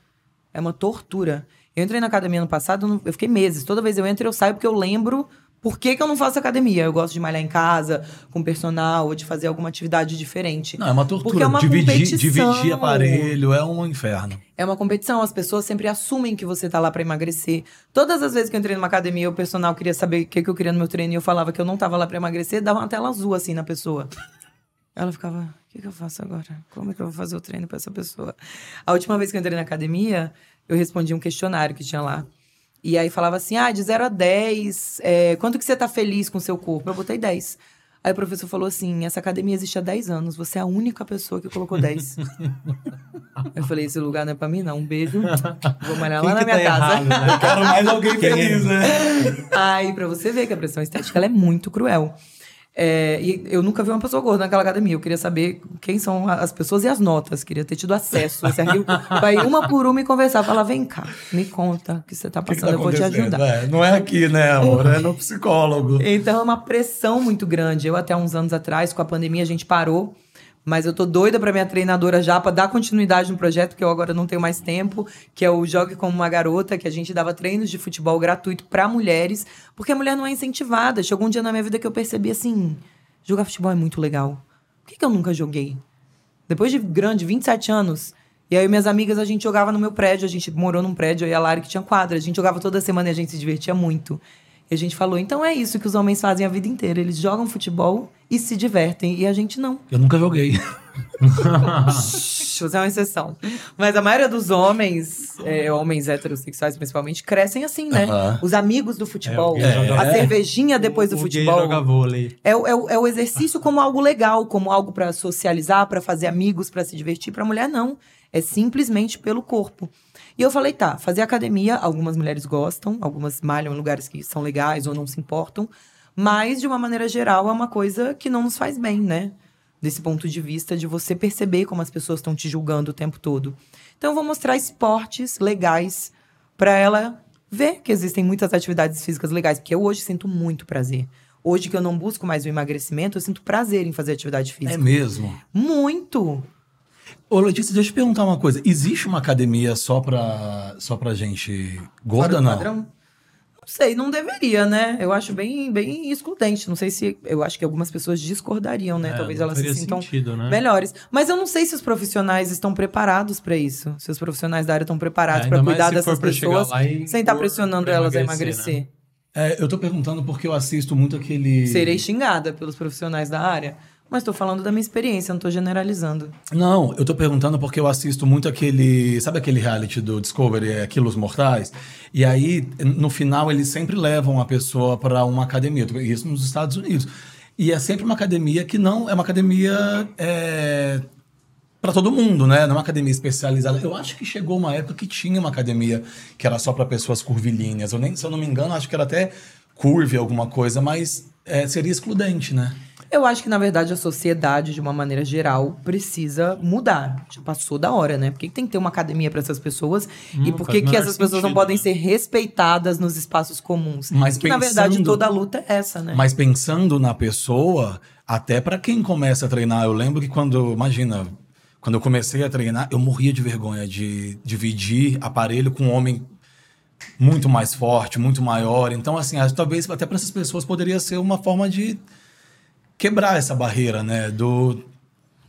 É uma tortura. Eu entrei na academia no passado, eu fiquei meses. Toda vez eu entro, eu saio porque eu lembro por que, que eu não faço academia? Eu gosto de malhar em casa, com personal, ou de fazer alguma atividade diferente. Não, é uma tortura. Porque é uma dividir, competição. dividir aparelho é um inferno. É uma competição. As pessoas sempre assumem que você tá lá para emagrecer. Todas as vezes que eu entrei numa academia, o personal queria saber o que, que eu queria no meu treino e eu falava que eu não tava lá para emagrecer, dava uma tela azul assim na pessoa. Ela ficava, o que, que eu faço agora? Como é que eu vou fazer o treino para essa pessoa? A última vez que eu entrei na academia, eu respondi um questionário que tinha lá. E aí falava assim, ah, de 0 a 10, é, quanto que você tá feliz com o seu corpo? Eu botei 10. Aí o professor falou assim, essa academia existe há 10 anos, você é a única pessoa que colocou 10. <laughs> eu falei, esse lugar não é pra mim não, um beijo, vou malhar lá na minha tá casa. Errado, né? Eu quero mais alguém feliz, né? Aí pra você ver que a pressão estética é muito cruel. É, e eu nunca vi uma pessoa gorda naquela academia. Eu queria saber quem são as pessoas e as notas. Queria ter tido acesso a esse arquivo. Vai uma por uma e conversar. Falar, vem cá, me conta o que você está passando, que que tá eu vou te ajudar. É, não é aqui, né, amor? É no psicólogo. Então é uma pressão muito grande. Eu, até uns anos atrás, com a pandemia, a gente parou mas eu tô doida para minha treinadora já para dar continuidade no projeto que eu agora não tenho mais tempo, que é o Jogue como uma garota, que a gente dava treinos de futebol gratuito para mulheres, porque a mulher não é incentivada. Chegou um dia na minha vida que eu percebi assim, jogar futebol é muito legal. Por que, que eu nunca joguei? Depois de grande, 27 anos, e aí minhas amigas, a gente jogava no meu prédio, a gente morou num prédio, aí a Lari que tinha quadra, a gente jogava toda semana e a gente se divertia muito. E a gente falou, então é isso que os homens fazem a vida inteira. Eles jogam futebol e se divertem. E a gente não. Eu nunca joguei. Você é uma exceção. Mas a maioria dos homens, é, homens heterossexuais principalmente, crescem assim, né? Uh -huh. Os amigos do futebol, é, a é. cervejinha depois do o futebol. Joga vôlei. É, é, é o exercício como algo legal, como algo para socializar, para fazer amigos, para se divertir. Para mulher, não. É simplesmente pelo corpo. E eu falei, tá, fazer academia, algumas mulheres gostam, algumas malham em lugares que são legais ou não se importam, mas de uma maneira geral é uma coisa que não nos faz bem, né? Desse ponto de vista de você perceber como as pessoas estão te julgando o tempo todo. Então eu vou mostrar esportes legais pra ela ver que existem muitas atividades físicas legais. Porque eu hoje sinto muito prazer. Hoje que eu não busco mais o emagrecimento, eu sinto prazer em fazer atividade física. É mesmo. Muito. Ô, Letícia, deixa eu te perguntar uma coisa. Existe uma academia só pra, só pra gente gorda, Fora não? padrão? Não sei, não deveria, né? Eu acho bem, bem excludente. Não sei se. Eu acho que algumas pessoas discordariam, né? É, Talvez elas se sintam sentido, né? melhores. Mas eu não sei se os profissionais estão preparados pra isso. Se os profissionais da área estão preparados É, mais cuidar se dessas pessoas lá sem estar pôr pressionando elas a emagrecer, emagrecer. É, eu tô perguntando porque eu assisto muito aquele. Serei xingada pelos profissionais da área, mas tô falando da minha experiência, não tô generalizando. Não, eu tô perguntando porque eu assisto muito aquele. Sabe aquele reality do Discovery, é, Quilos Mortais? E aí, no final, eles sempre levam a pessoa para uma academia. Isso nos Estados Unidos. E é sempre uma academia que não é uma academia. É, para todo mundo, né? Não é uma academia especializada. Eu acho que chegou uma época que tinha uma academia que era só para pessoas curvilíneas. Eu nem, se eu não me engano, acho que era até curve alguma coisa, mas é, seria excludente, né? Eu acho que, na verdade, a sociedade, de uma maneira geral, precisa mudar. Já passou da hora, né? Por que que tem que ter uma academia para essas pessoas? e por que, que essas pessoas não podem né? ser respeitadas nos espaços comuns? Mas que, na verdade, pensando- toda a luta é essa, né? Mas pensando na pessoa, até para quem começa a treinar, eu lembro que quando, imagina, quando eu comecei a treinar, eu morria de vergonha de dividir aparelho com um homem muito mais forte, muito maior. Então, assim, acho talvez até para essas pessoas poderia ser uma forma de quebrar essa barreira, né? Do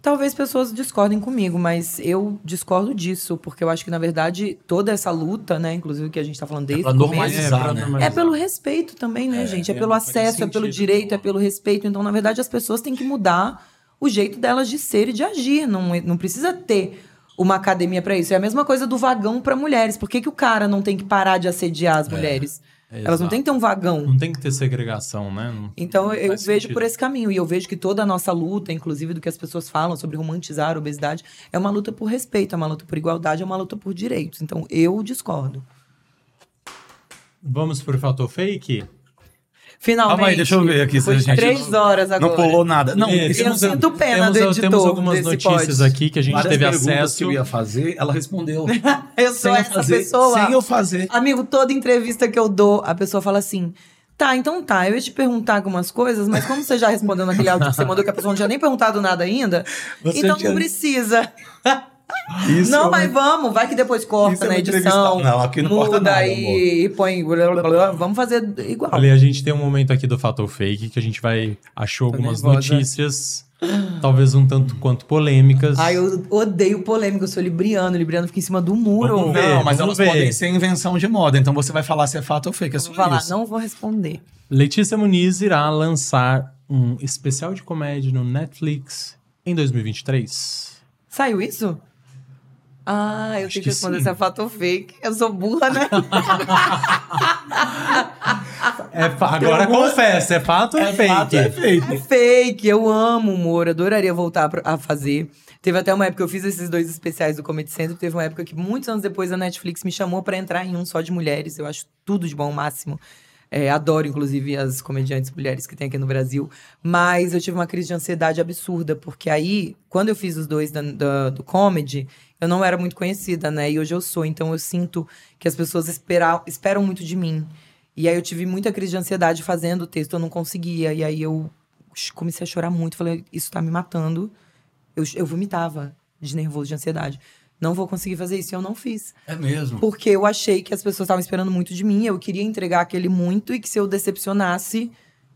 Talvez pessoas discordem comigo, mas eu discordo disso, porque eu acho que, na verdade, toda essa luta, né, inclusive que a gente tá falando desde pra o começo, normalizar, pra né? normalizar. É pelo respeito também, né, gente? É, é, pelo acesso, é pelo direito, é pelo respeito. Então, na verdade, as pessoas têm que mudar o jeito delas de ser e de agir. Não, não precisa ter uma academia pra isso. É a mesma coisa do vagão pra mulheres. Por que, que o cara não tem que parar de assediar as mulheres? Elas não exato. têm que ter um vagão. Não tem que ter segregação, né? Não- Então eu faz vejo sentido. por esse caminho. E eu vejo que toda a nossa luta, inclusive do que as pessoas falam sobre romantizar a obesidade, é uma luta por respeito, é uma luta por igualdade, é uma luta por direitos. Então eu discordo. Vamos pro fator fake? Finalmente. Calma aí, deixa eu ver aqui se a gente três não- horas agora. não pulou nada. Não, É, Eu sinto pena temos, do editor temos algumas desse notícias pod. aqui que a gente várias teve acesso. que eu ia fazer, ela respondeu. <laughs> Eu sou Sem eu essa fazer- pessoa. Sem eu fazer. Amigo, toda entrevista que eu dou, a pessoa fala assim. Tá, então tá, eu ia te perguntar algumas coisas, mas como você já respondeu naquele áudio que você mandou que a pessoa não tinha nem perguntado nada ainda, Você então tinha- não precisa. <laughs> Isso não, é mas vamos, vai que depois corta é na edição. Não, aqui não muda corta nada, e, e põe. blá, blá, blá, vamos fazer igual. Olha, a gente tem um momento aqui do fator fake que a gente vai achou algumas nervosa. notícias, talvez um tanto quanto polêmicas. Ai, eu odeio polêmica, eu sou libriano, libriano fica em cima do muro. Vamos ver. Não, mas vamos elas ver. podem ser invenção de moda. Então você vai falar se é fato ou fake. É só Vou falar, isso. não vou responder. Letícia Muniz irá lançar um especial de comédia no Netflix em 2023. Saiu isso? Ah, eu Acho tenho que responder sim. se é fato ou fake. Eu sou burra, né? É, agora Tem alguma- confessa, é fato ou é, É fake? fato, é fake. É fake, eu amo humor, adoraria voltar pra- a fazer. Teve até uma época que eu fiz esses dois especiais do Comedy Central. Teve uma época que, muitos anos depois, a Netflix me chamou pra entrar em um só de mulheres. Eu acho tudo de bom ao máximo. É, adoro, inclusive, as comediantes mulheres que tem aqui no Brasil. Mas eu tive uma crise de ansiedade absurda, porque aí, quando eu fiz os dois da- da- do comedy, eu não era muito conhecida, né? E hoje eu sou. Então eu sinto que as pessoas espera- esperam muito de mim. E aí eu tive muita crise de ansiedade fazendo o texto, eu não conseguia. E aí eu comecei a chorar muito. Falei, isso tá me matando. Eu, eu vomitava de nervoso, de ansiedade. Não vou conseguir fazer isso. E eu não fiz. É mesmo. Porque eu achei que as pessoas estavam esperando muito de mim. Eu queria entregar aquele muito e que se eu decepcionasse,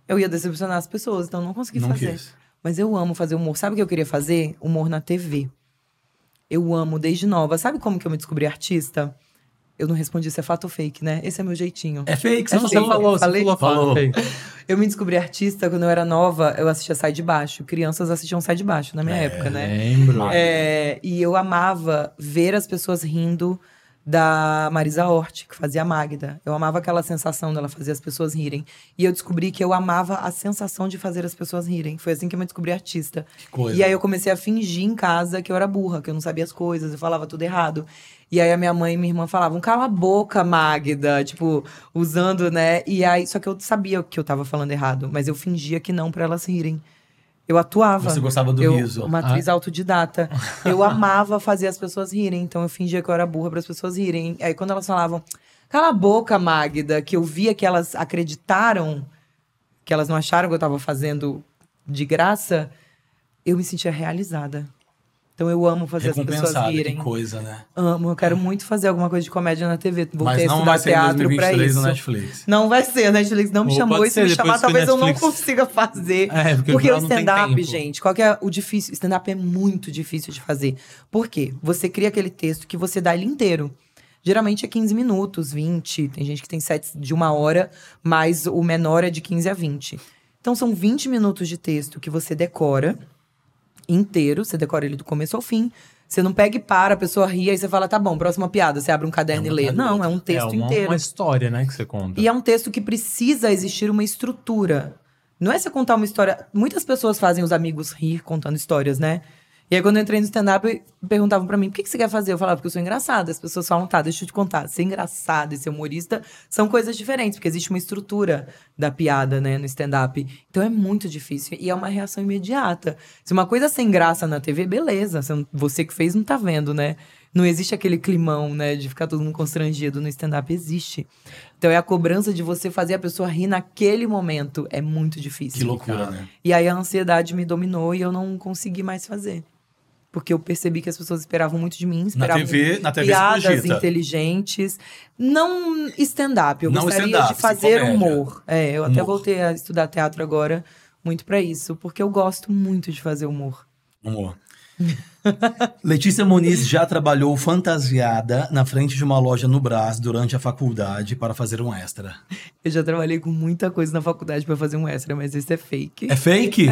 eu ia decepcionar as pessoas. Então eu não consegui Não fazer. quis. Mas eu amo fazer humor. Sabe o que eu queria fazer? Humor na TV. Eu amo desde nova. Sabe como que eu me descobri artista? Eu não respondi se é fato ou fake, né? Esse é meu jeitinho. É fake, você É não Você fake. falou. falou, você Falei? falou, falou. Falou. fake. Eu me descobri artista quando eu era nova, eu assistia Sai de Baixo. Crianças assistiam Sai de Baixo na minha época, né? Lembro. É, e eu amava ver as pessoas rindo da Marisa Hort, que fazia a Magda. Eu amava aquela sensação dela fazer as pessoas rirem. E eu descobri que eu amava a sensação de fazer as pessoas rirem. Foi assim que eu me descobri artista. Que coisa. E aí eu comecei a fingir em casa que eu era burra, que eu não sabia as coisas, eu falava tudo errado. E aí a minha mãe e minha irmã falavam, cala a boca, Magda, tipo, usando, né? E aí, só que eu sabia que eu tava falando errado, mas eu fingia que não pra elas rirem. Eu atuava. Você gostava do eu, riso. Uma atriz autodidata. <laughs> Eu amava fazer as pessoas rirem, então eu fingia que eu era burra para as pessoas rirem. Aí quando elas falavam, Cala a boca, Magda, que eu via que elas acreditaram, que elas não acharam que eu tava fazendo de graça, eu me sentia realizada. Então eu amo fazer as pessoas Recompensado, que coisa, né? Amo, eu quero muito fazer alguma coisa de comédia na TV. Voltei Mas não vai ser teatro 2023 isso. Netflix. Não vai ser, a Netflix não me Ou chamou e se me chamar, talvez eu não Netflix- consiga fazer. É, porque, Porque o stand-up, gente, qual que é o difícil? Stand-up é muito difícil de fazer. Por quê? Você cria aquele texto que você dá ele inteiro. Geralmente é 15 minutos, 20. Tem gente que tem sets de uma hora, mas o menor é de 15 a 20. Então são 20 minutos de texto que você decora inteiro, você decora ele do começo ao fim. Você não pega e para, a pessoa ri, aí você fala, tá bom, próxima piada. Você abre um caderno É e lê. Não, é um texto é uma, inteiro. uma história, né, que você conta. E é um texto que precisa existir uma estrutura. Não é você contar uma história. Muitas pessoas fazem os amigos rir contando histórias, né? E aí, quando eu entrei no stand-up, perguntavam pra mim: o que, que você quer fazer? Eu falava, porque eu sou engraçada. As pessoas falam, tá, deixa eu te contar. Ser engraçado e ser humorista são coisas diferentes, porque existe uma estrutura da piada, né, no stand-up. Então é muito difícil. E é uma reação imediata. Se uma coisa é sem graça na TV, beleza. Você que fez não tá vendo, né? Não existe aquele climão, né, de ficar todo mundo constrangido no stand-up. Existe. Então é a cobrança de você fazer a pessoa rir naquele momento. É muito difícil. Que loucura, né? E aí a ansiedade me dominou e eu não consegui mais fazer. Porque eu percebi que as pessoas esperavam muito de mim, Na esperavam TV, na TV piadas inteligentes. Não stand-up, eu Não gostaria de fazer humor. É, eu até Humor. voltei a estudar teatro agora muito pra isso, porque eu gosto muito de fazer humor. Amor. <laughs> Letícia Muniz já trabalhou fantasiada na frente de uma loja no Brás durante a faculdade para fazer um extra. Eu já trabalhei com muita coisa na faculdade pra fazer um extra, mas esse é fake. É fake?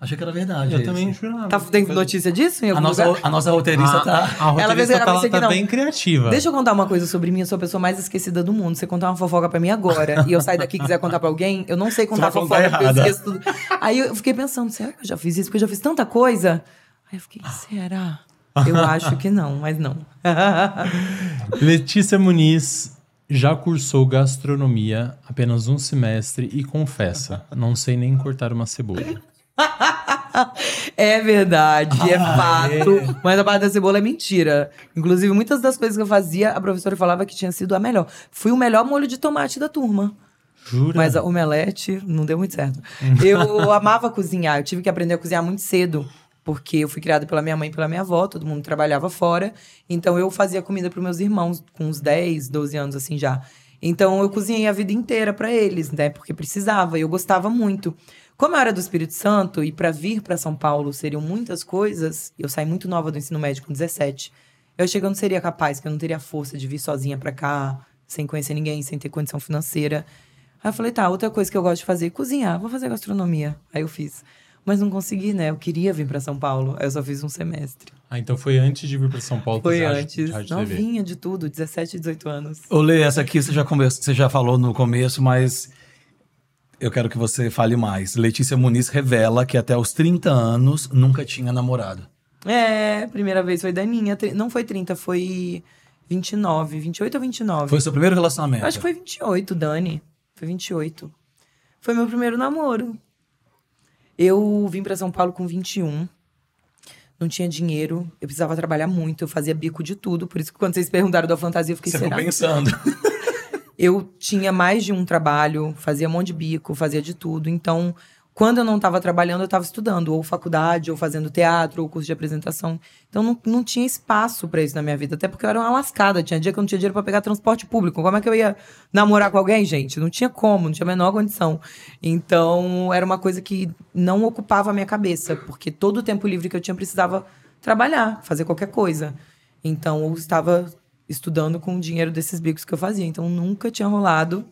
Achei que era verdade. Eu esse. também jurava. Tá, tem notícia disso em A nossa, lugar? a nossa roteirista a, tá. a <laughs> roteirista fez a tá, ela tá não. bem criativa. Deixa eu contar uma coisa sobre mim, eu sou a pessoa mais esquecida do mundo. Você contar uma fofoca pra mim agora e eu sair daqui e quiser contar pra alguém, eu não sei contar fofoca, contar porque eu esqueço tudo. Aí eu fiquei pensando, será que eu já fiz isso? Porque eu já fiz tanta coisa. Aí eu fiquei, será? Eu <laughs> acho que não, mas não. <laughs> Letícia Muniz já cursou gastronomia apenas um semestre e confessa, não sei nem cortar uma cebola. <laughs> É verdade, é Ah, fato. Mas a parte da cebola é mentira. Inclusive, muitas das coisas que eu fazia, a professora falava que tinha sido a melhor. Fui o melhor molho de tomate da turma. Jura? Mas a omelete não deu muito certo. Eu <laughs> amava cozinhar, eu tive que aprender a cozinhar muito cedo. Porque eu fui criada pela minha mãe e pela minha avó, todo mundo trabalhava fora. Então eu fazia comida para meus irmãos com uns 10, 12 anos assim já. Então eu cozinhei a vida inteira para eles, né? Porque precisava e eu gostava muito. Como eu era do Espírito Santo e para vir para São Paulo seriam muitas coisas, eu saí muito nova do ensino médio com 17. Eu achei que eu não seria capaz, que eu não teria força de vir sozinha para cá, sem conhecer ninguém, sem ter condição financeira. Aí eu falei, tá, outra coisa que eu gosto de fazer é cozinhar, vou fazer gastronomia. Aí eu fiz. Mas não consegui, né? Eu queria vir pra São Paulo. Aí eu só fiz um semestre. Ah, então foi antes de vir para São Paulo. Foi antes. rádio. Novinha de tudo, 17, 18 anos. Ô, Lê, essa aqui você já, conversa, você já falou no começo, mas eu quero que você fale mais. Letícia Muniz revela que até os 30 anos nunca tinha namorado. É, primeira vez foi Daninha. Não foi 30, foi 29. 28 ou 29? Foi seu primeiro relacionamento? Eu acho que foi 28, Dani. Foi 28. Foi meu primeiro namoro. Eu vim pra São Paulo com 21. Não tinha dinheiro, eu precisava trabalhar muito, eu fazia bico de tudo. Por isso que quando vocês perguntaram da fantasia, eu fiquei Você ficou pensando. <laughs> Eu tinha mais de um trabalho, fazia um monte de bico, fazia de tudo. Então, quando eu não estava trabalhando, eu estava estudando, ou faculdade, ou fazendo teatro, ou curso de apresentação. Então, não, não tinha espaço para isso na minha vida, até porque eu era uma lascada. Tinha dia que eu não tinha dinheiro para pegar transporte público. Como é que eu ia namorar com alguém, gente? Não tinha como, não tinha a menor condição. Então, era uma coisa que não ocupava a minha cabeça, porque todo o tempo livre que eu tinha precisava trabalhar, fazer qualquer coisa. Então, eu estava estudando com o dinheiro desses bicos que eu fazia. Então, nunca tinha rolado.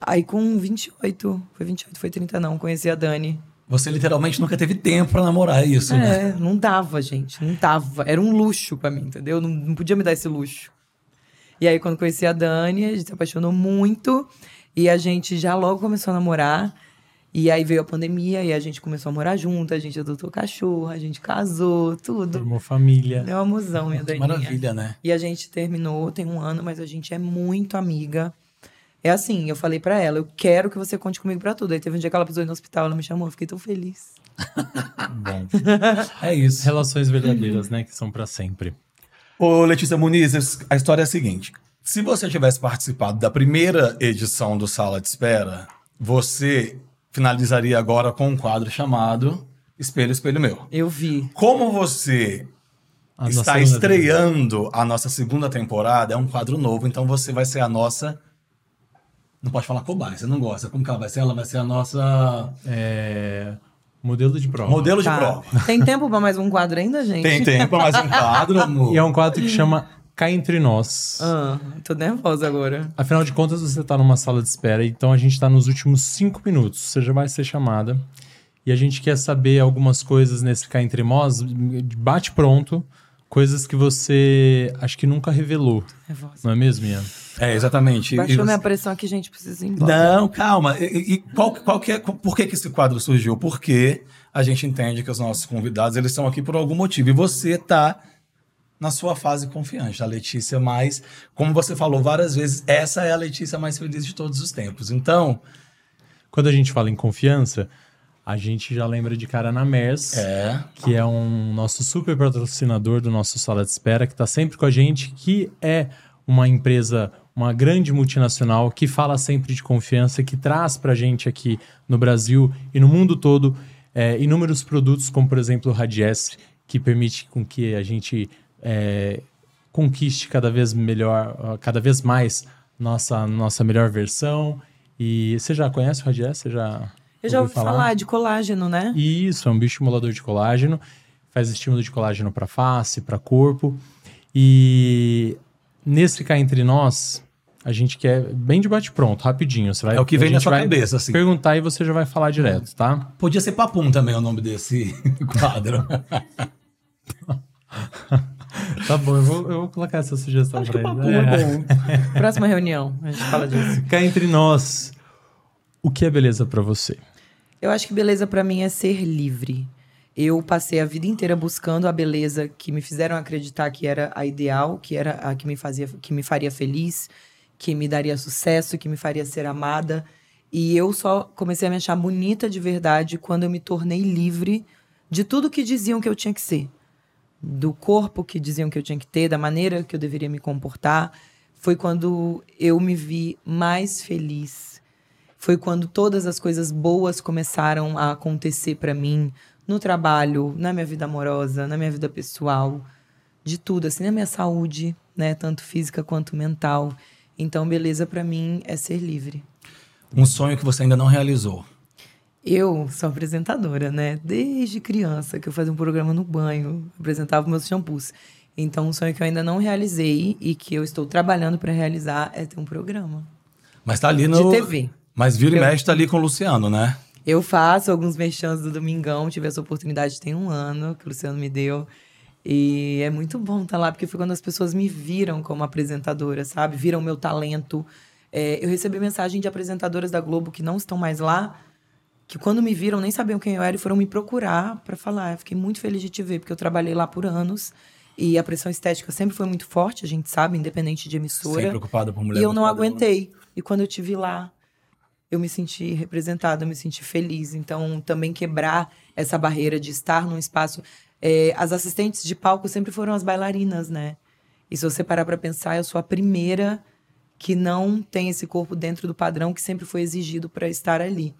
Aí, com 28, foi 28, foi 30 não, conheci a Dani. Você literalmente nunca teve tempo pra namorar, é isso, né? É, não dava, gente, não dava. Era um luxo pra mim, entendeu? Não, não podia me dar esse luxo. E aí, quando conheci a Dani, a gente se apaixonou muito. E a gente já logo começou a namorar. E aí veio a pandemia e a gente começou a morar junto. A gente adotou cachorro, a gente casou, tudo. Formou família. É uma musão, minha Daninha. maravilha, né? E a gente terminou, tem um ano, mas a gente é muito amiga. É assim, eu falei pra ela, eu quero que você conte comigo pra tudo. Aí teve um dia que ela precisou ir no hospital, ela me chamou, eu fiquei tão feliz. <laughs> Bom. <laughs> É isso. Relações verdadeiras, né? Que são para sempre. Ô, Letícia Muniz, a história é a seguinte. Se você tivesse participado da primeira edição do Sala de Espera, você finalizaria agora com um quadro chamado Espelho, Espelho Meu. Eu vi. Como você A está estreando a nossa segunda temporada, é um quadro novo, então você vai ser a nossa. Não pode falar cobaia, você não gosta. Como que ela vai ser? Ela vai ser a nossa É, modelo de prova. modelo de Tá. prova. Tem tempo pra mais um quadro ainda, <laughs> gente? Tem tempo para mais um quadro, amor. E é um quadro que chama Cá Entre Nós. Ah, tô nervosa agora. Afinal de contas, você está numa sala de espera, então a gente está nos últimos cinco minutos. Você já vai ser chamada. E a gente quer saber algumas coisas nesse Cá Entre Nós, bate pronto, coisas que você acho que nunca revelou. Nervosa. Não é mesmo, Ian? É, exatamente. E Baixou você- minha pressão aqui, gente. Preciso ir embora. Não, calma. E, e- e qual, qual que é, por que, que esse quadro surgiu? Porque a gente entende que os nossos convidados eles estão aqui por algum motivo. E você está na sua fase confiante. A Letícia mais, como você falou várias vezes, essa é a Letícia mais feliz de todos os tempos. Então, Quando a gente fala em confiança, a gente já lembra de cara na MERS, é. que é um nosso super patrocinador do nosso Sala de Espera, que está sempre com a gente, que é uma empresa, uma grande multinacional, que fala sempre de confiança, que traz para a gente aqui no Brasil e no mundo todo é, inúmeros produtos, como por exemplo o Radies, que permite com que a gente é, conquiste cada vez melhor, cada vez mais nossa, nossa melhor versão. E você já conhece o Radies? Você já Eu já ouviu ouvi falar? de colágeno, né? isso, é um bioestimulador de colágeno. Faz estímulo de colágeno para face, para corpo. E nesse cá entre nós, a gente quer bem de bate-pronto, rapidinho. Você vai, É o que vem na sua vai cabeça, assim. Perguntar e você já vai falar direto, tá? Podia ser Papum também o nome desse <laughs> quadro. <laughs> Tá bom, eu vou, eu vou colocar essa sugestão Acho que pra o ele. Papum É. é bom. Próxima reunião, a gente fala disso. Cá entre nós, o que é beleza para você? Eu acho que beleza pra mim é ser livre. Eu passei a vida inteira buscando a beleza que me fizeram acreditar que era a ideal, que era a que me fazia, que me faria feliz, que me daria sucesso, que me faria ser amada. E eu só comecei a me achar bonita de verdade quando eu me tornei livre de tudo que diziam que eu tinha que ser. Do corpo que diziam que eu tinha que ter, da maneira que eu deveria me comportar. Foi quando eu me vi mais feliz, foi quando todas as coisas boas começaram a acontecer pra mim no trabalho, na minha vida amorosa, na minha vida pessoal, de tudo, assim, na minha saúde, né, tanto física quanto mental. Então, beleza pra mim é ser livre. Um sonho que você ainda não realizou. Eu sou apresentadora, né? Desde criança, que eu fazia um programa no banho, apresentava meus shampoos. Então, um sonho que eu ainda não realizei e que eu estou trabalhando pra realizar é ter um programa Mas tá ali no. de TV. Mas vira e mexe tá ali com o Luciano, né? Eu faço alguns merchans do Domingão, tive essa oportunidade tem um ano que o Luciano me deu. E é muito bom estar lá, porque foi quando as pessoas me viram como apresentadora, sabe? Viram o meu talento. É, eu recebi mensagem de apresentadoras da Globo que não estão mais lá, que quando me viram nem sabiam quem eu era e foram me procurar para falar. Eu fiquei muito feliz de te ver, porque eu trabalhei lá por anos. E a pressão estética sempre foi muito forte, a gente sabe, independente de emissora. Sempre preocupada por mulher. E eu não aguentei. E quando eu te vi lá, eu me senti representada, eu me senti feliz. Então, também quebrar essa barreira de estar num espaço. é, as assistentes de palco sempre foram as bailarinas, né? E se você parar pra pensar, eu sou a primeira que não tem esse corpo dentro do padrão que sempre foi exigido pra estar ali.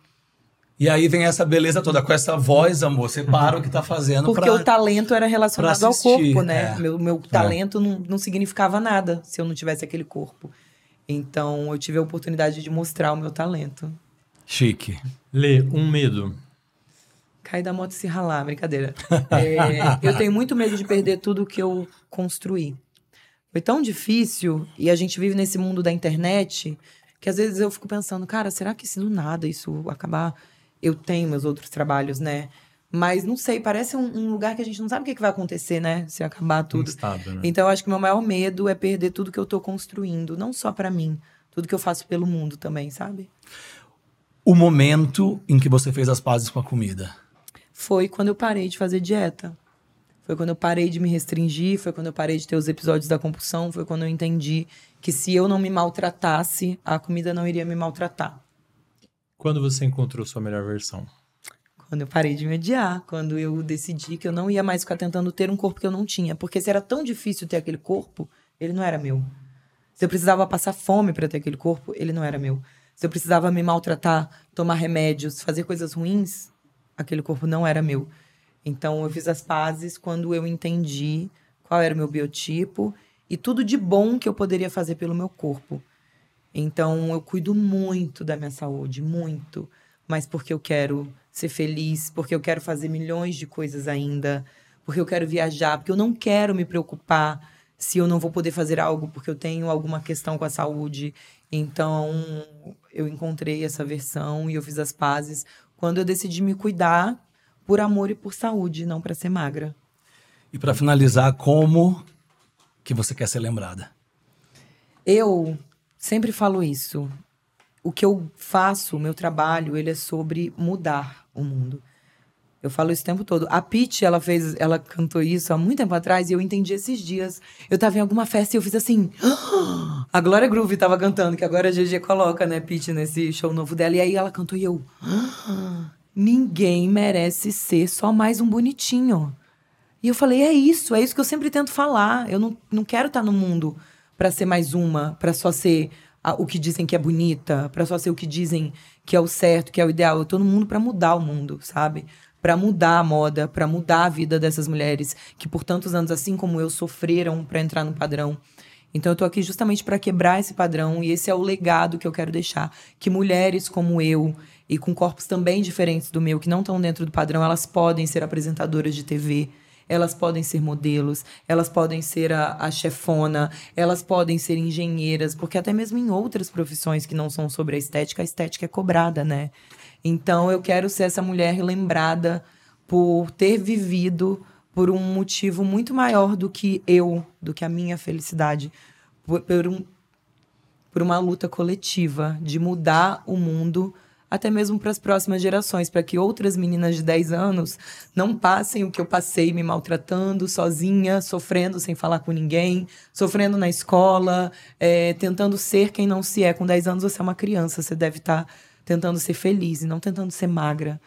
E aí vem essa beleza toda, com essa voz, amor. Você para o que tá fazendo Porque pra... o talento era relacionado pra ao assistir, corpo, né? é. Meu, meu talento não, não significava nada se eu não tivesse aquele corpo. Então, eu tive a oportunidade de mostrar o meu talento. Chique. Lê, um medo. Cair da moto e se ralar, brincadeira. <laughs> É, eu tenho muito medo de perder tudo que eu construí. Foi tão difícil, e a gente vive nesse mundo da internet, que às vezes eu fico pensando, cara, será que se do nada isso acabar? Eu tenho meus outros trabalhos, né? Mas não sei, parece um, um lugar que a gente não sabe o que, que vai acontecer, né? Se acabar tudo. Instável, né? Então, eu acho que meu maior medo é perder tudo que eu tô construindo, não só pra mim, tudo que eu faço pelo mundo também, sabe? O momento em que você fez as pazes com a comida. foi quando eu parei de fazer dieta. Foi quando eu parei de me restringir, foi quando eu parei de ter os episódios da compulsão, foi quando eu entendi que se eu não me maltratasse, a comida não iria me maltratar. Quando você encontrou sua melhor versão? Quando eu parei de me odiar, quando eu decidi que eu não ia mais ficar tentando ter um corpo que eu não tinha. Porque se era tão difícil ter aquele corpo, ele não era meu. Se eu precisava passar fome para ter aquele corpo, ele não era meu. Se eu precisava me maltratar, tomar remédios, fazer coisas ruins, aquele corpo não era meu. Então eu fiz as pazes quando eu entendi qual era o meu biotipo e tudo de bom que eu poderia fazer pelo meu corpo. Então eu cuido muito da minha saúde, muito, mas porque eu quero ser feliz, porque eu quero fazer milhões de coisas ainda, porque eu quero viajar, porque eu não quero me preocupar se eu não vou poder fazer algo porque eu tenho alguma questão com a saúde. Então, eu encontrei essa versão e eu fiz as pazes quando eu decidi me cuidar por amor e por saúde, não para ser magra. E para finalizar, como que você quer ser lembrada? Eu sempre falo isso. O que eu faço, o meu trabalho, ele é sobre mudar o mundo. Eu falo isso o tempo todo. A Pitty, ela fez, ela cantou isso há muito tempo atrás e eu entendi esses dias. Eu tava em alguma festa e eu fiz assim. <gasps> A Glória Groove tava cantando, que agora a GG coloca, né, Pitty, nesse show novo dela. E aí ela cantou e eu. <gasps> Ninguém merece ser só mais um bonitinho. E eu falei, é isso, é isso que eu sempre tento falar. Eu não, não quero estar no mundo para ser mais uma, para só ser a, o que dizem que é bonita, para só ser o que dizem que é o certo, que é o ideal. Eu tô no mundo para mudar o mundo, sabe? Para mudar a moda, para mudar a vida dessas mulheres que por tantos anos, assim como eu, sofreram para entrar no padrão. Então eu tô aqui justamente para quebrar esse padrão e esse é o legado que eu quero deixar, que mulheres como eu e com corpos também diferentes do meu, que não estão dentro do padrão, elas podem ser apresentadoras de TV, elas podem ser modelos, elas podem ser a, a chefona, elas podem ser engenheiras, porque até mesmo em outras profissões que não são sobre a estética, a estética é cobrada, né? Então eu quero ser essa mulher lembrada por ter vivido por um motivo muito maior do que eu, do que a minha felicidade, por, por, um, por uma luta coletiva de mudar o mundo até mesmo para as próximas gerações, para que outras meninas de 10 anos não passem o que eu passei me maltratando, sozinha, sofrendo sem falar com ninguém, sofrendo na escola, é, tentando ser quem não se é. Com 10 anos você é uma criança, você deve estar tá tentando ser feliz e não tentando ser magra.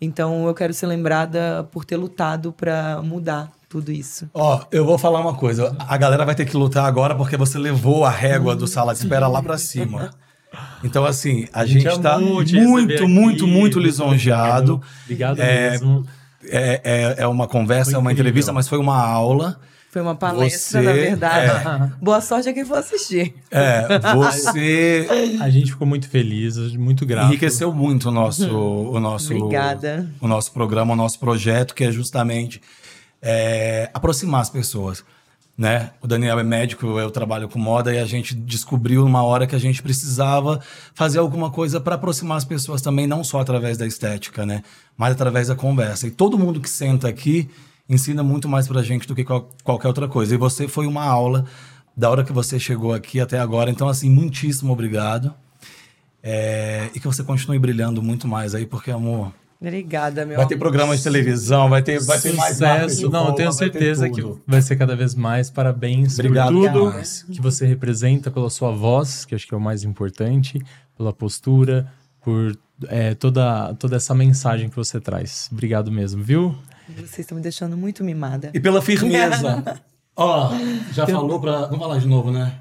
Então eu quero ser lembrada por ter lutado para mudar tudo isso. Ó, eu vou falar uma coisa. A galera vai ter que lutar agora porque você levou a régua do sala de espera lá para cima. Então, assim, a, a gente está muito, muito, muito, muito lisonjeado. Obrigado é, mesmo. É, é, é uma conversa, é uma entrevista, mas foi uma aula. Foi uma palestra, você, na verdade. É, <laughs> Boa sorte a quem for assistir. É, você. A gente ficou muito feliz, muito grato. Enriqueceu muito o nosso, o nosso, Obrigada. o nosso programa, o nosso projeto, que é justamente é, aproximar as pessoas né? O Daniel é médico, eu trabalho com moda e a gente descobriu uma hora que a gente precisava fazer alguma coisa para aproximar as pessoas também, não só através da estética, né? Mas através da conversa. E todo mundo que senta aqui ensina muito mais pra gente do que qual, qualquer outra coisa. E você foi uma aula da hora que você chegou aqui até agora. Então, assim, muitíssimo obrigado. É... E que você continue brilhando muito mais aí, porque, amor, Obrigada, meu Vai ter programa de televisão, vai ter, vai ter mais sucesso. Não, eu tenho certeza que vai ser cada vez mais. Parabéns Obrigado, por tudo que você representa, pela sua voz, que acho que é o mais importante, pela postura, por é, toda, toda essa mensagem que você traz. Obrigado mesmo, viu? Vocês estão me deixando muito mimada. E pela firmeza. <laughs> Ó, já falou pra. Vamos falar de novo, né?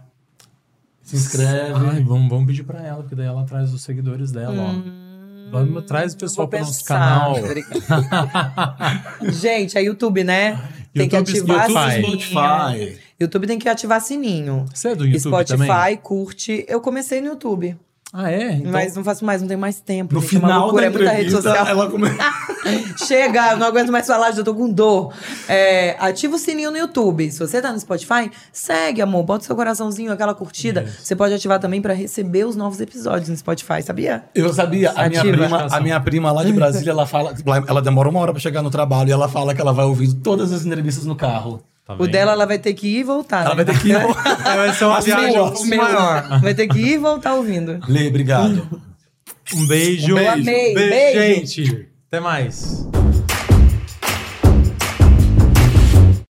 Se inscreve. Ai, vamos, vamos pedir pra ela, porque daí ela traz os seguidores dela, hum. ó. Vamos, traz o pessoal para o nosso canal. <laughs> Gente, é YouTube, né? Tem YouTube, que ativar YouTube, Spotify. YouTube tem que ativar sininho. Você é do YouTube Spotify, também? curte. Eu comecei no YouTube. Ah, é? Então... Mas não faço mais, não tenho mais tempo. No gente, é final loucura, da é entrevista, ela come... <laughs> Chega, não aguento mais falar, já tô com dor. É, ativa o sininho no YouTube. Se você tá no Spotify, segue, amor. Bota seu coraçãozinho, aquela curtida. Yes. Você pode ativar também para receber os novos episódios no Spotify, sabia? Eu sabia. A minha, prima, a minha prima lá de Brasília, ela fala... Ela demora uma hora para chegar no trabalho e ela fala que ela vai ouvir todas as entrevistas no carro. Tá o dela, ela vai ter que ir e voltar. Ela né? vai ter que ir e voltar. <laughs> vai ser uma viagem um maior. Vai ter que ir e voltar ouvindo. Lê, obrigado. Um beijo. Um beijo. Amei. Beijo, beijo, gente. Até mais.